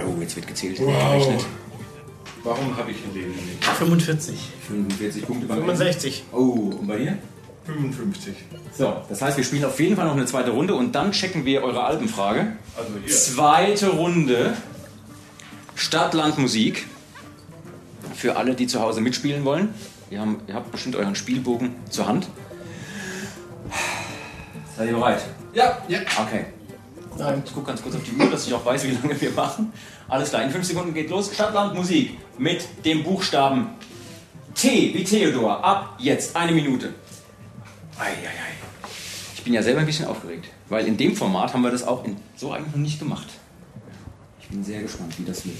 Oh, jetzt wird gezählt. Gerechnet. Warum habe ich ein Leben nicht? 45. 45 Punkte beim 65. Oh, und bei dir? 55. So, das heißt, wir spielen auf jeden Fall noch eine zweite Runde und dann checken wir eure Albenfrage. Also hier. Zweite Runde. Stadt, Land, Musik. Für alle, die zu Hause mitspielen wollen. Ihr, haben, ihr habt bestimmt euren Spielbogen zur Hand. Seid ihr bereit? Ja, ja. Okay. Nein. Ich gucke ganz kurz auf die Uhr, dass ich auch weiß, wie lange wir machen. Alles klar, in 5 Sekunden geht los. Stadt, Land, Musik mit dem Buchstaben T wie Theodor. Ab jetzt, eine Minute. Eieiei. Ich bin ja selber ein bisschen aufgeregt, weil in dem Format haben wir das auch so eigentlich noch nicht gemacht. Ich bin sehr gespannt, wie das wird.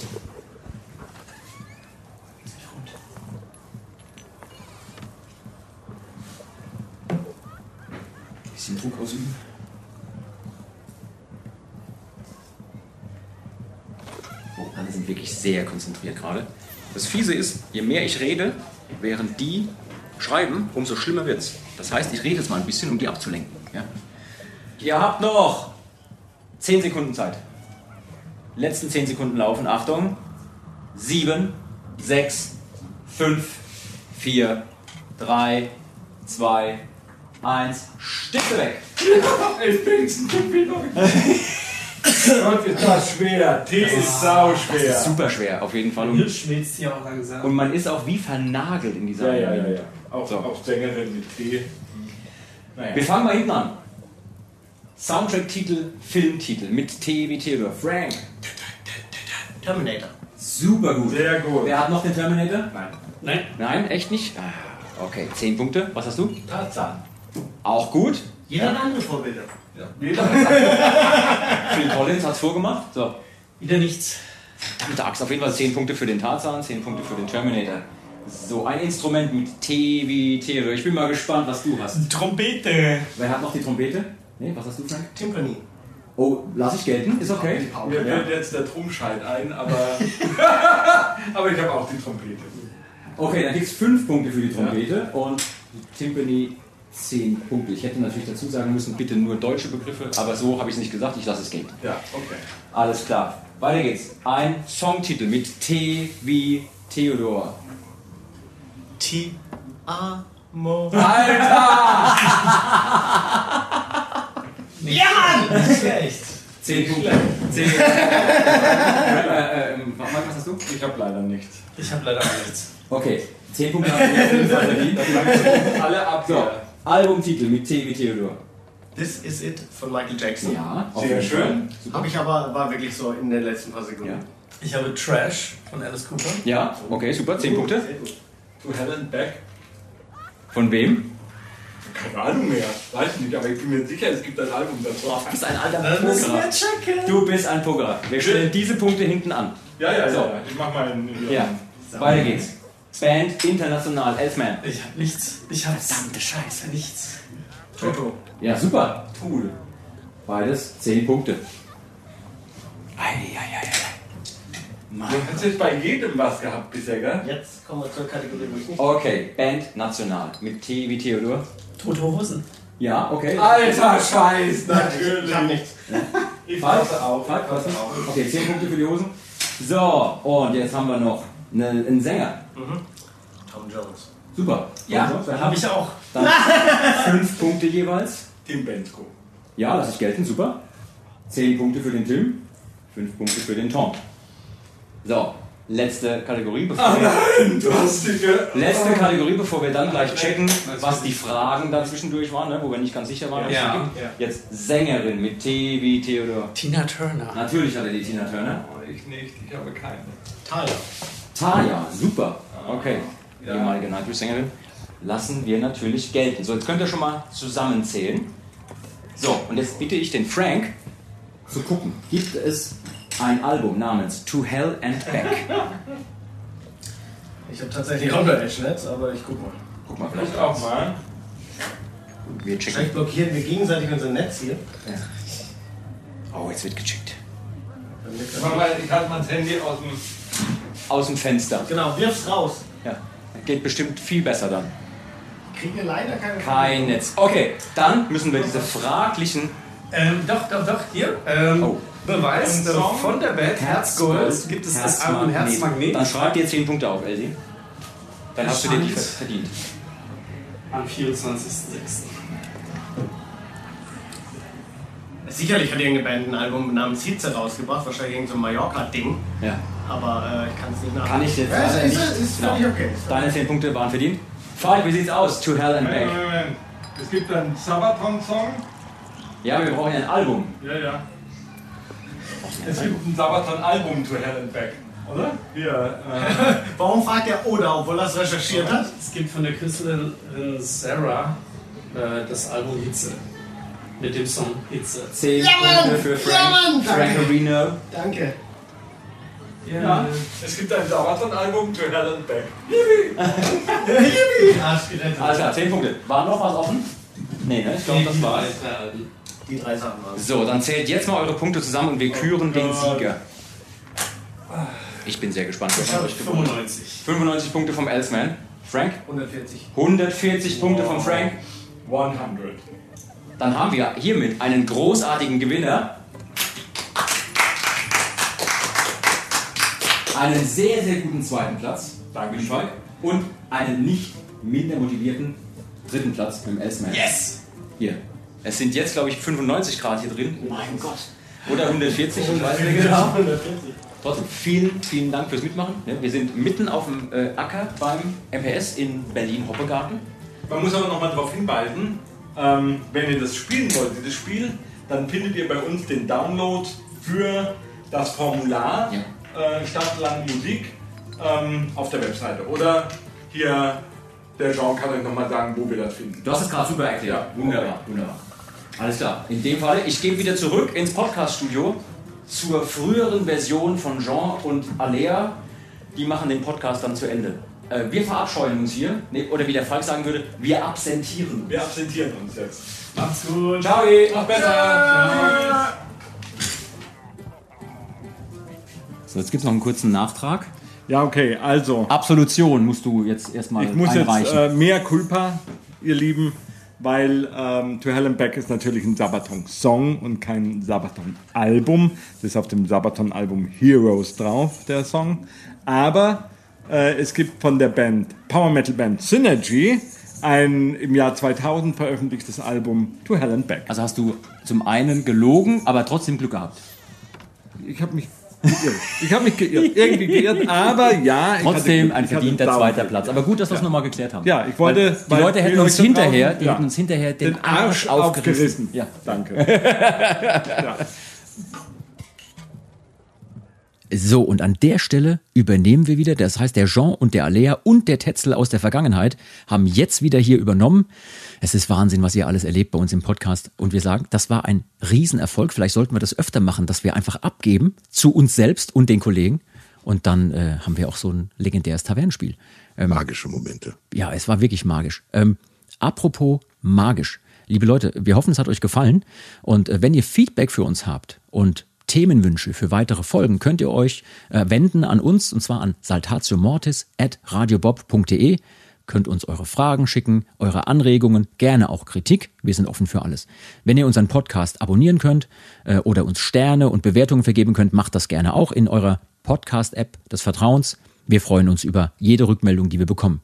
Bisschen Druck ausüben. Oh, alle sind wirklich sehr konzentriert gerade. Das Fiese ist, je mehr ich rede, während die schreiben, umso schlimmer wird's. Das heißt, ich rede jetzt mal ein bisschen, um die abzulenken. Ja? Ihr habt noch 10 Sekunden Zeit. Letzten 10 Sekunden laufen. Achtung. 7, 6, 5, 4, 3, 2, 1. Stifte weg. Ich bin's. Gott, ist das schwer. T ist sau schwer. Super schwer, auf jeden Fall. Und, schmilzt hier auch langsam. und man ist auch wie vernagelt in dieser Ja, ja, ja, ja. Auch, So. auch Sängerin mit T. Naja. Wir fangen mal hinten an. Soundtrack-Titel, Filmtitel mit T wie Theodor. Frank. Terminator. Super gut. Sehr gut. Wer hat noch den Terminator? Nein. Nein. Nein, echt nicht? Ah, Okay, 10 Punkte. Was hast du? Tarzan. Auch gut. Jeder hat andere Vorbilder. Ja. Jeder Phil Collins hat es vorgemacht. So. Wieder nichts. Verdammte Axt. Auf jeden Fall 10 Punkte für den Tarzan, 10 Punkte für den Terminator. So, ein Instrument mit T wie Theodor. Ich bin mal gespannt, was du hast. Trompete. Wer hat noch die Trompete? Nee, was hast du, Frank? Timpani. Oh, lass ich gelten. Ist okay. Mir fällt jetzt der Trumschein ein, aber, aber ich habe auch die Trompete. Okay, dann gibt es 5 Punkte für die Trompete und Timpani 10 Punkte. Ich hätte natürlich dazu sagen müssen, bitte nur deutsche Begriffe, aber so habe ich es nicht gesagt, ich lasse es gelten. Ja, okay. Alles klar. Weiter geht's. Ein Songtitel mit T wie Theodor. Ti. Amo. Alter! Ja! Nicht schlecht. 10 Punkte. 10 äh, äh, ähm, was hast du? Ich habe leider nichts. Ich habe leider auch nichts. Okay, 10 Punkte haben wir auf jeden Fall verdient. Alle ab. So, Albumtitel mit T wie Theodor. This is it von Michael Jackson. Ja, Sehr schön. Habe ich aber, war wirklich so in den letzten paar Sekunden. Ja. Ich habe Trash von Alice Cooper. Ja, okay, super. 10 Punkte. Sehr gut. To Hell and Back. Von wem? Keine Ahnung mehr. Weiß ich nicht, aber ich bin mir sicher, es gibt ein Album dazu. Du bist ein alter Dann müssen Pokerer. wir checken. Du bist ein Pokerer. Wir stellen diese Punkte hinten an. Ja, ja, So. ja. Ich mach mal einen. Ja, weiter geht's. Band international, Elfman. Ich hab nichts. Ich hab Verdammte Scheiße. nichts. Toto. Ja, super. Cool. Beides 10 Punkte. Eieiei. Du hast jetzt bei jedem was gehabt bisher, gell? Jetzt kommen wir zur Kategorie, wo ich nicht. Okay, Band national. Mit T wie Theodor. Tote Hosen. Ja, okay. Alter Scheiß, Ich hab nichts. Ich passe auf. falsch, was nicht? Okay, 10 Punkte für die Hosen. So, und jetzt haben wir noch eine, einen Sänger. Tom Jones. Super. Ja, dann habe ich auch. Dann 5 Punkte jeweils. Tim Bensko. Ja, lasse ich gelten, super. 10 Punkte für den Tim, 5 Punkte für den Tom. So, letzte Kategorie, bevor Ah wir, nein, du hast dich ge- letzte Kategorie, bevor wir dann gleich checken, was die Fragen da zwischendurch waren, ne, wo wir nicht ganz sicher waren. ob es Ja. die gibt. Jetzt Sängerin mit T wie Theodor. Tina Turner. Natürlich hatte die Tina Turner. Oh, Ich nicht, ich habe keine. Talia. Taya, super. Okay, ehemalige Nightwish-Sängerin. Lassen wir natürlich gelten. So, jetzt könnt ihr schon mal zusammenzählen. So, und jetzt bitte ich den Frank zu gucken. Gibt es ein Album namens To Hell and Back? Ich habe tatsächlich auch noch Edge-Netz, aber ich guck mal. Guck mal, Ich vielleicht auch mal. wir checken. Vielleicht blockieren wir gegenseitig unser Netz hier. Oh, jetzt wird gecheckt. Das- ich halte mein Handy aus dem. Aus dem Fenster. Genau, wirf's raus. Ja, geht bestimmt viel besser dann. Kriege leider keine Kein Netz. Okay, dann müssen wir diese fraglichen Ähm, doch, doch, doch, hier. Ähm, Oh. Beweis äh, Song? von der Band Herzgold gibt es das Album Herzmagnet Dann schreib dir 10 Punkte auf, Elsie. Dann hast du dir die verdient. am 24.06. Sicherlich hat irgendeine Band ein Album namens Hitze rausgebracht, wahrscheinlich irgendein so Mallorca-Ding, Ja. aber äh, ich kann es nicht nach. Kann ich jetzt ja, leider ist, nicht. ist, ist Genau. völlig okay. Deine 10 Punkte waren verdient. Falk, wie sieht's aus? To Hell and Moment, Back. Moment, Moment. Es gibt einen Sabaton-Song. Ja, wir brauchen ein Album. Ja, ja. Es gibt ein Sabaton-Album to Hell and Back, oder? Hier. Äh, Warum fragt er oder, obwohl er es recherchiert hat? Es gibt von der Künstlerin Sarah äh, das Album Hitze. Mit dem Song Hitze. 10 Ja, Mann! Punkte für Frank. Ja, Mann! Frank Danke. Areno. Danke. ja. Es gibt ein Sabaton-Album to Hell and Back. Arsch gerettet. Alles klar, 10 Punkte. War noch was offen? Nee, ne? Ich glaube, das war's. Die drei Sachen waren So, dann zählt jetzt mal eure Punkte zusammen und wir küren den Sieger. Ich bin sehr gespannt, Ich von habe euch gewonnen hat. 95. 95 Punkte vom Elsman. Frank? 140. 140 Punkte von Frank. 100. Dann haben wir hiermit einen großartigen Gewinner. Einen sehr, sehr guten zweiten Platz. Danke, Falk. Und einen nicht minder motivierten dritten Platz mit dem Elsman. Yes! Hier. Es sind jetzt, glaube ich, 95 Grad hier drin. Mein Gott. Oder 140, ich weiß nicht genau. Trotzdem, vielen, vielen Dank fürs Mitmachen. Wir sind mitten auf dem äh, Acker beim MPS in Berlin-Hoppegarten. Man muss aber noch mal darauf hinweisen, ähm, wenn ihr das spielen wollt, dieses Spiel, dann findet ihr bei uns den Download für das Formular äh, Stadtland Musik ähm, auf der Webseite. Oder hier, der Jean kann euch nochmal sagen, wo wir das finden. Du hast es gerade super erklärt. Wunderbar, wunderbar. Alles klar. In dem Fall, ich gehe wieder zurück ins Podcast-Studio zur früheren Version von Jean und Alea. Die machen den Podcast dann zu Ende. Äh, wir verabscheuen uns hier. Nee, oder wie der Falk sagen würde, wir absentieren. Wir absentieren uns jetzt. Macht's gut. Ciao! Noch besser! So, jetzt gibt es noch einen kurzen Nachtrag. Ja, okay, also. Absolution musst du jetzt erstmal Ich muss einreichen. jetzt äh, mehr Culpa, ihr Lieben, weil ähm, To Hell and Back ist natürlich ein Sabaton-Song und kein Sabaton-Album. Das ist auf dem Sabaton-Album Heroes drauf, der Song. Aber äh, es gibt von der Band, Power Metal Band Synergy, ein im Jahr 2000 veröffentlichtes Album To Hell and Back. also hast du zum einen gelogen, aber trotzdem Glück gehabt. Ich habe mich geirrt. Ich habe mich geirrt, irgendwie geirrt, aber ja. ich Trotzdem hatte- ein verdienter zweiter Platz. Aber gut, dass wir es nochmal geklärt haben. Ja, ich wollte. Weil die Leute hätten uns hinterher, die ja. hätten uns hinterher den, den Arsch aufgerissen. aufgerissen. Ja. Danke. ja. So, und an der Stelle übernehmen wir wieder. Das heißt, der Jean und der Alea und der Tetzel aus der Vergangenheit haben jetzt wieder hier übernommen. Es ist Wahnsinn, was ihr alles erlebt bei uns im Podcast. Und wir sagen, das war ein Riesenerfolg. Vielleicht sollten wir das öfter machen, dass wir einfach abgeben zu uns selbst und den Kollegen. Und dann äh, haben wir auch so ein legendäres Tavernenspiel. Ähm, Magische Momente. Ja, es war wirklich magisch. Ähm, apropos magisch. Liebe Leute, wir hoffen, es hat euch gefallen. Und äh, wenn ihr Feedback für uns habt und Themenwünsche für weitere Folgen könnt ihr euch äh, wenden an uns und zwar an saltatiomortis@radiobob.de. Könnt uns eure Fragen schicken, eure Anregungen, gerne auch Kritik. Wir sind offen für alles. Wenn ihr unseren Podcast abonnieren könnt äh, oder uns Sterne und Bewertungen vergeben könnt, macht das gerne auch in eurer Podcast-App des Vertrauens. Wir freuen uns über jede Rückmeldung, die wir bekommen.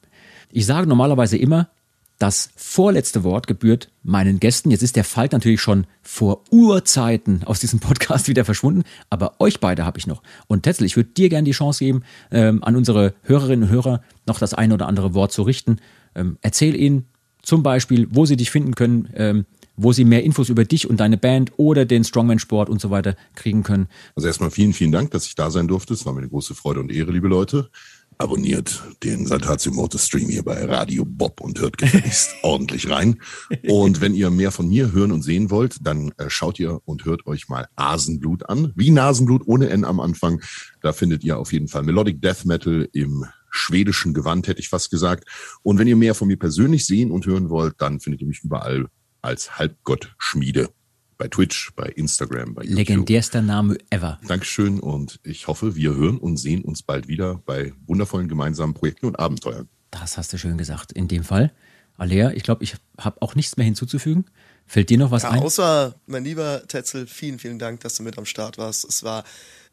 Ich sage normalerweise immer, das vorletzte Wort gebührt meinen Gästen. Jetzt ist der Falk natürlich schon vor Urzeiten aus diesem Podcast wieder verschwunden, aber euch beide habe ich noch. Und Tetzel, ich würde dir gerne die Chance geben, ähm, an unsere Hörerinnen und Hörer noch das eine oder andere Wort zu richten. Ähm, erzähl ihnen zum Beispiel, wo sie dich finden können, ähm, wo sie mehr Infos über dich und deine Band oder den Strongman-Sport und so weiter kriegen können. Also erstmal vielen, vielen Dank, dass ich da sein durfte. Es war mir eine große Freude und Ehre, liebe Leute abonniert den Saltatio Mortis Stream hier bei Radio Bob und hört gefälligst ordentlich rein. Und wenn ihr mehr von mir hören und sehen wollt, dann äh, schaut ihr und hört euch mal Asenblut an. Wie Nasenblut ohne N am Anfang. Da findet ihr auf jeden Fall Melodic Death Metal im schwedischen Gewand, hätte ich fast gesagt. Und wenn ihr mehr von mir persönlich sehen und hören wollt, dann findet ihr mich überall als Halbgott-Schmiede bei Twitch, bei Instagram, bei YouTube. Legendärster Name ever. Dankeschön und ich hoffe, wir hören und sehen uns bald wieder bei wundervollen gemeinsamen Projekten und Abenteuern. Das hast du schön gesagt. In dem Fall, Alea, ich glaube, ich habe auch nichts mehr hinzuzufügen. Fällt dir noch was ja, ein? Außer, mein lieber Tetzel, vielen, vielen Dank, dass du mit am Start warst. Es war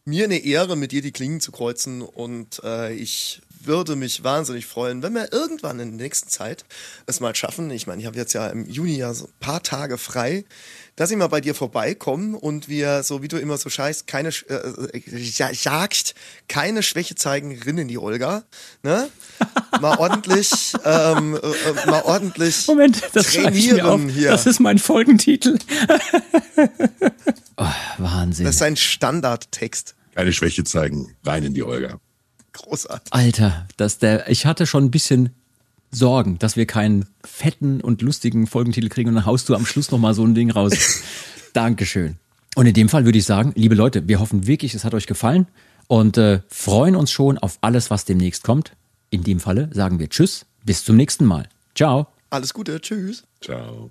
mir eine Ehre, mit dir die Klingen zu kreuzen und äh, ich würde mich wahnsinnig freuen, wenn wir irgendwann in der nächsten Zeit es mal schaffen. Ich meine, ich habe jetzt ja im Juni ja so ein paar Tage frei dass ich mal bei dir vorbeikomme und wir, so wie du immer so scheißt, keine äh, äh jagst, keine Schwäche zeigen, rinnen die Olga. Ne? Mal ordentlich, ähm, äh, äh, mal ordentlich Moment, das trainieren hier. Das ist mein Folgentitel. oh, Wahnsinn. Das ist ein Standardtext. Keine Schwäche zeigen, rein in die Olga. Großartig. Alter, dass der, ich hatte schon ein bisschen sorgen, dass wir keinen fetten und lustigen Folgentitel kriegen und dann haust du am Schluss nochmal so ein Ding raus. Dankeschön. Und in dem Fall würde ich sagen, liebe Leute, wir hoffen wirklich, es hat euch gefallen und äh, freuen uns schon auf alles, was demnächst kommt. In dem Falle sagen wir Tschüss, bis zum nächsten Mal. Ciao. Alles Gute, Tschüss. Ciao.